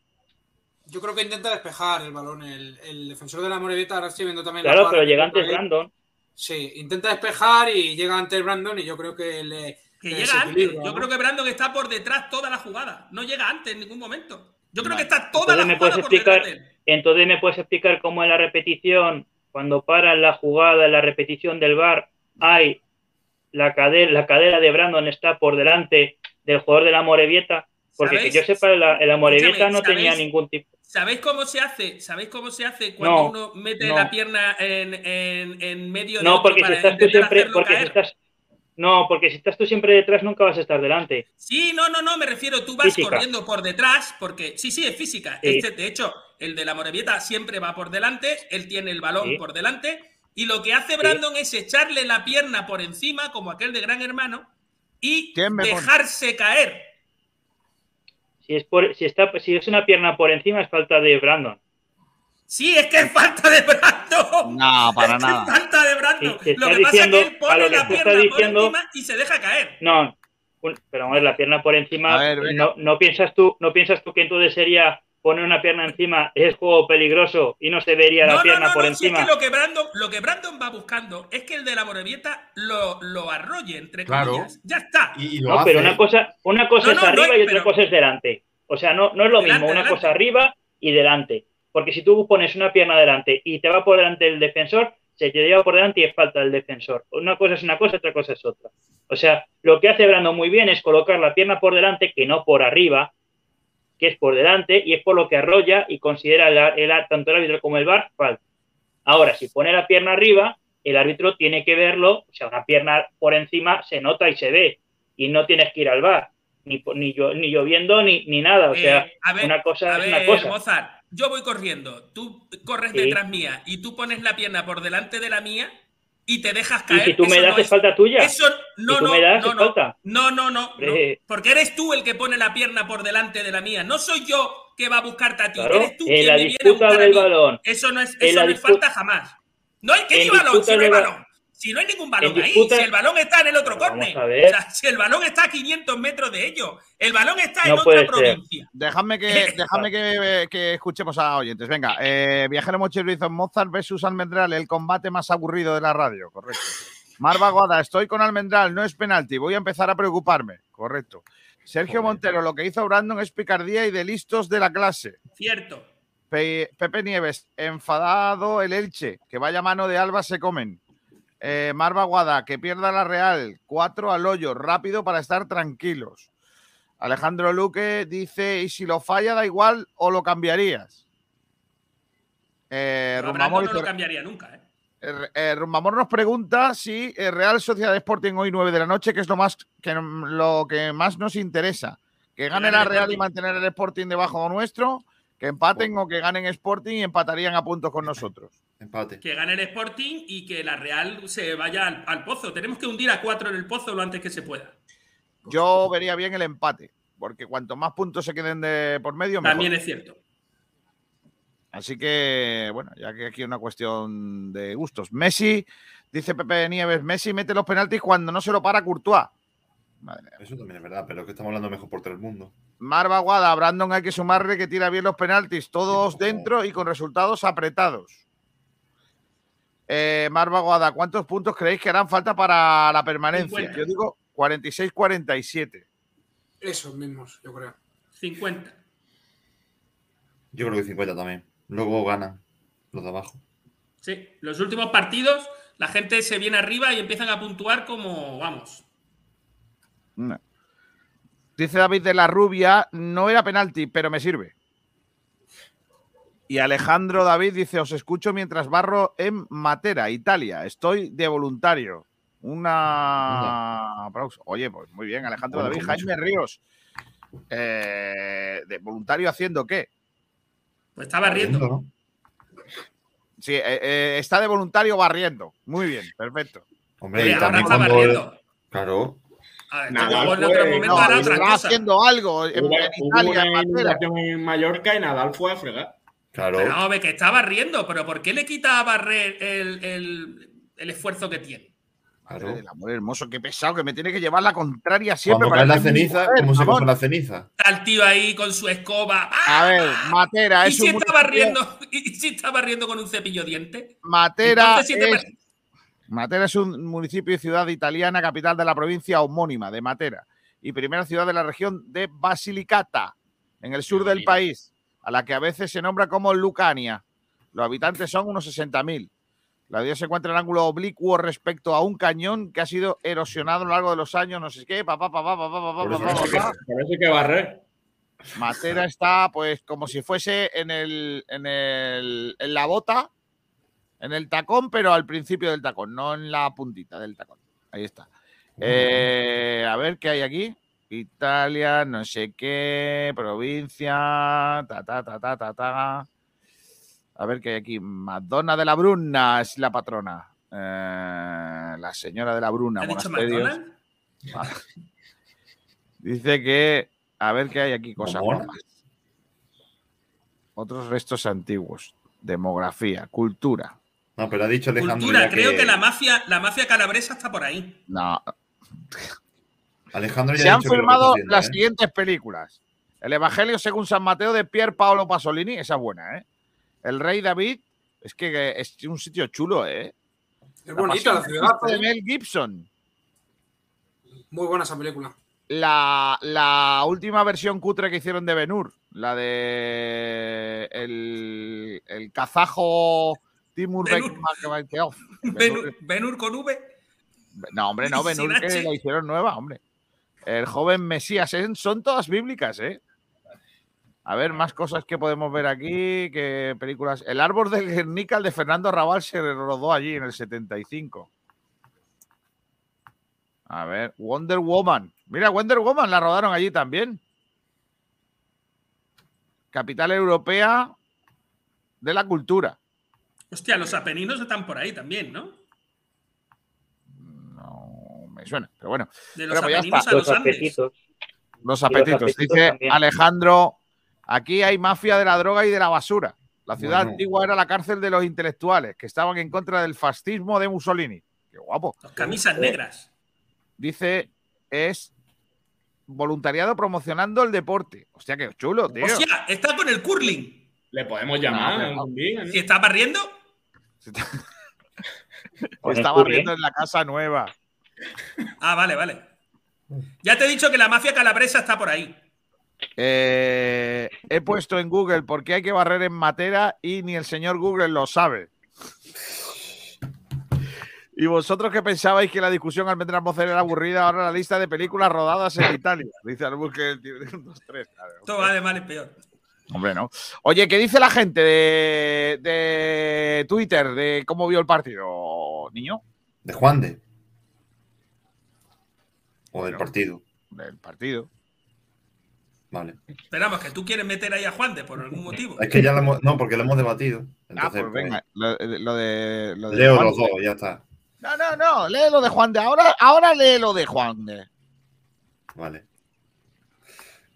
K: Yo creo que intenta despejar el balón. El, el defensor de la Morevieta, ahora estoy viendo también la
N: Claro, pero llega antes. Brandon.
K: Sí, intenta despejar y llega antes Brandon y yo creo que le.
M: Que
K: le
M: llega antes. Yo
K: ¿no?
M: creo que Brandon está por detrás toda la jugada. No llega antes en ningún momento. Yo creo
N: Vale.
M: que está toda
N: Entonces
M: la
N: me puedes
M: jugada por
N: explicar, entonces me puedes explicar cómo en la repetición, cuando para la jugada, en la repetición del bar, hay la cadera, la cadera de Brandon está por delante del jugador de la Morevieta, porque que yo sepa, la, Morevieta
M: Escúchame,
N: no tenía ningún tipo.
M: ¿Sabéis cómo se hace? ¿Sabéis cómo se hace cuando
N: No,
M: uno mete
N: no.
M: la pierna en, en- en medio de
N: No,
M: otro
N: porque si estás tú siempre, porque si estás, no, porque si estás tú siempre detrás nunca vas a estar delante.
M: Sí, no, no, no, me refiero, tú vas
N: Física.
M: corriendo por detrás, porque sí, sí, es física.
N: Sí.
M: Este, de hecho, el de la Morevieta siempre va por delante, él tiene el balón
N: Sí.
M: por delante, y lo que hace Brandon es echarle la pierna por encima, como aquel de Gran Hermano, y dejarse caer.
N: Si es por, si está, si es una pierna por encima es falta de Brandon.
M: Sí, es que es falta de Brandon.
A: No, para
M: Es
A: nada.
M: es falta de Brandon.
N: Sí,
M: lo que pasa
N: diciendo-
M: es que él pone
N: lo que
M: la pierna
N: diciendo-
M: por encima y se deja caer.
N: No, un- pero vamos, la pierna por encima,
A: A ver, venga.
N: no, no piensas tú, no piensas tú que entonces sería poner una pierna encima es juego peligroso y no se vería la
M: No,
N: pierna
M: no,
N: por
M: no, si es
N: encima.
M: que lo que, Brandon, lo que Brandon va buscando es que el de la Morevieta lo, lo arrolle, entre
N: Claro.
M: comillas. Ya está.
N: No, pero una cosa, una cosa
M: No,
N: es
M: no, no
N: arriba
M: es-
N: y otra
M: pero-
N: cosa es delante. O sea, no, no es lo
M: Delante,
N: mismo una
M: delante.
N: cosa arriba y delante. Porque si tú pones una pierna delante y te va por delante el defensor, se te lleva por delante y es falta del defensor. Una cosa es una cosa, otra cosa es otra. O sea, lo que hace Brando muy bien es colocar la pierna por delante, que no por arriba, que es por delante, y es por lo que arrolla y considera el, el- tanto el árbitro como el VAR falta. Ahora, si pone la pierna arriba, el árbitro tiene que verlo, o sea, una pierna por encima se nota y se ve, y no tienes que ir al VAR, ni, ni, llo- ni lloviendo ni, ni nada, o sea,
M: Eh, a ver,
N: una cosa
M: a
N: es una cosa.
M: Mozart, yo voy corriendo, tú corres
N: Sí.
M: detrás mía y tú pones la pierna por delante de la mía y te dejas
N: Y
M: caer.
N: si tú me das,
M: no
N: es falta tuya.
M: Eso no,
N: Si
M: no,
N: me das,
M: no, no,
N: falta.
M: no, no, no, porque eres tú el que pone la pierna por delante de la mía. No soy yo que va a buscarte a ti.
N: Claro,
M: eres tú
N: en
M: quien
N: la
M: me viene a buscar a
N: del
M: mí.
N: balón.
M: Eso no es, eso no es falta jamás. No hay que ni balón, si no hay balón. Si no hay ningún balón ahí,
N: disputa-
M: si el balón está en el otro córner. O sea, si el balón está a 500 metros de ellos, el balón está en
N: No
M: otra
N: ser.
M: provincia.
A: Dejadme que, dejadme que, que escuchemos a oyentes. Venga, eh, Viajero Mochilizo Mozart versus Almendral, el combate más aburrido de la radio, correcto. Marva Guada, estoy con Almendral, no es penalti, voy a empezar a preocuparme, correcto. Sergio Montero, lo que hizo Brandon es picardía y de listos de la clase.
M: Cierto.
A: Pe- Pepe Nieves, enfadado el Elche, que vaya mano de Alba se comen. Eh, Marva Guada, que pierda la Real, cuatro al hoyo, rápido para estar tranquilos. Alejandro Luque dice, ¿y si lo falla da igual o lo cambiarías? Eh,
M: Brandon no lo cambiaría nunca. ¿eh?
A: eh, eh, Rumbamor nos pregunta si eh, Real Sociedad Sporting hoy 9 de la noche, que es lo más que lo que más nos interesa. Que gane la Real y mantener el Sporting debajo nuestro, que empaten o que ganen Sporting y empatarían a puntos con nosotros.
F: Empate.
M: Que gane el Sporting y que la Real se vaya al, al pozo. Tenemos que hundir a cuatro en el pozo lo antes que se pueda.
A: Yo vería bien el empate, porque cuanto más puntos se queden de por medio, mejor.
M: También es cierto.
A: Así que, bueno, ya que aquí es una cuestión de gustos. Messi, dice Pepe Nieves, Messi mete los penaltis cuando no se lo para Courtois.
F: Eso también es verdad, pero es que estamos hablando mejor por todo el mundo.
A: Marva Guada, a Brandon hay que sumarle que tira bien los penaltis, todos dentro y con resultados apretados. Eh, Marva Guada, ¿cuántos puntos creéis que harán falta para la permanencia?
M: 50.
A: Yo digo 46-47.
R: Esos mismos, yo creo.
M: 50.
F: Yo creo que 50 también. Luego ganan los de abajo.
M: Sí, los últimos partidos la gente se viene arriba y empiezan a puntuar como, vamos.
A: No. Dice David de la Rubia, no era penalti, pero me sirve. Y Alejandro David dice, os escucho mientras barro en Matera, Italia. Estoy de voluntario. Una. Oye, pues muy bien, Alejandro
F: Bueno,
A: David.
F: con
A: Jaime Ríos. eh, ¿De voluntario haciendo qué?
M: Pues está barriendo.
F: ¿no?
A: Sí, eh, eh, está de voluntario barriendo. Muy bien, perfecto.
F: Hombre,
M: Oye,
F: y
M: ahora
F: también
M: está
F: cuando.
M: barriendo.
F: Claro.
M: A ver,
G: Nadal
M: luego en
G: fue-
M: otro momento
A: No,
M: hará otra
A: estará
M: cosa.
A: haciendo algo en,
G: Hubo,
A: en Italia, en
G: una en Mallorca y Nadal fue a fregar.
F: Claro.
M: Pero ver, que está barriendo, pero ¿por qué le quita a barrer el, el- el esfuerzo que tiene?
A: Madre del amor hermoso, qué pesado, que me tiene que llevar la contraria siempre.
F: Cuando cae la ceniza, ¿cómo se coge la ceniza?
M: Está el tío ahí con su escoba. ¡Ah!
A: A ver, Matera
M: ¿Y si
A: un
M: está barriendo, y si está barriendo con un cepillo diente?
A: Matera
M: Entonces, si te
A: es,
M: parece-
A: Matera es un municipio y ciudad italiana, capital de la provincia homónima de Matera y primera ciudad de la región de Basilicata, en el sur del país, a la que a veces se nombra como Lucania. Los habitantes son unos 60.000. La ciudad se encuentra en ángulo oblicuo respecto a un cañón que ha sido erosionado a lo largo de los años, no sé qué, papá, papá, papá, papá, papá,
G: hay que barrer.
A: Matera está, pues, como si fuese en el, en el, en la bota, en el tacón, pero al principio del tacón, no en la puntita del tacón. Ahí está. Eh, a ver qué hay aquí. Italia, no sé qué, provincia, ta, ta, ta, ta, ta, ta. A ver qué hay aquí. Madonna de la Bruna es la patrona. Eh, la señora de la Bruna.
M: ¿Ha dicho
A: monasterios. Vale. Dice que. A ver qué hay aquí, cosas. Otros restos antiguos. Demografía, cultura.
F: No, pero ha dicho Alejandro
M: Cultura, creo que... la mafia, la mafia calabresa está por ahí.
A: No.
F: Alejandro ya
A: Se
F: ha
A: han filmado las
F: ¿eh?
A: siguientes películas. El Evangelio según San Mateo de Pier Paolo Pasolini, esa es buena, ¿eh? El Rey David, es que es un sitio chulo, ¿eh?
R: Es bonita la ciudad.
A: de
R: ¿eh?
A: Mel Gibson.
R: Muy buena esa película.
A: La, la última versión cutre que hicieron de Benur, la de el, el kazajo Timur
M: Benur. Benur, Benur con V.
A: No, hombre, no, Benur que la hicieron nueva, hombre. El joven Mesías, ¿eh? son todas bíblicas, ¿eh? A ver, más cosas que podemos ver aquí, películas. El árbol del Guernica, de Fernando Raval, se rodó allí en el 75. A ver, Wonder Woman. Mira, Wonder Woman la rodaron allí también. Capital Europea de la Cultura.
M: Hostia, los apeninos están por ahí también, ¿no?
A: Me suena, pero bueno.
M: De los
A: Pero pues ya
M: apeninos
A: está.
M: a los
A: apetitos.
N: apetitos
A: Dice
N: también.
A: Alejandro, aquí hay mafia de la droga y de la basura. La ciudad
F: Bueno.
A: antigua era la cárcel de los intelectuales que estaban en contra del fascismo de Mussolini. Qué guapo.
M: Los camisas negras.
A: Dice, es voluntariado promocionando el deporte. Hostia, qué chulo, tío.
M: Hostia, está con el curling.
G: Le podemos llamar
A: No.
M: ¿Si está barriendo?
A: Estaba
N: curling.
A: viendo en la casa nueva.
M: Ah, vale, vale. Ya te he dicho que la mafia calabresa está por ahí.
A: Eh, he puesto en Google por qué hay que barrer en Matera y ni el señor Google lo sabe. Y vosotros que pensabais que la discusión al meter voces era aburrida, ahora la lista de películas rodadas en Italia. Dice Albus que el tío de un, dos, tres. Claro.
M: Todo va de mal en peor.
A: Hombre, no. Oye, ¿qué dice la gente de, de Twitter de cómo vio el partido, niño?
F: De Juan de. O del partido.
A: Del partido.
F: Vale.
M: Esperamos que tú quieres meter ahí a Juan de por algún motivo.
F: Es que ya lo hemos. No, porque lo hemos debatido.
A: Ah,
F: Entonces,
A: pues venga, lo, lo de. lo
F: pues,
A: de
F: leo
A: Juan
F: los
A: de.
F: dos, ya está.
A: No, no, no, lee lo de Juan de. Ahora, ahora lee lo de Juan de.
F: Vale.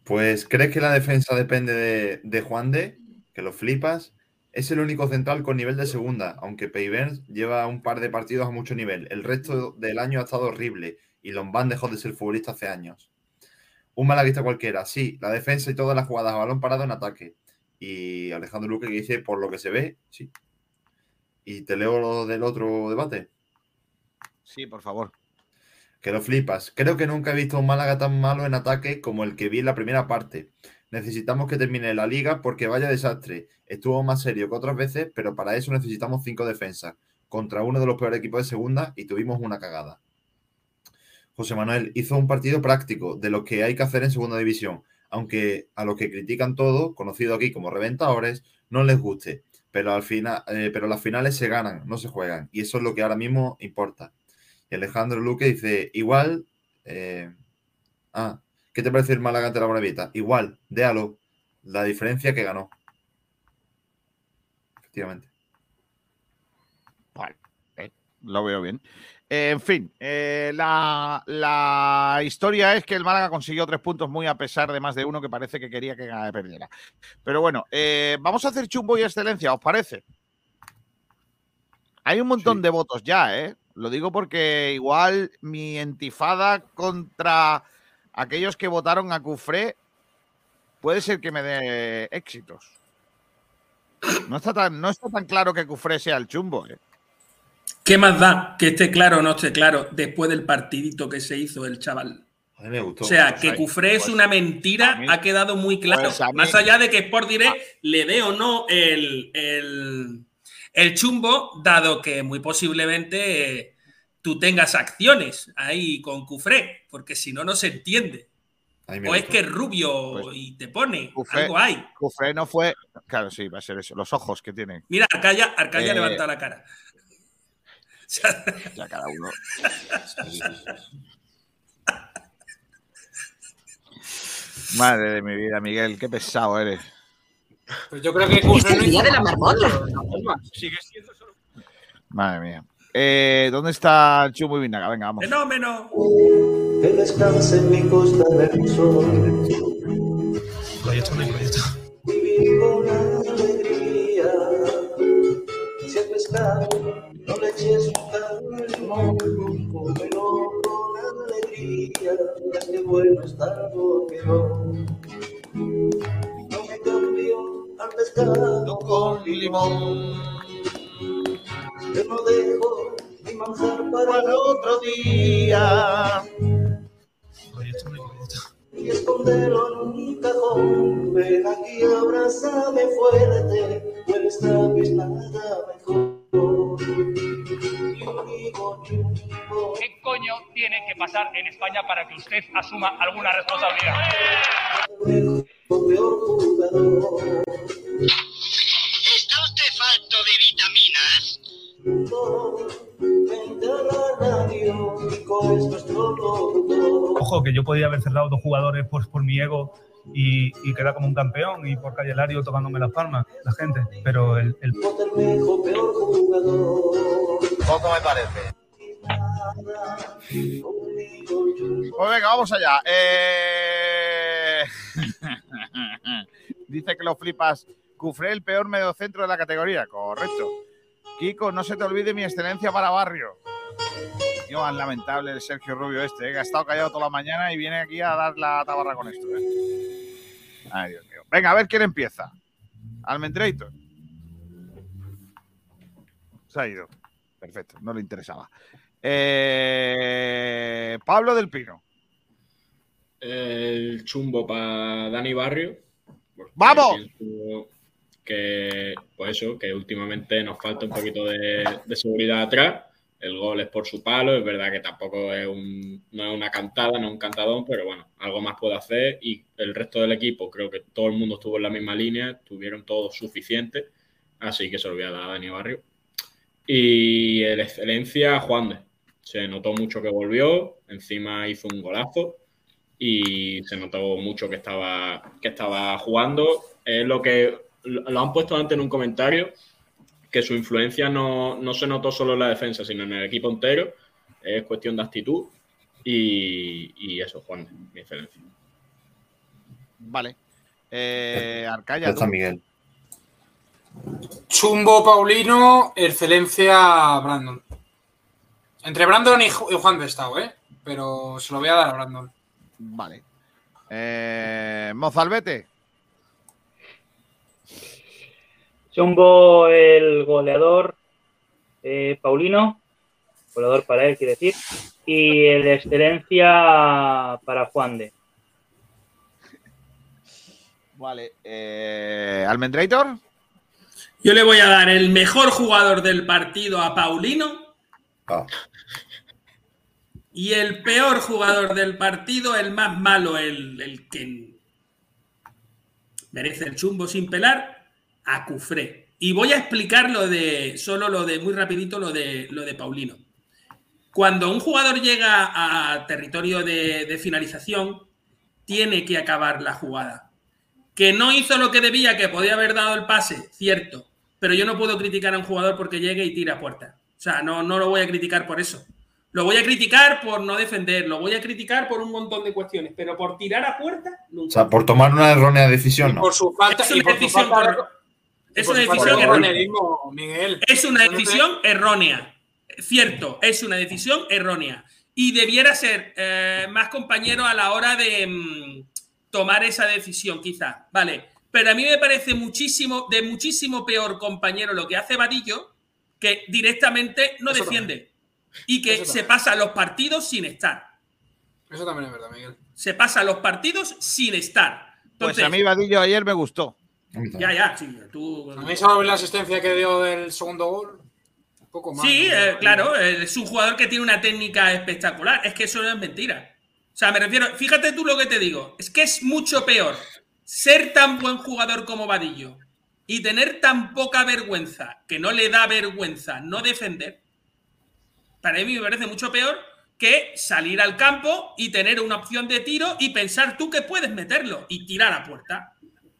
F: Pues, ¿crees que la defensa depende de, de Juan de? Que lo flipas. Es el único central con nivel de segunda, aunque Peivens lleva un par de partidos a mucho nivel. El resto del año ha estado horrible y Lombán dejó de ser futbolista hace años. Un malaguista cualquiera, sí, la defensa y todas las jugadas a balón parado en ataque. Y Alejandro Luque que dice, por lo que se ve, sí. Y te leo lo del otro debate.
A: Sí, por favor.
F: Que lo flipas. Creo que nunca he visto un Málaga tan malo en ataque como el que vi en la primera parte. Necesitamos que termine la liga porque vaya desastre. Estuvo más serio que otras veces, pero para eso necesitamos cinco defensas contra uno de los peores equipos de segunda y tuvimos una cagada. José Manuel hizo un partido práctico de lo que hay que hacer en segunda división, aunque a los que critican todo, conocido aquí como reventadores, no les guste. Pero al final, eh, pero las finales se ganan, no se juegan, y eso es lo que ahora mismo importa. Y Alejandro Luque dice, igual, eh, ah, ¿qué te parece el Málaga ante la Moravita? Igual, déalo, la diferencia que ganó. Efectivamente.
A: Vale, eh, lo veo bien. Eh, en fin, eh, la, la historia es que el Málaga consiguió tres puntos muy a pesar de más de uno que parece que quería que perdiera. Pero bueno, eh, vamos a hacer chumbo y excelencia, ¿os parece? Hay un montón de votos ya, ¿eh? Lo digo porque igual mi entifada contra aquellos que votaron a Cufré puede ser que me dé éxitos. No está tan, no está tan claro que Cufré sea el chumbo, ¿eh?
M: ¿Qué más da que esté claro o no esté claro después del partidito que se hizo el chaval?
F: A mí me gustó.
M: O sea,
A: Pues
M: que
A: ahí,
M: Cufré es
A: pues,
M: una mentira,
A: mí-
M: ha quedado muy claro.
A: pues
M: Más allá de que Sport Direct le dé o no el, el, el chumbo, dado que muy posiblemente eh, tú tengas acciones ahí con Cufré, porque si no, no se entiende. O es que es rubio y te pone,
A: Cufré-
M: algo hay.
A: Cufré no fue. Claro, sí, va a ser eso. Los ojos que tiene.
M: Mira, Arcaya, Arcaya
A: Eh,
M: levanta la cara.
A: Ya cada uno. Madre de mi vida, Miguel, qué pesado eres.
R: Pues yo creo que
S: Es el día de la marmota.
R: Sigue siendo solo.
A: Madre mía. Eh, ¿Dónde está Chumbo y Vinaga? Venga, vamos.
M: Fenómeno.
T: Que descanse en mi costa del sol.
D: Proyecto, no proyecto.
T: Vivir con alegría. Si el un calmo, cómelo con alegría. qué bueno estar conmigo. No me cambio al pescado con limón. Yo no dejo mi manjar para otro día. Y esconderlo en un cajón. Ven aquí, abrázame fuerte. No sabes nada mejor.
S: ¿Qué coño tiene que pasar en España para que usted asuma alguna responsabilidad?
C: ¿Está usted falto de vitaminas?
D: Ojo, que yo podía haber cerrado dos jugadores pues, por mi ego y, y quedar como un campeón y por Calle Lario tocándome las palmas, la gente. Pero el, el-
A: Poco me parece. Pues venga, vamos allá. Eh, Dice que lo flipas. Cufré el peor mediocentro de la categoría. Correcto. Kiko, no se te olvide mi excelencia para barrio. Más lamentable el Sergio Rubio este, eh, que ha estado callado toda la mañana y viene aquí a dar la tabarra con esto. eh. Ay, Dios mío. Venga, a ver quién empieza. Almendrator. Se ha ido. Perfecto, no le interesaba. Eh, Pablo del Pino.
G: El chumbo para Dani Barrio.
A: ¡Vamos!
G: Que, pues eso, que últimamente nos falta un poquito de, de seguridad atrás. El gol es por su palo, es verdad que tampoco es un, no es una cantada, no es un cantadón, pero bueno, algo más puede hacer. Y el resto del equipo, creo que todo el mundo estuvo en la misma línea, tuvieron todo suficiente. Así que se lo voy a dar a Dani Barrio. Y el excelencia, Juan de. Se notó mucho que volvió, encima hizo un golazo y se notó mucho que estaba, que estaba jugando. Es lo que lo han puesto antes en un comentario, que su influencia no, no se notó solo en la defensa, sino en el equipo entero. Es cuestión de actitud y, y eso, Juan, mi excelencia.
A: Vale. Eh, Arcaya.
F: Está. Miguel.
R: Chumbo Paulino, excelencia Brandon. Entre Brandon y Juan de Estado, ¿eh? Pero se lo voy a dar a Brandon.
A: Vale. Eh, Mozalbete.
N: Chumbo el goleador eh, Paulino, goleador para él, quiere decir, y el de excelencia para Juan de.
A: Vale. Eh, Almendrator.
M: Yo le voy a dar el mejor jugador del partido a Paulino. Y el peor jugador del partido, el más malo, el, el que merece el chumbo sin pelar, a Cufré. Y voy a explicar lo de, solo lo de, muy rapidito, lo de, lo de Paulino. Cuando un jugador llega a territorio de, de finalización, tiene que acabar la jugada. Que no hizo lo que debía, que podía haber dado el pase, cierto. Pero yo no puedo criticar a un jugador porque llegue y tira a puerta. O sea, no, no lo voy a criticar por eso. Lo voy a criticar por no defender, lo voy a criticar por un montón de cuestiones, pero por tirar a puerta,
F: O
M: nunca.
F: sea, por tomar una errónea decisión, no.
R: Por su falta y por su falta
M: Es una decisión
R: de
M: errónea.
R: Miguel.
M: Es una decisión errónea. Cierto, es una decisión errónea. Y debiera ser eh, más compañero a la hora de mm, tomar esa decisión, quizá. Vale. Pero a mí me parece muchísimo, de muchísimo peor compañero lo que hace Vadillo, que directamente no
R: Eso
M: defiende. Y que se pasa los partidos sin estar.
R: Eso también es verdad, Miguel.
M: Se pasa los partidos sin estar.
A: Pues a mí Vadillo ayer me gustó.
M: Ya, ya, sí, tú.
R: A mí solo la asistencia que dio del segundo gol. Un poco más.
M: Sí,
R: ¿no?
M: eh, claro, eh, es un jugador que tiene una técnica espectacular. Es que eso no es mentira. O sea, me refiero, fíjate tú lo que te digo. Es que es mucho peor ser tan buen jugador como Vadillo y tener tan poca vergüenza, que no le da vergüenza no defender. Para mí me parece mucho peor que salir al campo y tener una opción de tiro y pensar tú que puedes meterlo y tirar a puerta.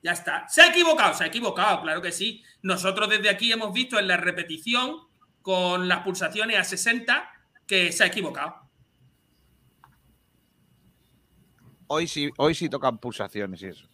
M: Ya está. ¿Se ha equivocado? Se ha equivocado, claro que sí. Nosotros desde aquí hemos visto en la repetición con las pulsaciones a 60 que se ha equivocado.
A: Hoy sí, hoy sí tocan pulsaciones y eso.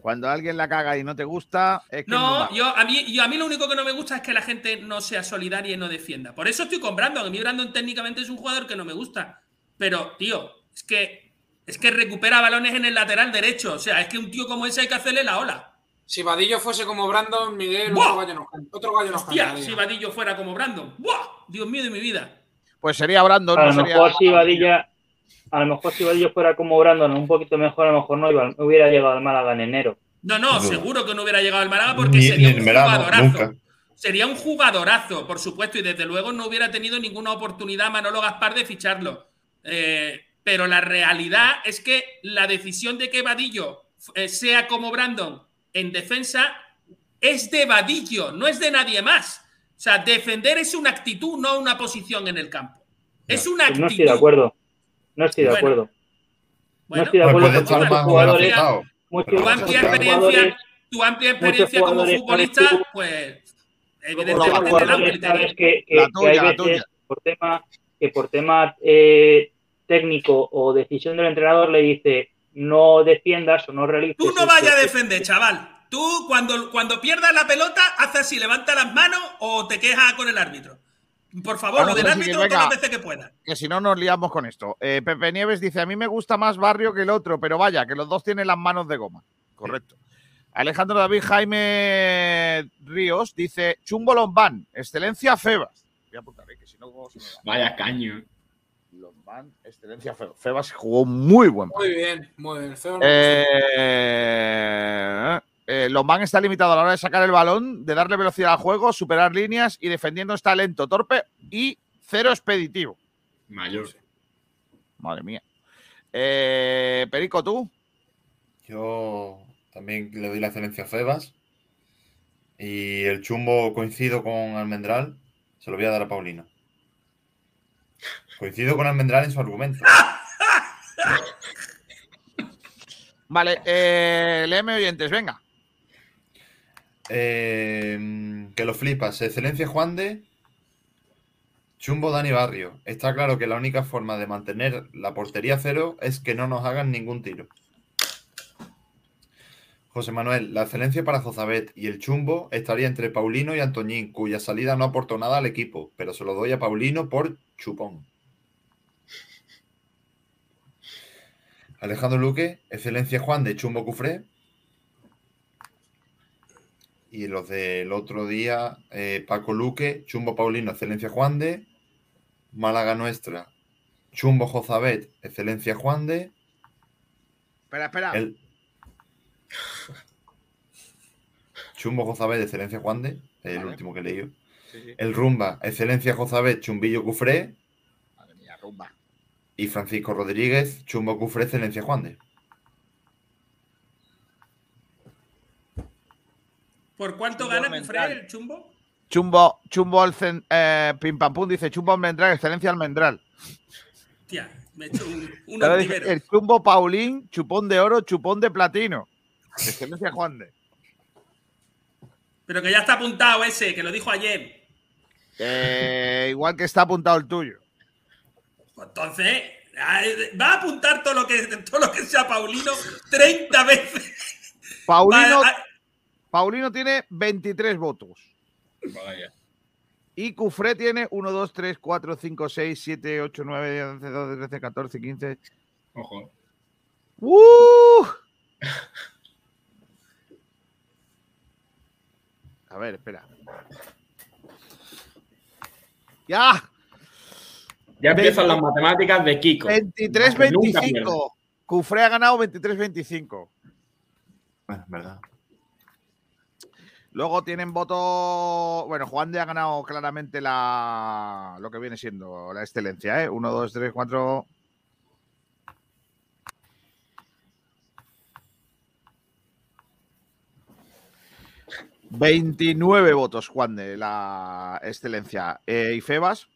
A: Cuando alguien la caga y no te gusta, es que
M: No, yo a, mí, yo a mí lo único que no me gusta es que la gente no sea solidaria y no defienda. Por eso estoy con Brandon. A mí Brandon técnicamente es un jugador que no me gusta. Pero, tío, Es que, es que recupera balones en el lateral derecho. O sea, es que un tío como ese hay que hacerle la ola.
R: Si Vadillo fuese como Brandon, Miguel,
M: ¡Buah!
R: otro gallo nos canta. Otro gallo nos
M: Hostia,
R: cantaría.
M: si Vadillo fuera como Brandon. ¡Buah! Dios mío de mi vida.
A: Pues sería Brandon,
N: A
A: no
N: lo
A: sería.
N: mejor si Vadilla, a lo mejor si Vadillo fuera como Brandon, un poquito mejor, a lo mejor no iba, no hubiera llegado al Málaga en enero.
M: No, no, seguro que no hubiera llegado al Málaga porque
F: Ni-
M: sería
F: ni
M: un
F: verano,
M: jugadorazo.
F: nunca.
M: Sería un jugadorazo, por supuesto, y desde luego no hubiera tenido ninguna oportunidad Manolo Gaspar de ficharlo. Eh, pero la realidad es que la decisión de que Vadillo eh, sea como Brandon en defensa es de Vadillo, no es de nadie más. O sea, defender es una actitud, no una posición en el campo. Es una actitud.
N: no estoy de acuerdo. No estoy de
M: Bueno.
N: acuerdo.
M: Bueno,
N: no estoy de
F: Pues
N: acuerdo jugadores, muchos,
M: Tu amplia experiencia, tu amplia experiencia como futbolista,
N: tú-
M: pues evidentemente te criterio.
N: sabes que, que-
A: La
N: que
A: tuya,
N: hay
A: la tuya.
N: por tema que por tema eh, técnico o decisión del entrenador le dice no defiendas o no realices
M: Tú no
N: esto".
M: vayas a defender, chaval. Tú cuando, cuando pierdas la pelota, haces así, levanta las manos o te quejas con el árbitro. Por favor, lo del árbitro todas las veces que puedas.
A: Que si no nos liamos con esto. Eh, Pepe Nieves dice: A mí me gusta más Barrio que el otro, pero vaya, que los dos tienen las manos de goma. Correcto. Alejandro David Jaime Ríos dice: Chumbo Lombán, excelencia Febas. Voy a apuntar, eh, que si no, se me va.
G: Vaya caño.
A: Excelencia Febas. Febas jugó muy buen
R: Muy bien, muy bien. No-
A: Eh, eh, Lombán está limitado a la hora de sacar el balón, de darle velocidad al juego, superar líneas y defendiendo está lento, torpe y cero expeditivo.
G: Mayor.
A: Madre mía. Eh, Perico, tú.
F: Yo también le doy la excelencia a Febas. Y el chumbo coincido con Almendral. Se lo voy a dar a Paulino. Coincido con Almendral en su argumento.
A: Vale, eh, léeme oyentes, venga.
F: Eh, que lo flipas. Excelencia Juan de. Chumbo Dani Barrio. Está claro que la única forma de mantener la portería cero es que no nos hagan ningún tiro. José Manuel, la excelencia para Zozabet y el chumbo estaría entre Paulino y Antoñín, cuya salida no aportó nada al equipo, pero se lo doy a Paulino por chupón. Alejandro Luque, excelencia Juan de Chumbo Cufré. Y los del otro día, eh, Paco Luque, Chumbo Paulino, excelencia Juan de. Málaga Nuestra, Chumbo Jozabet, excelencia Juan de.
A: Espera, espera.
F: El... Chumbo Jozabet, excelencia Juan de. El
A: Vale.
F: último que he leído.
A: Sí, sí.
F: El Rumba, excelencia Jozabet, Chumbillo Cufré.
A: Madre mía, rumba.
F: Y Francisco Rodríguez, Chumbo Cufré, excelencia Juan de.
M: ¿Por cuánto
A: Chumbo
M: gana. Cufré el chumbo?
A: Chumbo, Chumbo Alcen, eh, Pim Pam Pum dice Chumbo Almendral, excelencia Almendral.
M: Tía, me he hecho un, un
A: dice, el Chumbo Paulín, chupón de oro, chupón de platino. Excelencia Juan de.
M: Pero que ya está apuntado ese, que lo dijo ayer.
A: Eh, igual que está apuntado el tuyo.
M: Pues Entonces, va a apuntar todo lo que, todo lo que sea Paulino 30 veces.
A: Paulino,
M: ah,
A: Paulino tiene 23 votos.
G: Vaya.
A: Y Cufré tiene 1, 2, 3, 4, 5, 6, 7, 8, 9, 10, 11, 12, 13, 14, 15.
G: Ojo.
A: ¡Uh! A ver, espera. ¡Ya!
G: Ya empiezan las matemáticas de Kiko.
A: 23-25. Cufré ha ganado 23-25.
F: Bueno, es verdad.
A: Luego tienen voto. Bueno, Juan de ha ganado claramente la lo que viene siendo la excelencia, ¿eh? 1, 2, 3, 4. ...29 votos, Juan, de la excelencia. Eh, ¿Y Febas?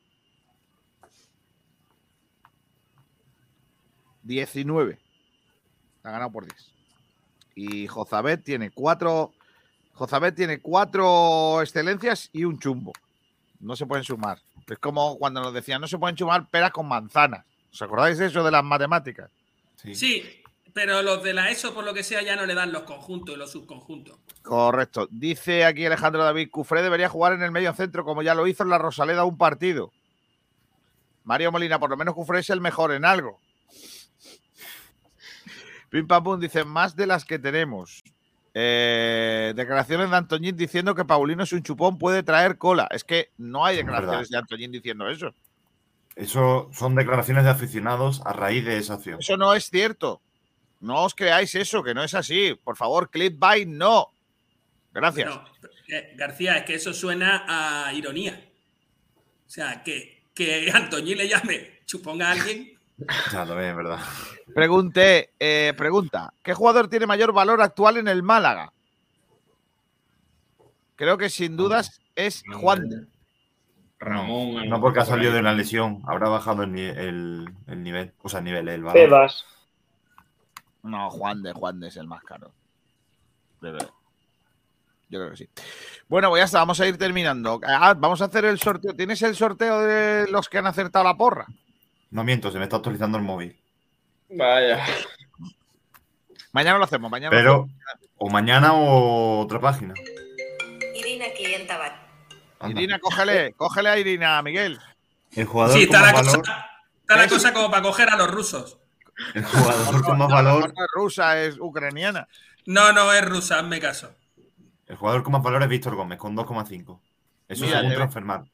A: 19. Ha ganado por 10. Y Jozabet tiene cuatro. Jozabet tiene cuatro excelencias y un chumbo. No se pueden sumar. Es como cuando nos decían, no se pueden sumar peras con manzanas. ¿Os acordáis de eso de las matemáticas?
M: Sí, pero los de la ESO, por lo que sea, ya no le dan los conjuntos y los subconjuntos.
A: Correcto. Dice aquí Alejandro David, Cufré debería jugar en el medio centro como ya lo hizo en la Rosaleda un partido. Mario Molina, por lo menos Cufré es el mejor en algo. Pim Pam Pum dice más de las que tenemos. Eh, declaraciones de Antoñín diciendo que Paulino es un chupón, puede traer cola. Es que no hay declaraciones de Antoñín diciendo eso.
F: Eso son declaraciones de aficionados a raíz de esa acción.
A: Eso no es cierto. No os creáis eso, que no es así. Por favor, clip by no. Gracias.
M: No, García, es que eso suena a ironía. O sea, que, que Antoñín le llame chupón a alguien.
F: Ya, también es verdad.
A: Pregunté, eh, pregunta, ¿qué jugador tiene mayor valor actual en el Málaga? Creo que sin dudas es Juan. de.
G: Ramón.
F: No porque ha salido de una lesión, habrá bajado el, el- el nivel. O sea, el nivel, el valor.
N: Pebas.
A: No, Juan de, Juan de es el más caro. De verdad. Yo creo que sí. Bueno, pues ya está, vamos a ir terminando. Ah, vamos a hacer el sorteo. ¿Tienes el sorteo de los que han acertado la porra?
F: No miento, se me está actualizando el móvil.
G: Vaya.
A: Mañana lo hacemos, mañana lo
F: Pero,
A: hacemos.
F: o mañana o otra página.
U: Irina clienta va.
A: Irina, cógele, cógele a Irina, Miguel.
F: El jugador
M: Sí,
F: con
M: está la,
F: más
M: cosa,
F: valor.
M: está la cosa como para coger a los rusos.
F: El jugador con más valor.
A: No es rusa, es ucraniana.
M: No, no es rusa, hazme caso.
F: El jugador con más valor es Víctor Gómez, con 2,5. Eso
A: Mira,
F: según Transfermarkt.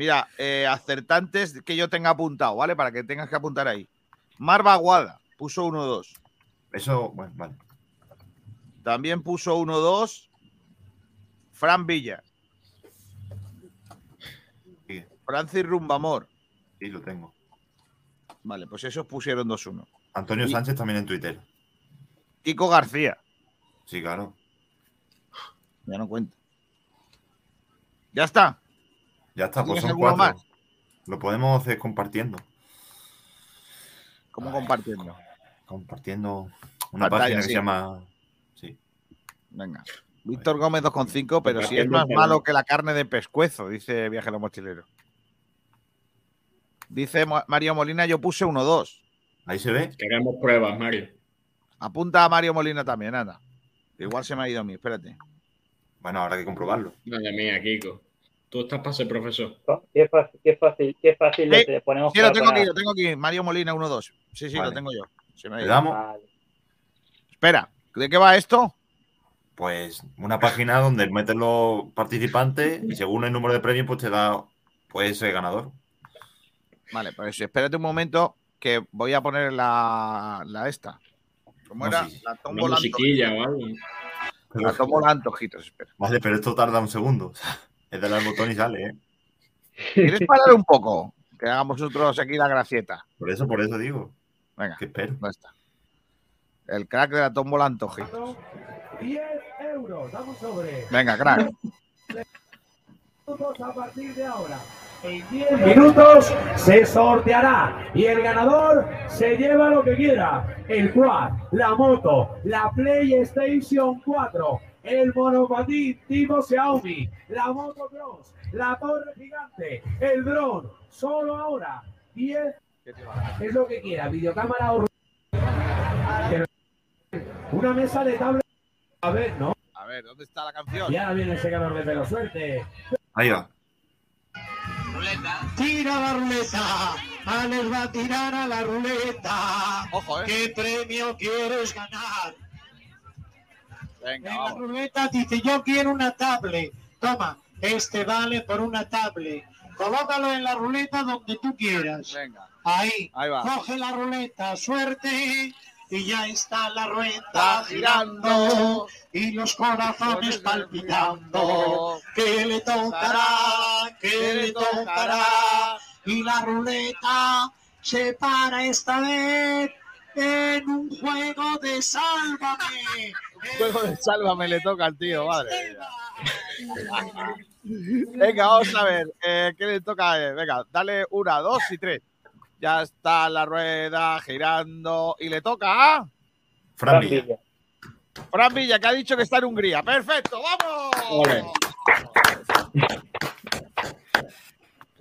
A: Mira, eh, acertantes que yo tenga apuntado, ¿vale? Para que tengas que apuntar ahí. Marva Aguada puso 1-2.
F: Eso, bueno, vale.
A: También puso 1-2. Fran Villa.
F: Sigue.
A: Francis Rumbamor.
F: Sí, lo tengo.
A: Vale, pues esos pusieron 2-1.
F: Antonio
A: Y-
F: Sánchez también en Twitter.
A: Kiko García.
F: Sí, claro.
A: Ya no cuenta. Ya está.
F: Ya está, pues
A: ¿Tienes
F: son cuatro.
A: más?
F: Lo podemos hacer compartiendo.
A: ¿Cómo compartiendo?
F: Compartiendo una
A: Pantalla,
F: página que
A: sí.
F: se llama. Sí.
A: Venga. Víctor Gómez 2,5, pero si es más malo que la carne de pescuezo, dice Viajero Mochilero. Dice Mario Molina, yo puse 1-2.
F: Ahí se ve.
G: Queremos pruebas, Mario.
A: Apunta a Mario Molina también, anda. Igual se me ha ido a mí, espérate.
F: Bueno, habrá que comprobarlo.
G: Madre mía, Kiko. Tú estás para ser profesor.
N: Qué fácil, qué fácil, qué fácil
A: Sí,
N: le ponemos
A: Sí, lo tengo aquí, lo tengo aquí. Mario Molina 1-2. Sí, sí,
F: Vale.
A: lo tengo yo. Se me ha
F: ¿Le
A: ido.
F: damos?
N: Vale.
A: Espera, ¿de qué va esto?
F: Pues una página donde metes los participantes y según el número de premios, pues te da pues ese ganador.
A: Vale, pues espérate un momento que voy a poner la, la esta. ¿Cómo
F: No,
A: era?
F: sí, sí.
A: La
G: algo.
A: La tómbola antojitos, espera.
F: Vale, pero esto tarda un segundo. Es darle al botón y sale, ¿eh?
A: ¿Quieres parar un poco? Que hagamos nosotros aquí la gracieta.
F: Por eso, por eso digo.
A: Venga,
F: Que espero.
A: ¿dónde está? El crack de la tómbola antojitos.
L: 10 euros, damos sobre.
A: Venga, crack.
L: Minutos a partir de ahora. En 10 minutos se sorteará y el ganador se lleva lo que quiera. El quad, la moto, la PlayStation 4, el monopatín tipo Xiaomi, la motocross, la torre gigante, el dron. Solo ahora 10 es lo que quiera. Videocámara o una mesa de tablet. A ver, ¿no?
A: A ver, ¿dónde está la canción?
L: Y ahora viene el secador de pelo. Suerte.
F: Ahí va.
T: Tira la ruleta, Alex va a tirar a la ruleta.
A: Ojo, eh.
T: ¿Qué premio quieres ganar?
A: Venga,
T: En la
A: vamos.
T: ruleta dice yo quiero una tablet. Toma, este vale por una tablet. Colócalo en la ruleta donde tú quieras.
A: Venga.
T: Ahí.
A: Ahí va.
T: Coge la ruleta, suerte. Y ya está la rueda
A: girando.
T: girando y los corazones palpitando. ¿Qué le tocará? ¿Qué le tocará? Y la ruleta se para esta vez en un juego de sálvame.
A: Juego de sálvame le toca al tío, madre. mía. Venga, vamos a ver. eh, ¿Qué le toca? a él? Venga, dale una, dos y tres. Ya está la rueda girando y le toca a
F: Fran Villa.
A: Fran Villa, que ha dicho que está en Hungría. ¡Perfecto! ¡Vamos!
G: Ole.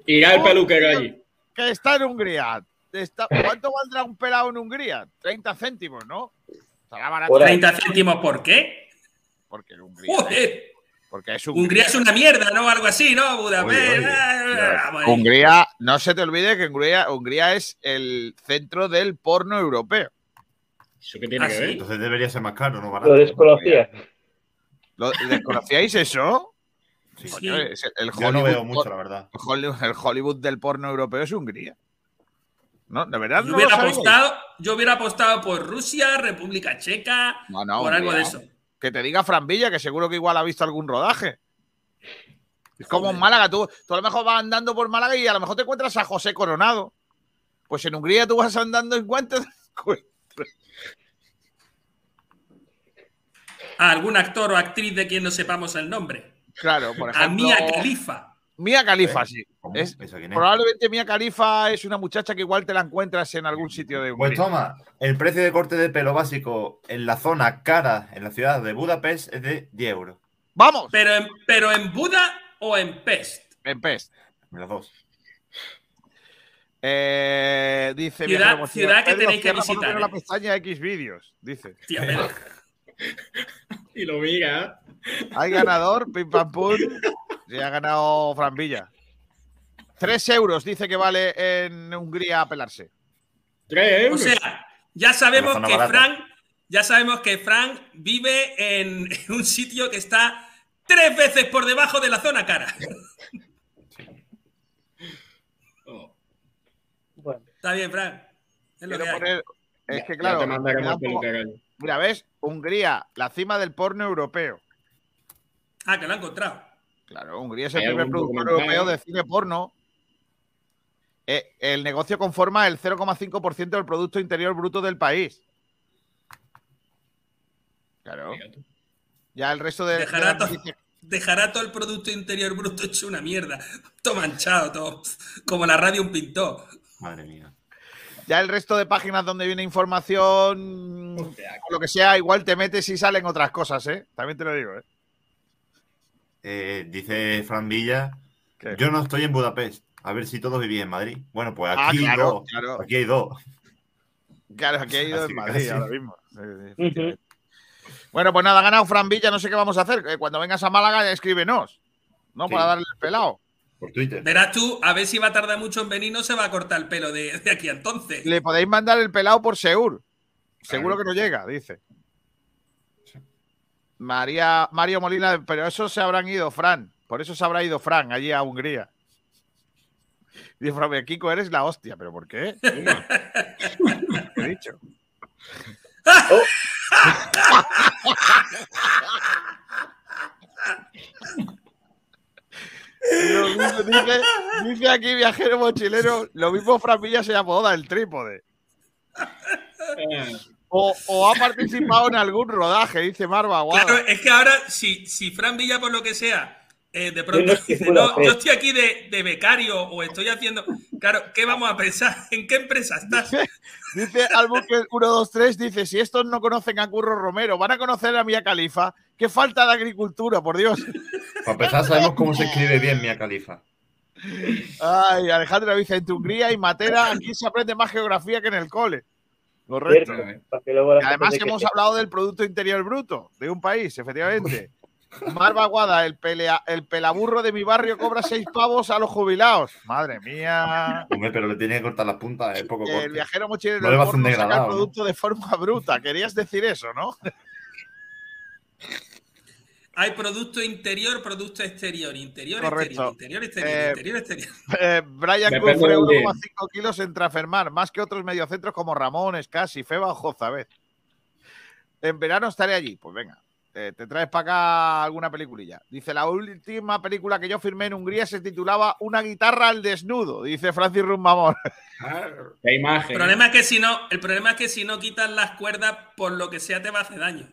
G: Irá el peluquero allí.
A: Que está en Hungría. Está- ¿Cuánto valdrá un pelado en Hungría? 30 céntimos, ¿no? Estará barato.
M: 30 céntimos, ¿por qué?
A: Porque en Hungría.
M: Joder.
A: Porque es
M: Hungría es una mierda, ¿no? Algo así, ¿no? Budapest.
A: Oye, oye.
M: eh.
A: Hungría, no se te olvide que Hungría, Hungría es el centro del porno europeo.
G: ¿Eso qué tiene
M: ¿Ah,
G: que
M: sí?
G: ver?
F: Entonces debería ser más caro, no barato.
N: Lo desconocía.
A: ¿Lo- ¿Desconocíais eso?
F: Sí.
A: Coño, es el, el
F: Yo no veo mucho, la verdad.
A: el Hollywood del porno europeo es Hungría. ¿No? ¿De verdad
M: Yo
A: no
M: hubiera, apostado, yo hubiera apostado por Rusia, República Checa,
A: No, no,
M: por algo de eso.
A: Que te diga Fran Villa, que seguro que igual ha visto algún rodaje. Es como en Málaga, tú, tú a lo mejor vas andando por Málaga y a lo mejor te encuentras a José Coronado. Pues en Hungría tú vas andando en guantes.
M: A algún actor o actriz de quien no sepamos el nombre.
A: Claro, por
M: A
A: ejemplo.
M: Mia Khalifa.
A: Mía Califa,
F: ¿Eh?
A: sí. Es-
F: ¿Esa quién es?
A: probablemente Mía Califa es una muchacha que igual te la encuentras en algún sitio de
F: Pues
A: Hungría.
F: toma, el precio de corte de pelo básico en la zona cara, en la ciudad de Budapest, es de 10 euros.
A: ¡Vamos!
M: Pero en, pero en Buda o en Pest.
A: En Pest.
F: Las dos.
A: Eh, dice
M: Ciudad- ciudad que tenéis que visitar,
A: la
M: eh.
A: pestaña X vídeos, dice.
M: Tía, pero-
G: Y lo mira.
A: Hay ganador, pim pam pum. Se ha ganado Fran Villa. Tres euros dice que vale en Hungría pelarse.
G: Tres
M: O
G: euros.
M: sea, ya sabemos que
F: barata.
M: Frank, ya sabemos que Frank vive en, en un sitio que está tres veces por debajo de la zona cara.
G: Oh,
N: Bueno,
M: Está bien, Frank. Es lo que
A: poner- Es
G: ya-
A: que
G: ya
A: claro, mira, ¿ves? Hungría, la cima del porno europeo.
M: Ah, que lo ha encontrado.
A: Claro, Hungría es el primer productor europeo de cine porno. Eh, el negocio conforma el 0,5% del Producto Interior Bruto del país. Claro. Ya el resto de, de
M: Dejará,
A: las
M: to-
A: noticias-
M: dejará todo el Producto Interior Bruto hecho una mierda. Todo manchado, todo. Como la radio un pintor.
F: Madre mía.
A: Ya el resto de páginas donde viene información, o lo que sea, igual te metes y salen otras cosas, ¿eh? También te lo digo, ¿eh?
F: Eh, dice Fran Villa,
A: ¿Qué?
F: yo no estoy en Budapest. A ver si todos vivís en Madrid. Bueno, pues
A: Ah,
F: aquí hay
A: claro,
F: dos.
A: claro.
F: Aquí hay dos.
A: Claro, aquí en Madrid
F: casi.
A: ahora mismo. Sí, sí, efectivamente. Bueno, pues nada, ha ganado Fran Villa, no sé qué vamos a hacer. Eh, Cuando vengas a Málaga, escríbenos. ¿No?
F: Sí.
A: Para darle el pelado.
F: Por Twitter.
M: Verás tú, a ver si va a tardar mucho en venir, no se va a cortar el pelo de, de aquí a entonces.
A: Le podéis mandar el pelado por Seur. Seguro que no llega, dice. María, Mario Molina, pero eso se habrán ido, Fran. Por eso se habrá ido Fran allí a Hungría. Dice Fran, Kiko, eres la hostia, ¿pero por qué?
G: Toma.
A: ¿Qué he dicho? Lo mismo dice, dice aquí viajero mochilero, lo mismo Fran Villa se apoda el trípode. O, o ha participado en algún rodaje, dice Marva.
M: Claro, es que ahora, si, si Fran Villa, por lo que sea, eh, de pronto dice, no,
N: Fred".
M: yo estoy aquí de, de becario o estoy haciendo. Claro, ¿qué vamos a pensar? ¿En qué empresa estás?
A: Dice Albuquerque 123, dice, si estos no conocen a Curro Romero, van a conocer a Mía Califa. Qué falta de agricultura, por Dios.
F: Para empezar, sabemos cómo se escribe bien Mia Califa.
A: Ay, Alejandro dice, en Hungría y Matera, aquí se aprende más geografía que en el cole. Correcto.
N: cierto, que
A: además
N: se
A: hemos hablado del Producto Interior Bruto de un país, efectivamente. Marva Aguada, el, pelea, el pelaburro de mi barrio cobra seis pavos a los jubilados. Madre mía.
F: Hombre, pero le tiene que cortar las puntas, es poco
A: El
F: corte.
A: viajero mochilero
F: No
A: del
F: le va a hacer un
A: porno saca el producto de forma bruta. Querías decir eso, ¿no?
M: Hay producto interior, producto exterior, interior,
A: Correcto.
M: exterior, interior, exterior,
A: Eh,
M: interior, exterior.
A: Eh, Brian Cufre,
G: del día.
A: 1,5 kilos en Trafermar, más que otros mediocentros como Ramón, Escasi, Feba o Jozabez. En verano estaré allí. Pues venga, eh, te traes para acá alguna peliculilla. Dice, la última película que yo firmé en Hungría se titulaba Una guitarra al desnudo, dice Francis Rumamor.
G: Qué imagen.
M: El problema es que si no, el problema es que si no quitas las cuerdas, por lo que sea te va a hacer daño.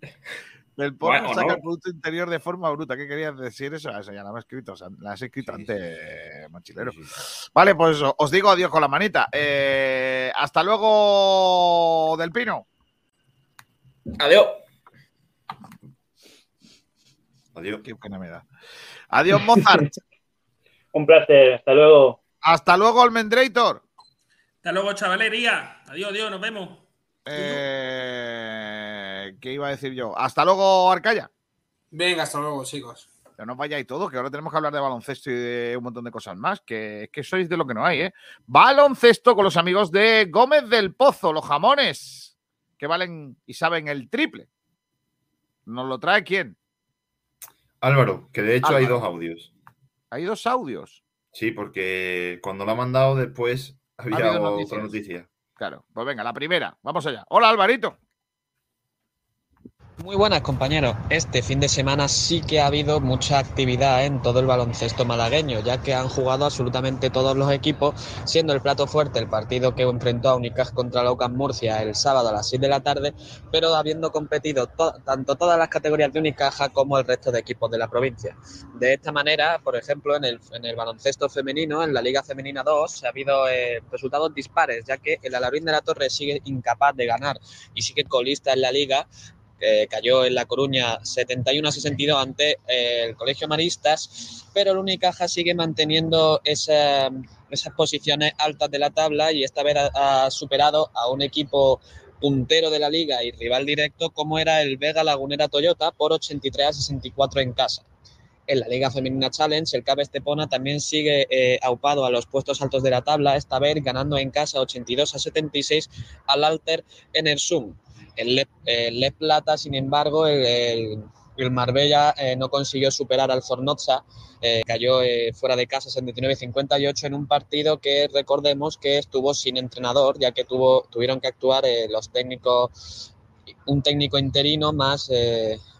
A: Del porno
G: Bueno,
A: saca
G: no.
A: el producto interior de forma bruta. ¿Qué querías decir eso? Eso ya lo he escrito. O sea, la has escrito antes, mochilero.
F: Sí, sí.
A: Vale, pues os digo adiós con la manita. Eh, hasta luego, Del Pino.
G: Adiós.
F: Adiós.
A: Qué pena me da. Adiós, Mozart.
N: Un placer, hasta luego.
A: hasta luego, Almendrator.
M: Hasta luego, chavalería. Adiós, adiós, nos vemos.
A: Eh, ¿Qué iba a decir yo? Hasta luego, Arcaya.
R: Venga, hasta luego, chicos.
A: Que no vayáis todos, que ahora tenemos que hablar de baloncesto y de un montón de cosas más. Que es que sois de lo que no hay, ¿eh? Baloncesto con los amigos de Gómez del Pozo, los jamones. Que valen y saben el triple. ¿Nos lo trae quién?
F: Álvaro, que de hecho hay dos audios.
A: Hay dos audios.
F: Sí, porque cuando lo ha mandado después había
A: habido
F: otra noticia.
A: Claro, pues venga, la primera. Vamos allá. Hola, Alvarito.
V: Muy buenas compañeros. Este fin de semana sí que ha habido mucha actividad en todo el baloncesto malagueño, ya que han jugado absolutamente todos los equipos, siendo el plato fuerte el partido que enfrentó a Unicaj contra la UCAM Murcia el sábado a las 6 de la tarde, pero habiendo competido to- tanto todas las categorías de Unicaja como el resto de equipos de la provincia. De esta manera, por ejemplo, en el, en el baloncesto femenino, en la Liga Femenina 2, ha habido eh, resultados dispares, ya que el Alarín de la Torre sigue incapaz de ganar y sigue colista en la liga que cayó en La Coruña 71 a 62 ante eh, el Colegio Maristas, pero el Unicaja sigue manteniendo esa- esas posiciones altas de la tabla y esta vez ha, superado a un equipo puntero de la liga y rival directo como era el Vega Lagunera Toyota por 83 a 64 en casa. En la Liga Femenina Challenge, el CAB Estepona también sigue eh, aupado a los puestos altos de la tabla, esta vez ganando en casa 82 a 76 al Alter Enersum. El El Le Plata, sin embargo, el, el- el Marbella eh, no consiguió superar al Zornoza, eh, cayó eh, fuera de casa 79-58 en un partido que recordemos que estuvo sin entrenador, ya que tuvo, tuvieron que actuar los técnicos, un técnico interino más,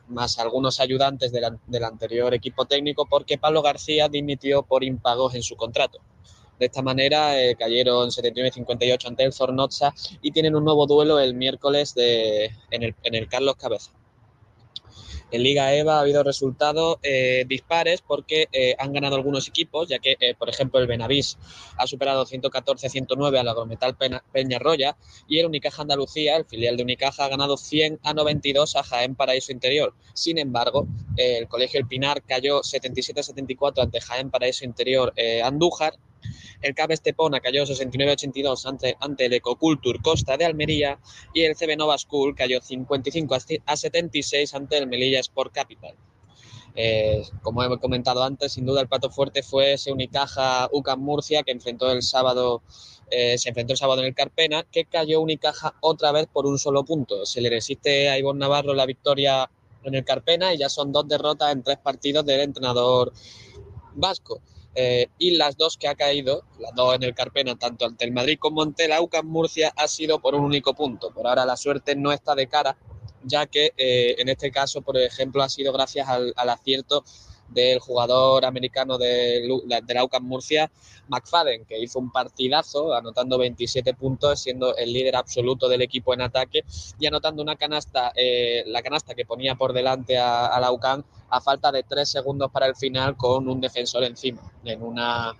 V: más algunos ayudantes del, an- del anterior equipo técnico, porque Pablo García dimitió por impagos en su contrato. De esta manera eh, cayeron 79-58 ante el Zornoza y tienen un nuevo duelo el miércoles de, en, el, en el Carlos Cabeza. En Liga EVA ha habido resultados eh, dispares porque eh, han ganado algunos equipos, ya que, eh, por ejemplo, el Benavís ha superado 114-109 al Agrometal Peñarroya y el Unicaja Andalucía, el filial de Unicaja, ha ganado 100 a 92 a Jaén Paraíso Interior. Sin embargo, eh, el Colegio El Pinar cayó 77-74 ante Jaén Paraíso Interior eh, Andújar el CAP Estepona cayó 69-82 ante, ante el Ecocultur Costa de Almería y el CB Nova School cayó 55 a 76 ante el Melilla Sport Capital. Eh, como he comentado antes, sin duda el plato fuerte fue ese Unicaja UCAM Murcia que enfrentó el sábado, eh, se enfrentó el sábado en el Carpena, que cayó Unicaja otra vez por un solo punto. Se le resiste a Ivonne Navarro la victoria en el Carpena y ya son dos derrotas en tres partidos del entrenador vasco. Eh, y las dos que ha caído, las dos en el Carpena, tanto ante el Madrid como ante la UCAM Murcia, ha sido por un único punto. Por ahora la suerte no está de cara, ya que eh, en este caso, por ejemplo, ha sido gracias al acierto del jugador americano de, de la Murcia, McFadden, que hizo un partidazo, anotando 27 puntos, siendo el líder absoluto del equipo en ataque y anotando una canasta, eh, la canasta que ponía por delante a, a la a falta de tres segundos para el final con un defensor encima, en una,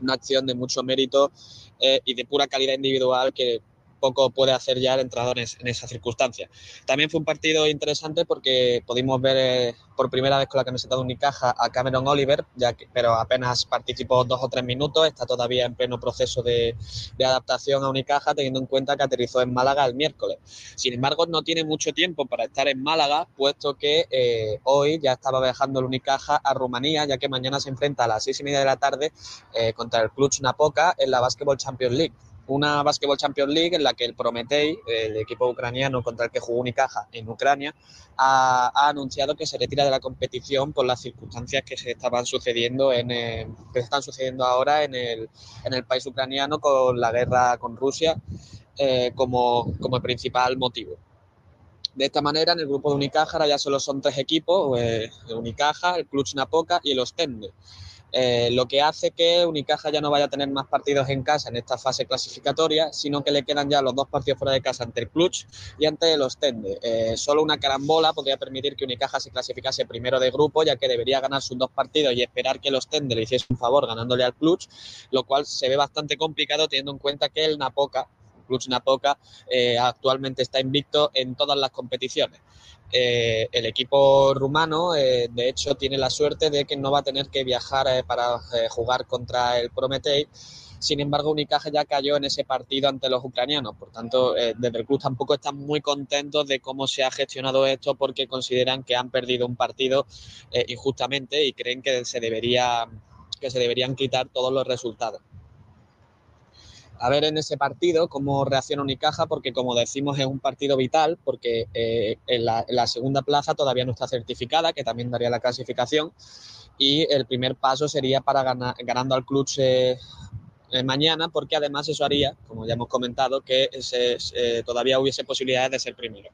V: una acción de mucho mérito eh, y de pura calidad individual que poco puede hacer ya el entrenador en, esas circunstancias. También fue un partido interesante porque pudimos ver eh, por primera vez con la camiseta de Unicaja a Cameron Oliver, pero apenas participó dos o tres minutos, está todavía en pleno proceso de, de adaptación a Unicaja, teniendo en cuenta que aterrizó en Málaga el miércoles. Sin embargo, no tiene mucho tiempo para estar en Málaga, puesto que eh, hoy ya estaba viajando el Unicaja a Rumanía, ya que mañana se enfrenta a las seis y media de la tarde eh, contra el Cluj Napoca en la Basketball Champions League una Basketball Champions League en la que el Prometei, el equipo ucraniano contra el que jugó Unicaja en Ucrania, ha, anunciado que se retira de la competición por las circunstancias que se estaban sucediendo en eh, que están sucediendo ahora en el, en el país ucraniano con la guerra con Rusia eh, como, como principal motivo. De esta manera, en el grupo de Unicaja ahora ya solo son tres equipos, eh, Unicaja, el Cluj Napoca y el Ostende. Eh, lo que hace que Unicaja ya no vaya a tener más partidos en casa en esta fase clasificatoria, sino que le quedan ya los dos partidos fuera de casa ante el Cluj y ante el Ostende. Eh, solo una carambola podría permitir que Unicaja se clasificase primero de grupo, ya que debería ganar sus dos partidos y esperar que el Ostende le hiciese un favor ganándole al Cluj, lo cual se ve bastante complicado teniendo en cuenta que el Napoca, Cluj Napoca, eh, actualmente está invicto en todas las competiciones. Eh, el equipo rumano, eh, de hecho, tiene la suerte de que no va a tener que viajar eh, para eh, jugar contra el Prometei. Sin embargo, Unicaja ya cayó en ese partido ante los ucranianos. Por tanto, eh, desde el club tampoco están muy contentos de cómo se ha gestionado esto porque consideran que han perdido un partido injustamente y creen que se, debería, que se deberían quitar todos los resultados. A ver en ese partido cómo reacciona Unicaja, porque como decimos es un partido vital, porque eh, en, la, segunda plaza todavía no está certificada, que también daría la clasificación, y el primer paso sería para ganar, ganando al club eh, mañana, porque además eso haría, como ya hemos comentado, que todavía hubiese posibilidades de ser primero.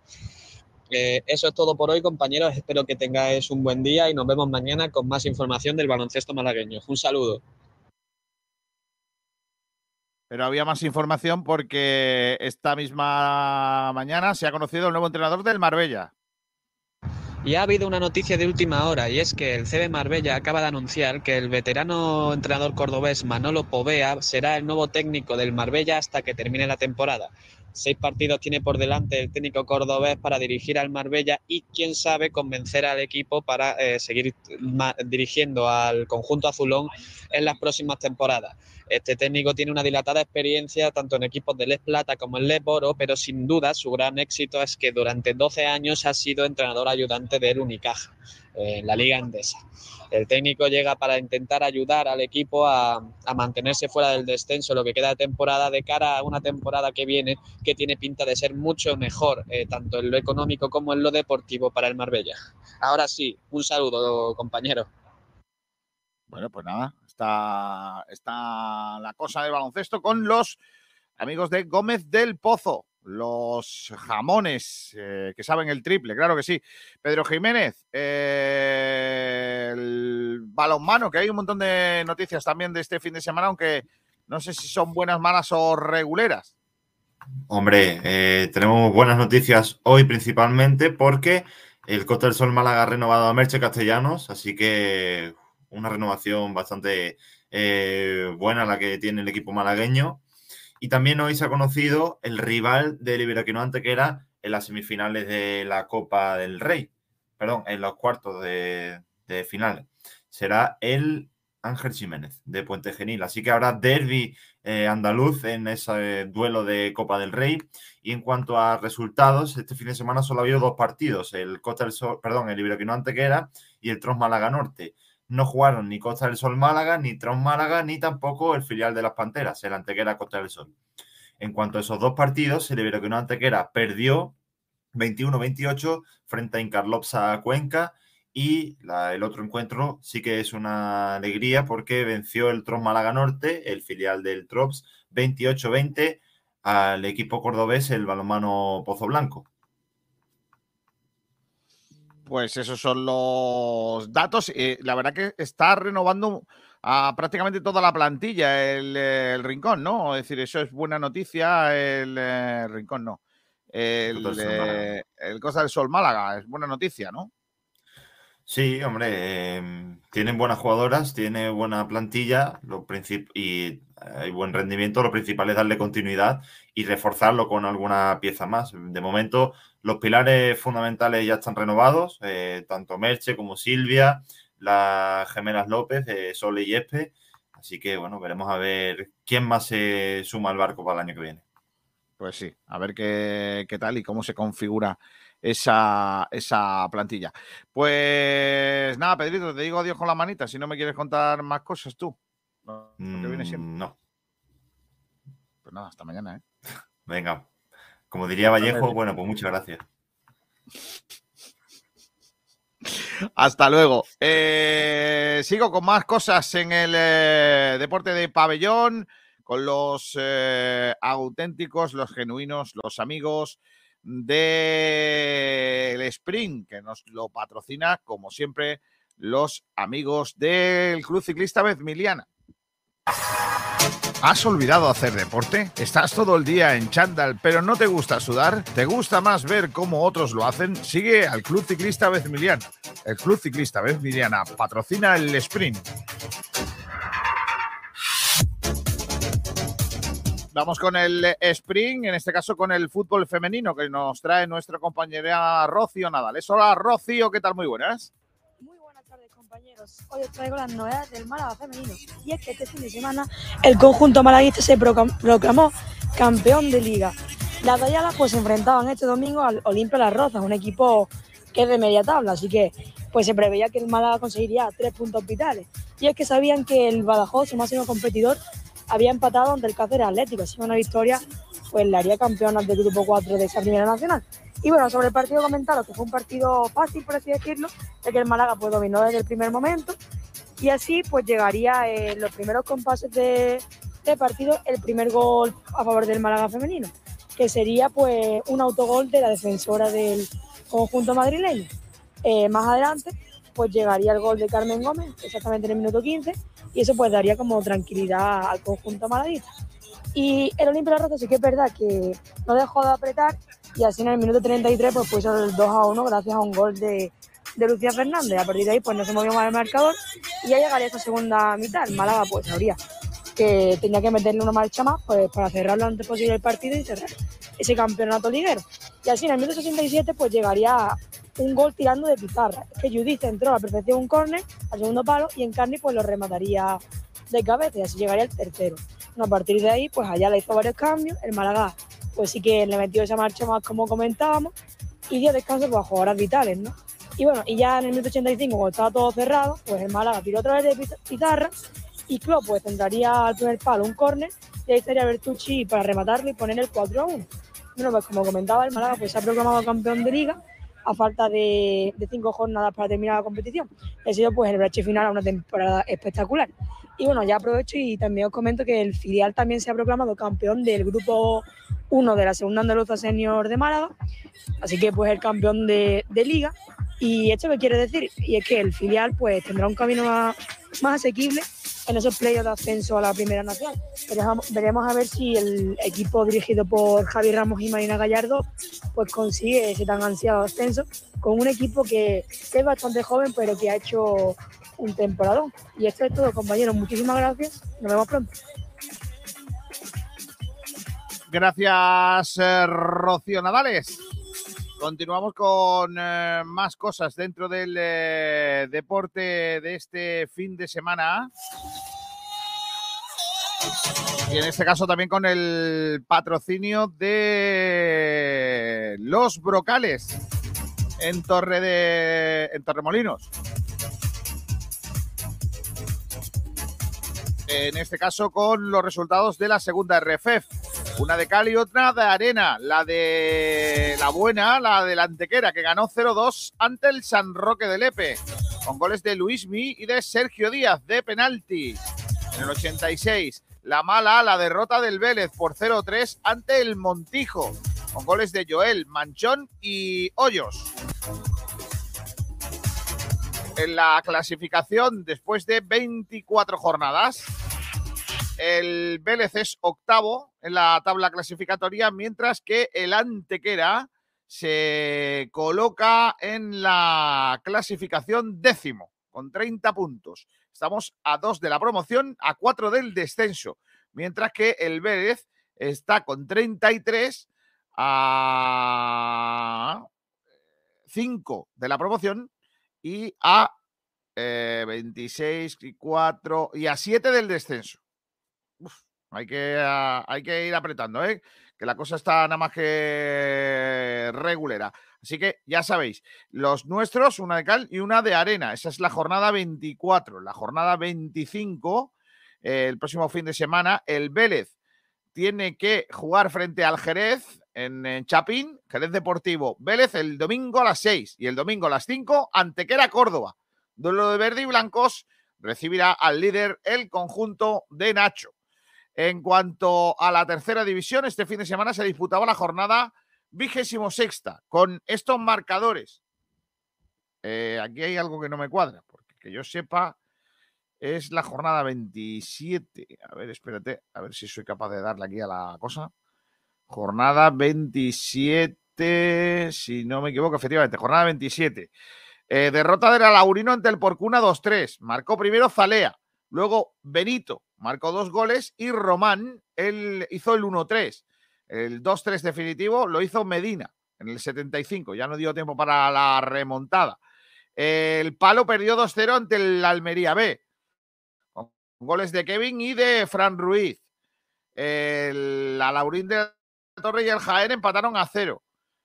V: Eh, eso es todo por hoy, compañeros. Espero que tengáis un buen día y nos vemos mañana con más información del baloncesto malagueño. Un saludo.
A: Pero había más información porque esta misma mañana se ha conocido el nuevo entrenador del Marbella.
V: Y ha habido una noticia de última hora y es que el CB Marbella acaba de anunciar que el veterano entrenador cordobés Manolo Povea será el nuevo técnico del Marbella hasta que termine la temporada. Seis partidos tiene por delante el técnico cordobés para dirigir al Marbella y quién sabe convencer al equipo para eh, seguir dirigiendo al conjunto azulón en las próximas temporadas. Este técnico tiene una dilatada experiencia tanto en equipos de Les Plata como en Les Boro, pero sin duda su gran éxito es que durante 12 años ha sido entrenador ayudante del Unicaja eh, en la Liga Endesa. El técnico llega para intentar ayudar al equipo a, mantenerse fuera del descenso lo que queda de temporada de cara a una temporada que viene que tiene pinta de ser mucho mejor, eh, tanto en lo económico como en lo deportivo para el Marbella. Ahora sí, un saludo, compañero.
A: Bueno, pues nada, está, está la cosa de baloncesto con los amigos de Gómez del Pozo, los jamones eh, que saben el triple, claro que sí. Pedro Jiménez, eh, el balonmano, que hay un montón de noticias también de este fin de semana, aunque no sé si son buenas, malas o reguleras.
F: Hombre, eh, tenemos buenas noticias hoy principalmente porque el Costa del Sol Málaga ha renovado a Merche Castellanos, así que una renovación bastante eh, buena la que tiene el equipo malagueño. Y también hoy se ha conocido el rival del Iberoquino Antequera en las semifinales de la Copa del Rey, perdón, en los cuartos de, de final. Será el Ángel Jiménez de Puente Genil. Así que habrá derby eh, andaluz en ese duelo de Copa del Rey. Y en cuanto a resultados, este fin de semana solo ha habido dos partidos: el Costa del Sol, perdón, el Iberoquino Antequera y el Tros Málaga Norte. No jugaron ni Costa del Sol Málaga, ni Tros Málaga, ni tampoco el filial de las Panteras, el Antequera Costa del Sol. En cuanto a esos dos partidos, el Iberoquino Antequera perdió 21-28 frente a Incarlopsa Cuenca y la- el otro encuentro sí que es una alegría porque venció el Trops Málaga Norte, el filial del Trops, 28-20 al equipo cordobés, el balonmano Pozo Blanco.
A: Pues esos son los datos. Eh, la verdad que está renovando a prácticamente toda la plantilla el, eh, el Rincón, ¿no? Es decir, eso es buena noticia. El eh, Rincón no. El,
F: Costa del Sol Málaga.
A: eh, el Costa del Sol Málaga es buena noticia, ¿no?
F: Sí, hombre, eh, tienen buenas jugadoras, tiene buena plantilla lo y hay buen rendimiento. Lo principal es darle continuidad y reforzarlo con alguna pieza más. De momento, los pilares fundamentales ya están renovados, eh, tanto Merche como Silvia, las gemelas López, eh, Sole y Espe. Así que, bueno, veremos a ver quién más se suma al barco para el año que viene.
A: Pues sí, a ver qué, qué tal y cómo se configura esa, esa plantilla. Pues nada, Pedrito, te digo adiós con la manita si no me quieres contar más cosas tú. Lo que viene siempre.
F: Mm, No,
A: Pues nada, hasta mañana, ¿eh?
F: venga. Como diría Vallejo, bueno, pues muchas gracias.
A: Hasta luego. Eh, sigo con más cosas en el eh, deporte de pabellón, con los eh, auténticos, los genuinos, los amigos del Sprint, que nos lo patrocina, como siempre, los amigos del Club Ciclista Bezmiliana. ¿Has olvidado hacer deporte? ¿Estás todo el día en chándal pero no te gusta sudar? ¿Te gusta más ver cómo otros lo hacen? Sigue al Club Ciclista Bezmiliana. El Club Ciclista Bezmiliana patrocina el sprint. Vamos con el sprint, en este caso con el fútbol femenino que nos trae nuestra compañera Rocío Nadales. Hola Rocío, ¿qué tal? Muy buenas.
W: Compañeros. Hoy os traigo las novedades del Málaga femenino. Y es que este fin de semana el conjunto malaguista se proclam- proclamó campeón de liga. Las Dayalas pues se enfrentaban este domingo al Olimpia Las Rozas, un equipo que es de media tabla, así que pues se preveía que el Málaga conseguiría tres puntos vitales. Y es que sabían que el Badajoz, su máximo competidor, había empatado ante el Cáceres Atlético. Así que una victoria pues le haría campeona del grupo 4 de esa primera nacional. Y bueno, sobre el partido comentaros que fue un partido fácil, por así decirlo, de que el Málaga pues dominó desde el primer momento y así pues llegaría en los primeros compases de, de partido el primer gol a favor del Málaga femenino, que sería pues un autogol de la defensora del conjunto madrileño. Eh, más adelante pues llegaría el gol de Carmen Gómez, exactamente en el minuto 15, y eso pues daría como tranquilidad al conjunto malaguista. Y el Olimpia Rosa sí que es verdad que no dejó de apretar y así en el minuto 33 pues puso el 2 a 1 gracias a un gol de, de Lucía Fernández. A partir de ahí pues no se movió más el marcador y ya llegaría esa segunda mitad. Málaga pues sabría que tenía que meterle una marcha más pues para cerrar lo antes posible el partido y cerrar ese campeonato liguero. Y así en el minuto 67 pues llegaría un gol tirando de pizarra. Es que Judith entró a la perfección un córner al segundo palo y Encarni pues lo remataría de cabeza y así llegaría el tercero. Bueno, a partir de ahí pues le hizo varios cambios. El Málaga pues sí que le metió esa marcha más como comentábamos y dio descanso pues, a jugadoras vitales, ¿no? Y bueno, y ya en el minuto 85, cuando estaba todo cerrado, pues el Málaga tiró otra vez de piz- pizarra y Klopp pues tendría al primer palo un córner y ahí estaría Bertucci para rematarlo y poner el 4 a 1. Bueno, pues como comentaba, el Málaga pues se ha proclamado campeón de liga a falta de, de cinco jornadas para terminar la competición. Ha sido pues el brache final a una temporada espectacular. Y bueno, ya aprovecho y también os comento que el filial también se ha proclamado campeón del grupo 1 de la segunda andaluza senior de Málaga. Así que pues el campeón de, liga. Y esto qué quiere decir, y es que el filial pues tendrá un camino más, más asequible en esos playoffs de ascenso a la primera nacional. Veremos, veremos a ver si el equipo dirigido por Javi Ramos y Marina Gallardo pues consigue ese tan ansiado ascenso con un equipo que es bastante joven pero que ha hecho un temporadón. Y esto es todo compañeros, muchísimas gracias, nos vemos pronto.
A: Gracias, eh, Rocío Nadales. Continuamos con eh, más cosas dentro del eh, deporte de este fin de semana. Y en este caso también con el patrocinio de los Brocales en Torre de en Torremolinos. En este caso con los resultados de la segunda RFF. Una de cal y otra de arena. La de la buena, la de la Antequera, que ganó 0-2 ante el San Roque de Lepe. Con goles de Luismi y de Sergio Díaz de penalti. En el 86. La mala, la derrota del Vélez por 0-3 ante el Montijo. Con goles de Joel, Manchón y Hoyos. En la clasificación, después de 24 jornadas, el Vélez es octavo en la tabla clasificatoria, mientras que el Antequera se coloca en la clasificación décimo, con 30 puntos. Estamos a dos de la promoción, a cuatro del descenso, mientras que el Vélez está con 33 a 5 de la promoción y a eh, 26 y 4 y a 7 del descenso. Hay, que, ah, hay que ir apretando, ¿eh? que la cosa está nada más que regulera. Así que ya sabéis, los nuestros, una de cal y una de arena. Esa es la jornada 24. La jornada 25, eh, el próximo fin de semana, el Vélez tiene que jugar frente al Jerez en, Chapín, Jerez Deportivo. Vélez el domingo a las 6 y el domingo a las 5, Antequera, Córdoba. Duelo de verde y blancos recibirá al líder el conjunto de Nacho. En cuanto a la tercera división, este fin de semana se disputaba la jornada vigésimo sexta con estos marcadores. Eh, aquí hay algo que no me cuadra, porque que yo sepa es la jornada 27. A ver, espérate, a ver si soy capaz de darle aquí a la cosa. Jornada 27, si no me equivoco, efectivamente, jornada 27. Eh, derrota del Alaurino ante el Porcuna 2-3. Marcó primero Zalea, luego Benito marcó dos goles y Román él hizo el 1-3. El 2-3 definitivo lo hizo Medina en el 75. Ya no dio tiempo para la remontada. El Palo perdió 2-0 ante el Almería B. Con goles de Kevin y de Fran Ruiz. El Alaurín de la Torre y el Jaén empataron a 0.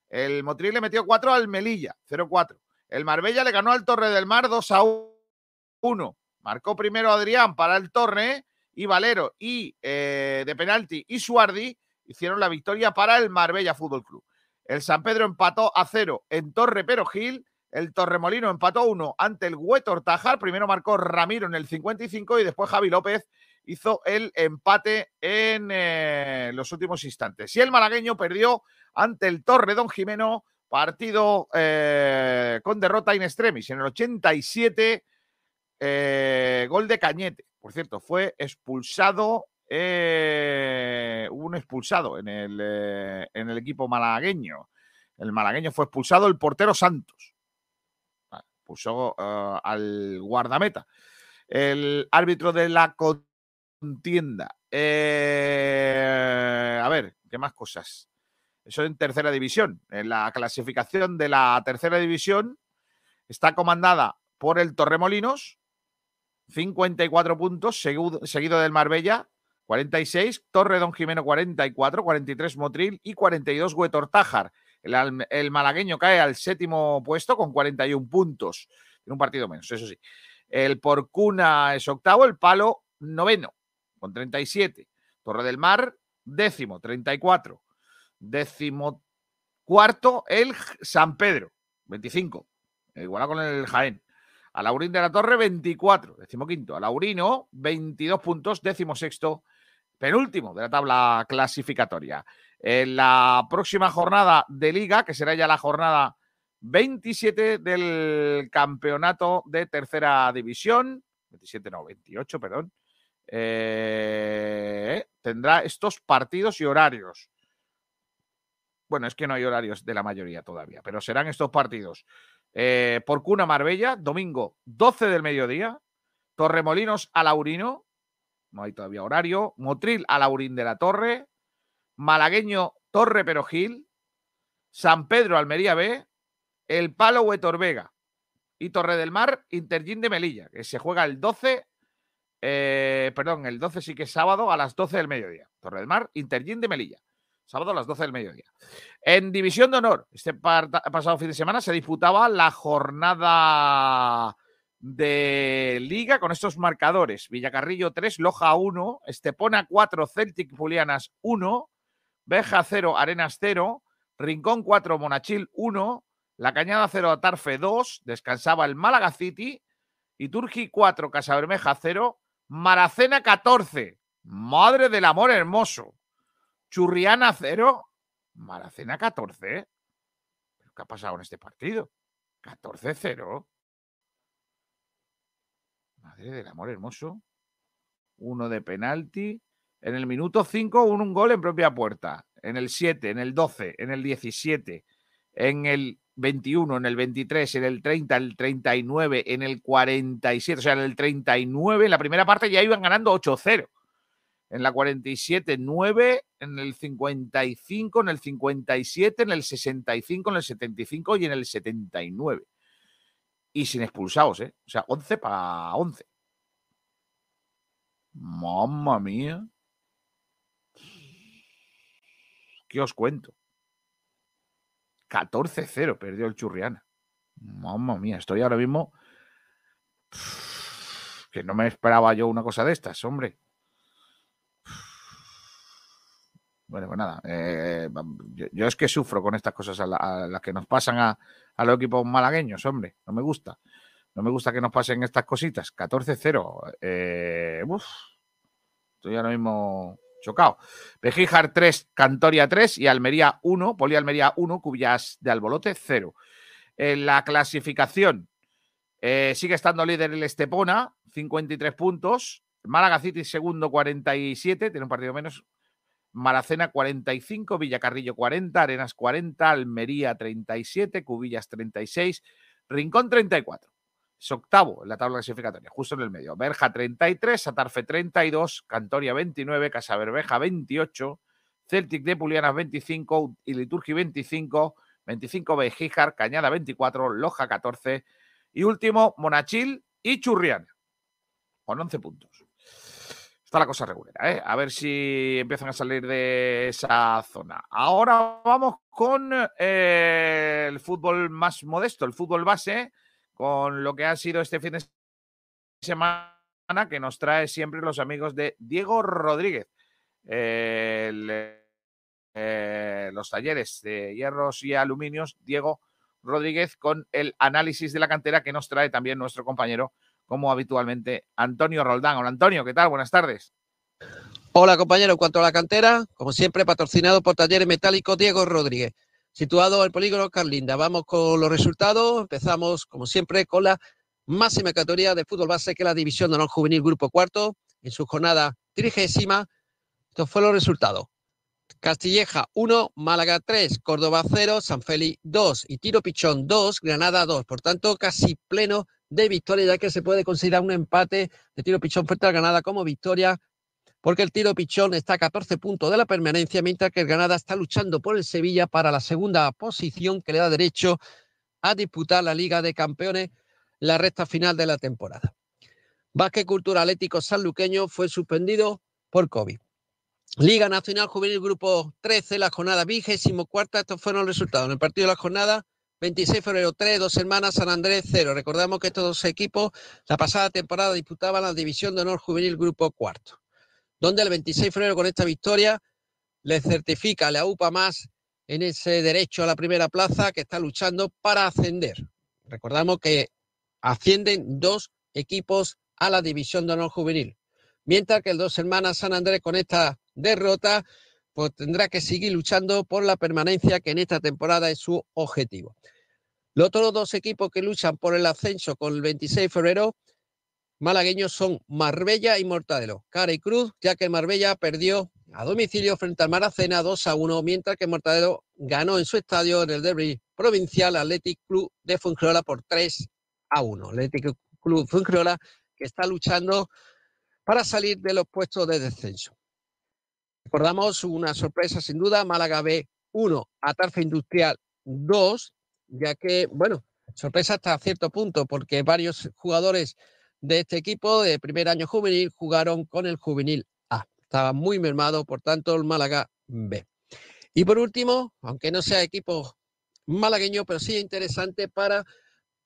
A: El Motril le metió 4 al Melilla, 0-4. El Marbella le ganó al Torre del Mar 2 1. Marcó primero Adrián para el Torre y Valero y eh, de penalti y Suardi hicieron la victoria para el Marbella Fútbol Club. El San Pedro empató a cero en Torre Perojil. El Torremolino empató uno ante el Huetor Tajar. Primero marcó Ramiro en el 55 y después Javi López hizo el empate en eh, los últimos instantes. Y el malagueño perdió ante el Torre Don Jimeno, partido eh, con derrota in extremis. En el 87, eh, gol de Cañete. Por cierto, fue expulsado, hubo un expulsado en el, en el equipo malagueño. El malagueño fue expulsado el portero Santos. Expulsó al guardameta. El árbitro de la contienda. Eh, a ver, ¿qué más cosas? Eso en tercera división. En la clasificación de la tercera división está comandada por el Torremolinos, 54 puntos, seguido, del Marbella, 46, Torre Don Jimeno 44, 43 Motril y 42 Huetortájar. El, el malagueño cae al séptimo puesto con 41 puntos. En un partido menos, eso sí. El Porcuna es octavo, el Palo noveno con 37. Torre del Mar, décimo, 34. Décimo cuarto, el San Pedro, 25. Igual con el Jaén. A Laurín de la Torre, 24. Décimo quinto. A Laurino, 22 puntos. Décimo sexto. Penúltimo de la tabla clasificatoria. En la próxima jornada de liga, que será ya la jornada 27 del campeonato de tercera división. 27, no, 28, perdón. Eh, tendrá estos partidos y horarios. Bueno, es que no hay horarios de la mayoría todavía, pero serán estos partidos. Eh, por Cuna Marbella, domingo 12 del mediodía. Torremolinos a Laurino, no hay todavía horario. Motril a Laurín de la Torre. Malagueño Torre Perojil. San Pedro Almería B. El Palo Huetor Vega. Y Torre del Mar Intergín de Melilla, que se juega el 12 eh, perdón, el 12 sí que es sábado a las 12 del mediodía. Torre del Mar, Intergin de Melilla. Sábado a las 12 del mediodía. En División de Honor, este pasado fin de semana se disputaba la jornada de liga con estos marcadores. Villacarrillo 3, Loja 1, Estepona 4, Celtic Pulianas 1, Beja 0, Arenas 0, Rincón 4, Monachil 1, La Cañada 0, Atarfe 2, descansaba el Málaga City, y Turgi 4, Casabermeja 0, Maracena 14. Madre del amor hermoso. Churriana 0. Maracena 14. ¿Pero qué ha pasado en este partido? 14-0. Madre del amor hermoso. Uno de penalti. En el minuto 5, un, un gol en propia puerta. En el 7, en el 12, en el 17, en el 21, en el 23, en el 30, en el 39, en el 47, o sea, en el 39, en la primera parte ya iban ganando 8-0. En la 47, 9, en el 55, en el 57, en el 65, en el 75 y en el 79. Y sin expulsados, ¿eh? O sea, 11 para 11. Mamma mía. ¿Qué os cuento? 14-0 perdió el Churriana. Mamma mía, estoy ahora mismo que no me esperaba yo una cosa de estas, hombre. Bueno, pues nada, eh, yo, es que sufro con estas cosas a, las que nos pasan a, los equipos malagueños, hombre, no me gusta. No me gusta que nos pasen estas cositas. 14-0. Eh, estoy ahora mismo chocado. Bejíjar 3, Cantoria 3 y Almería 1, Poli Almería 1, Cubillas de Albolote 0. En la clasificación eh, sigue estando líder el Estepona, 53 puntos. Málaga City segundo, 47, tiene un partido menos. Maracena 45, Villacarrillo 40, Arenas 40, Almería 37, Cubillas 36, Rincón 34 es octavo en la tabla clasificatoria, justo en el medio. Berja 33, Atarfe 32, Cantoria 29, Casaberbeja 28, Celtic de Pulianas 25 y Liturgi 25, 25 Bejíjar, Cañada 24, Loja 14 y último Monachil y Churriana con 11 puntos. Está la cosa regular, ¿eh? A ver si empiezan a salir de esa zona. Ahora vamos con eh, el fútbol más modesto, el fútbol base con lo que ha sido este fin de semana que nos trae siempre los amigos de Diego Rodríguez. Eh, los talleres de hierros y aluminios, Diego Rodríguez, con el análisis de la cantera que nos trae también nuestro compañero, como habitualmente, Antonio Roldán. Hola Antonio, ¿qué tal? Buenas tardes.
X: Hola compañero, en cuanto a la cantera, como siempre, patrocinado por Talleres Metálicos Diego Rodríguez, situado en el polígono Carlinda. Vamos con los resultados. Empezamos, como siempre, con la máxima categoría de fútbol base, que es la División de Honor Juvenil Grupo Cuarto, en su jornada trigésima. Estos fueron los resultados. Castilleja 1, Málaga 3, Córdoba 0, San Félix 2 y Tiro Pichón 2, Granada 2. Por tanto, casi pleno de victoria, ya que se puede considerar un empate de Tiro Pichón frente al Granada como victoria, porque el Tiro Pichón está a 14 puntos de la permanencia, mientras que el Granada está luchando por el Sevilla para la segunda posición que le da derecho a disputar la Liga de Campeones la recta final de la temporada. Vázquez Cultura Atlético Sanluqueño fue suspendido por COVID. Liga Nacional Juvenil Grupo 13, la jornada vigésimo cuarta. Estos fueron los resultados. En el partido de la jornada, 26 de febrero 3, dos hermanas, San Andrés 0. Recordamos que estos dos equipos la pasada temporada disputaban la División de Honor Juvenil Grupo cuarto, donde el 26 de febrero con esta victoria le certifica, le UPA más en ese derecho a la primera plaza que está luchando para ascender. Recordamos que ascienden dos equipos a la División de Honor Juvenil, mientras que el dos hermanas San Andrés con esta derrota, pues tendrá que seguir luchando por la permanencia que en esta temporada es su objetivo. Los otros dos equipos que luchan por el ascenso con el 26 de febrero malagueños son Marbella y Mortadelo. Cara y Cruz, ya que Marbella perdió a domicilio frente al Maracena 2 a 1, mientras que Mortadelo ganó en su estadio en el derby provincial Athletic Club de Fuengirola por 3 a 1. Athletic Club Fuengirola que está luchando para salir de los puestos de descenso. Recordamos una sorpresa sin duda, Málaga B 1, Atarfe Industrial 2, ya que, bueno, sorpresa hasta cierto punto, porque varios jugadores de este equipo de primer año juvenil jugaron con el juvenil A. Estaba muy mermado, por tanto, el Málaga B. Y por último, aunque no sea equipo malagueño, pero sí interesante para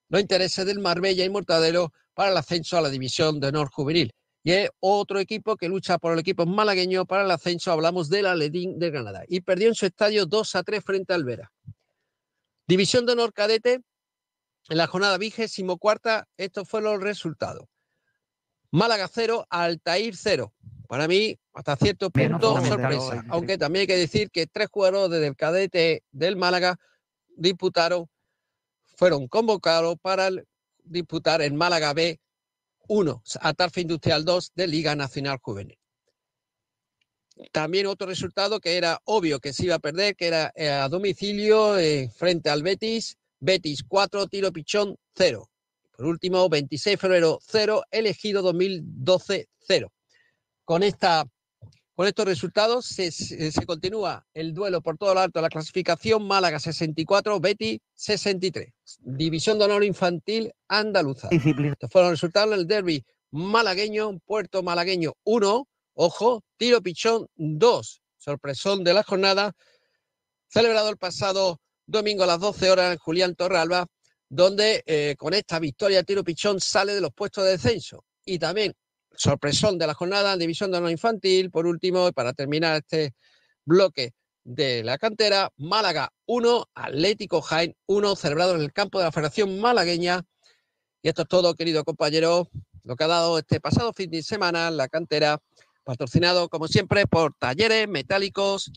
X: los intereses del Marbella y Mortadelo para el ascenso a la división de honor juvenil y es otro equipo que lucha por el equipo malagueño para el ascenso. Hablamos del Aledín de Granada y perdió en su estadio 2 a 3 frente al Vera. División de honor cadete en la jornada vigésimo cuarta. Estos fueron los resultados. Málaga 0, Altair 0. Para mí, hasta cierto punto, sorpresa. Aunque también hay que decir que tres jugadores del cadete del Málaga disputaron, fueron convocados para disputar el Málaga B 1, Atarfe Industrial 2 de Liga Nacional Juvenil. También otro resultado que era obvio que se iba a perder, que era eh, a domicilio eh, frente al Betis, Betis 4, Tiro Pichón 0. Por último, 26 de febrero 0, elegido 2012 0. Con esta con estos resultados se, continúa el duelo por todo lo alto de la clasificación. Málaga 64, Betty 63. División de honor infantil andaluza. Estos fueron los resultados del derby malagueño, Puerto Malagueño 1, ojo, Tiro Pichón 2. Sorpresón de la jornada, celebrado el pasado domingo a las 12 horas en Julián Torralba, donde eh, con esta victoria Tiro Pichón sale de los puestos de descenso. Y también sorpresón de la jornada División de Honor Infantil. Por último, para terminar este bloque de la cantera, Málaga 1, Atlético Jaén 1, celebrado en el campo de la Federación Malagueña. Y esto es todo, querido compañero, lo que ha dado este pasado fin de semana la cantera, patrocinado como siempre por Talleres Metálicos.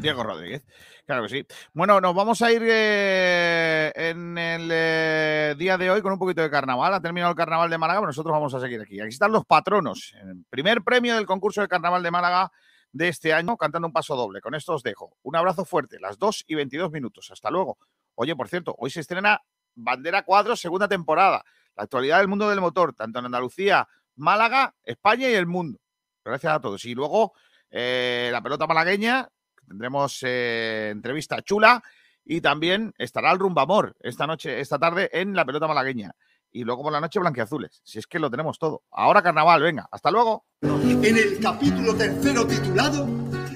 A: Diego Rodríguez. Claro que sí. Bueno, nos vamos a ir eh, en el eh, día de hoy con un poquito de carnaval. Ha terminado el carnaval de Málaga, pero nosotros vamos a seguir aquí. Aquí están los patronos. Primer premio del concurso de carnaval de Málaga de este año, cantando un paso doble. Con esto os dejo. Un abrazo fuerte, las 2 y 22 minutos. Hasta luego. Oye, por cierto, hoy se estrena Bandera 4, segunda temporada. La actualidad del mundo del motor, tanto en Andalucía, Málaga, España y el mundo. Gracias a todos. Y luego eh, la pelota malagueña, Tendremos eh, entrevista chula y también estará el Rumbamor esta noche, esta tarde en la pelota malagueña. Y luego por la noche blanqueazules. Si es que lo tenemos todo. Ahora carnaval, venga, hasta luego.
T: En el capítulo tercero titulado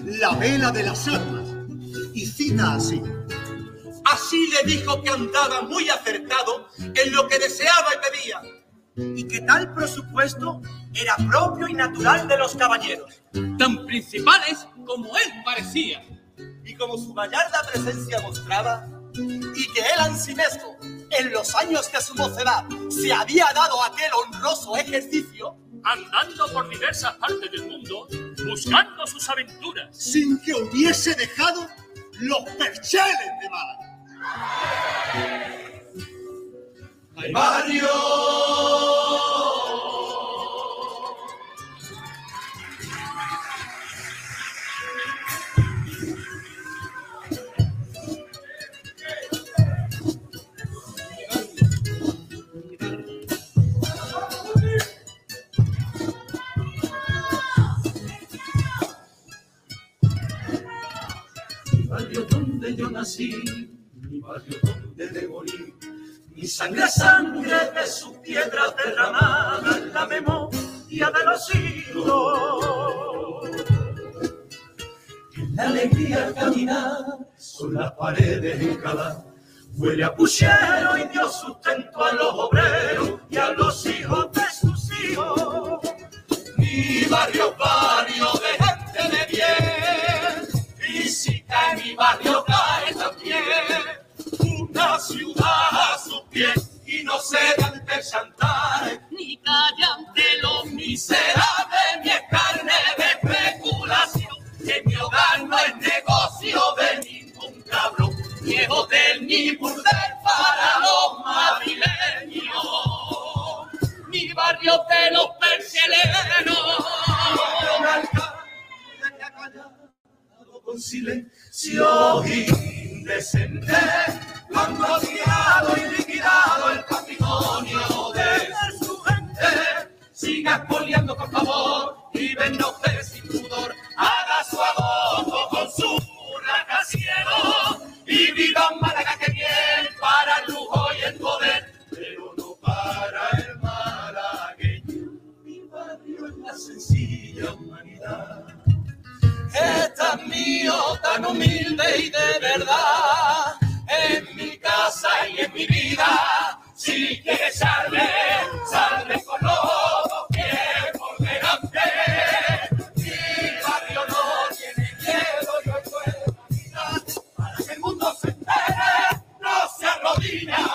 T: La vela de las almas. Y cita así. Así le dijo que andaba muy acertado en lo que deseaba y pedía.
Y: Y que tal presupuesto era propio y natural de los caballeros.
Z: Tan principales como él parecía.
Y: Y como su gallarda presencia mostraba, y que él ansimismo, en los años de su mocedad, se había dado aquel honroso ejercicio,
Z: Andando por diversas partes del mundo, buscando sus aventuras.
Y: sin que hubiese dejado los percheles de Málaga.
T: ¡Ay, Mario!
Y: Mi barrio donde yo nací, mi barrio donde debo morir. Mi sangre sangre de sus piedras derramadas en la memoria de los siglos. En la alegría al caminar, son las paredes encaladas. Huele a puchero y dio sustento a los obreros y a los hijos de sus hijos. Mi barrio, barrio de gente de bien. Y si cae mi barrio, cae también una ciudad y no se dan de chantar ni callan de los miserables ni es carne de especulación que mi hogar no es negocio de ningún cabrón. Ni es hotel ni burdel para los madrileños mi barrio de los callado con silencio indecente cuando ha y liquidado el patrimonio de su gente. Siga expoliando, por favor, y venga usted sin pudor. Haga su agosto con su rascacielos y viva Málaga que bien para el lujo y el poder, pero no para el malagueño. Mi barrio es la sencilla humanidad. Es tan mío, tan humilde y de verdad. En casa y en mi vida. Si quieres salve, salve con lo que por delante. Mi barrio no tiene miedo, yo encuentro la vida para que el mundo se entere, no se arrodilla.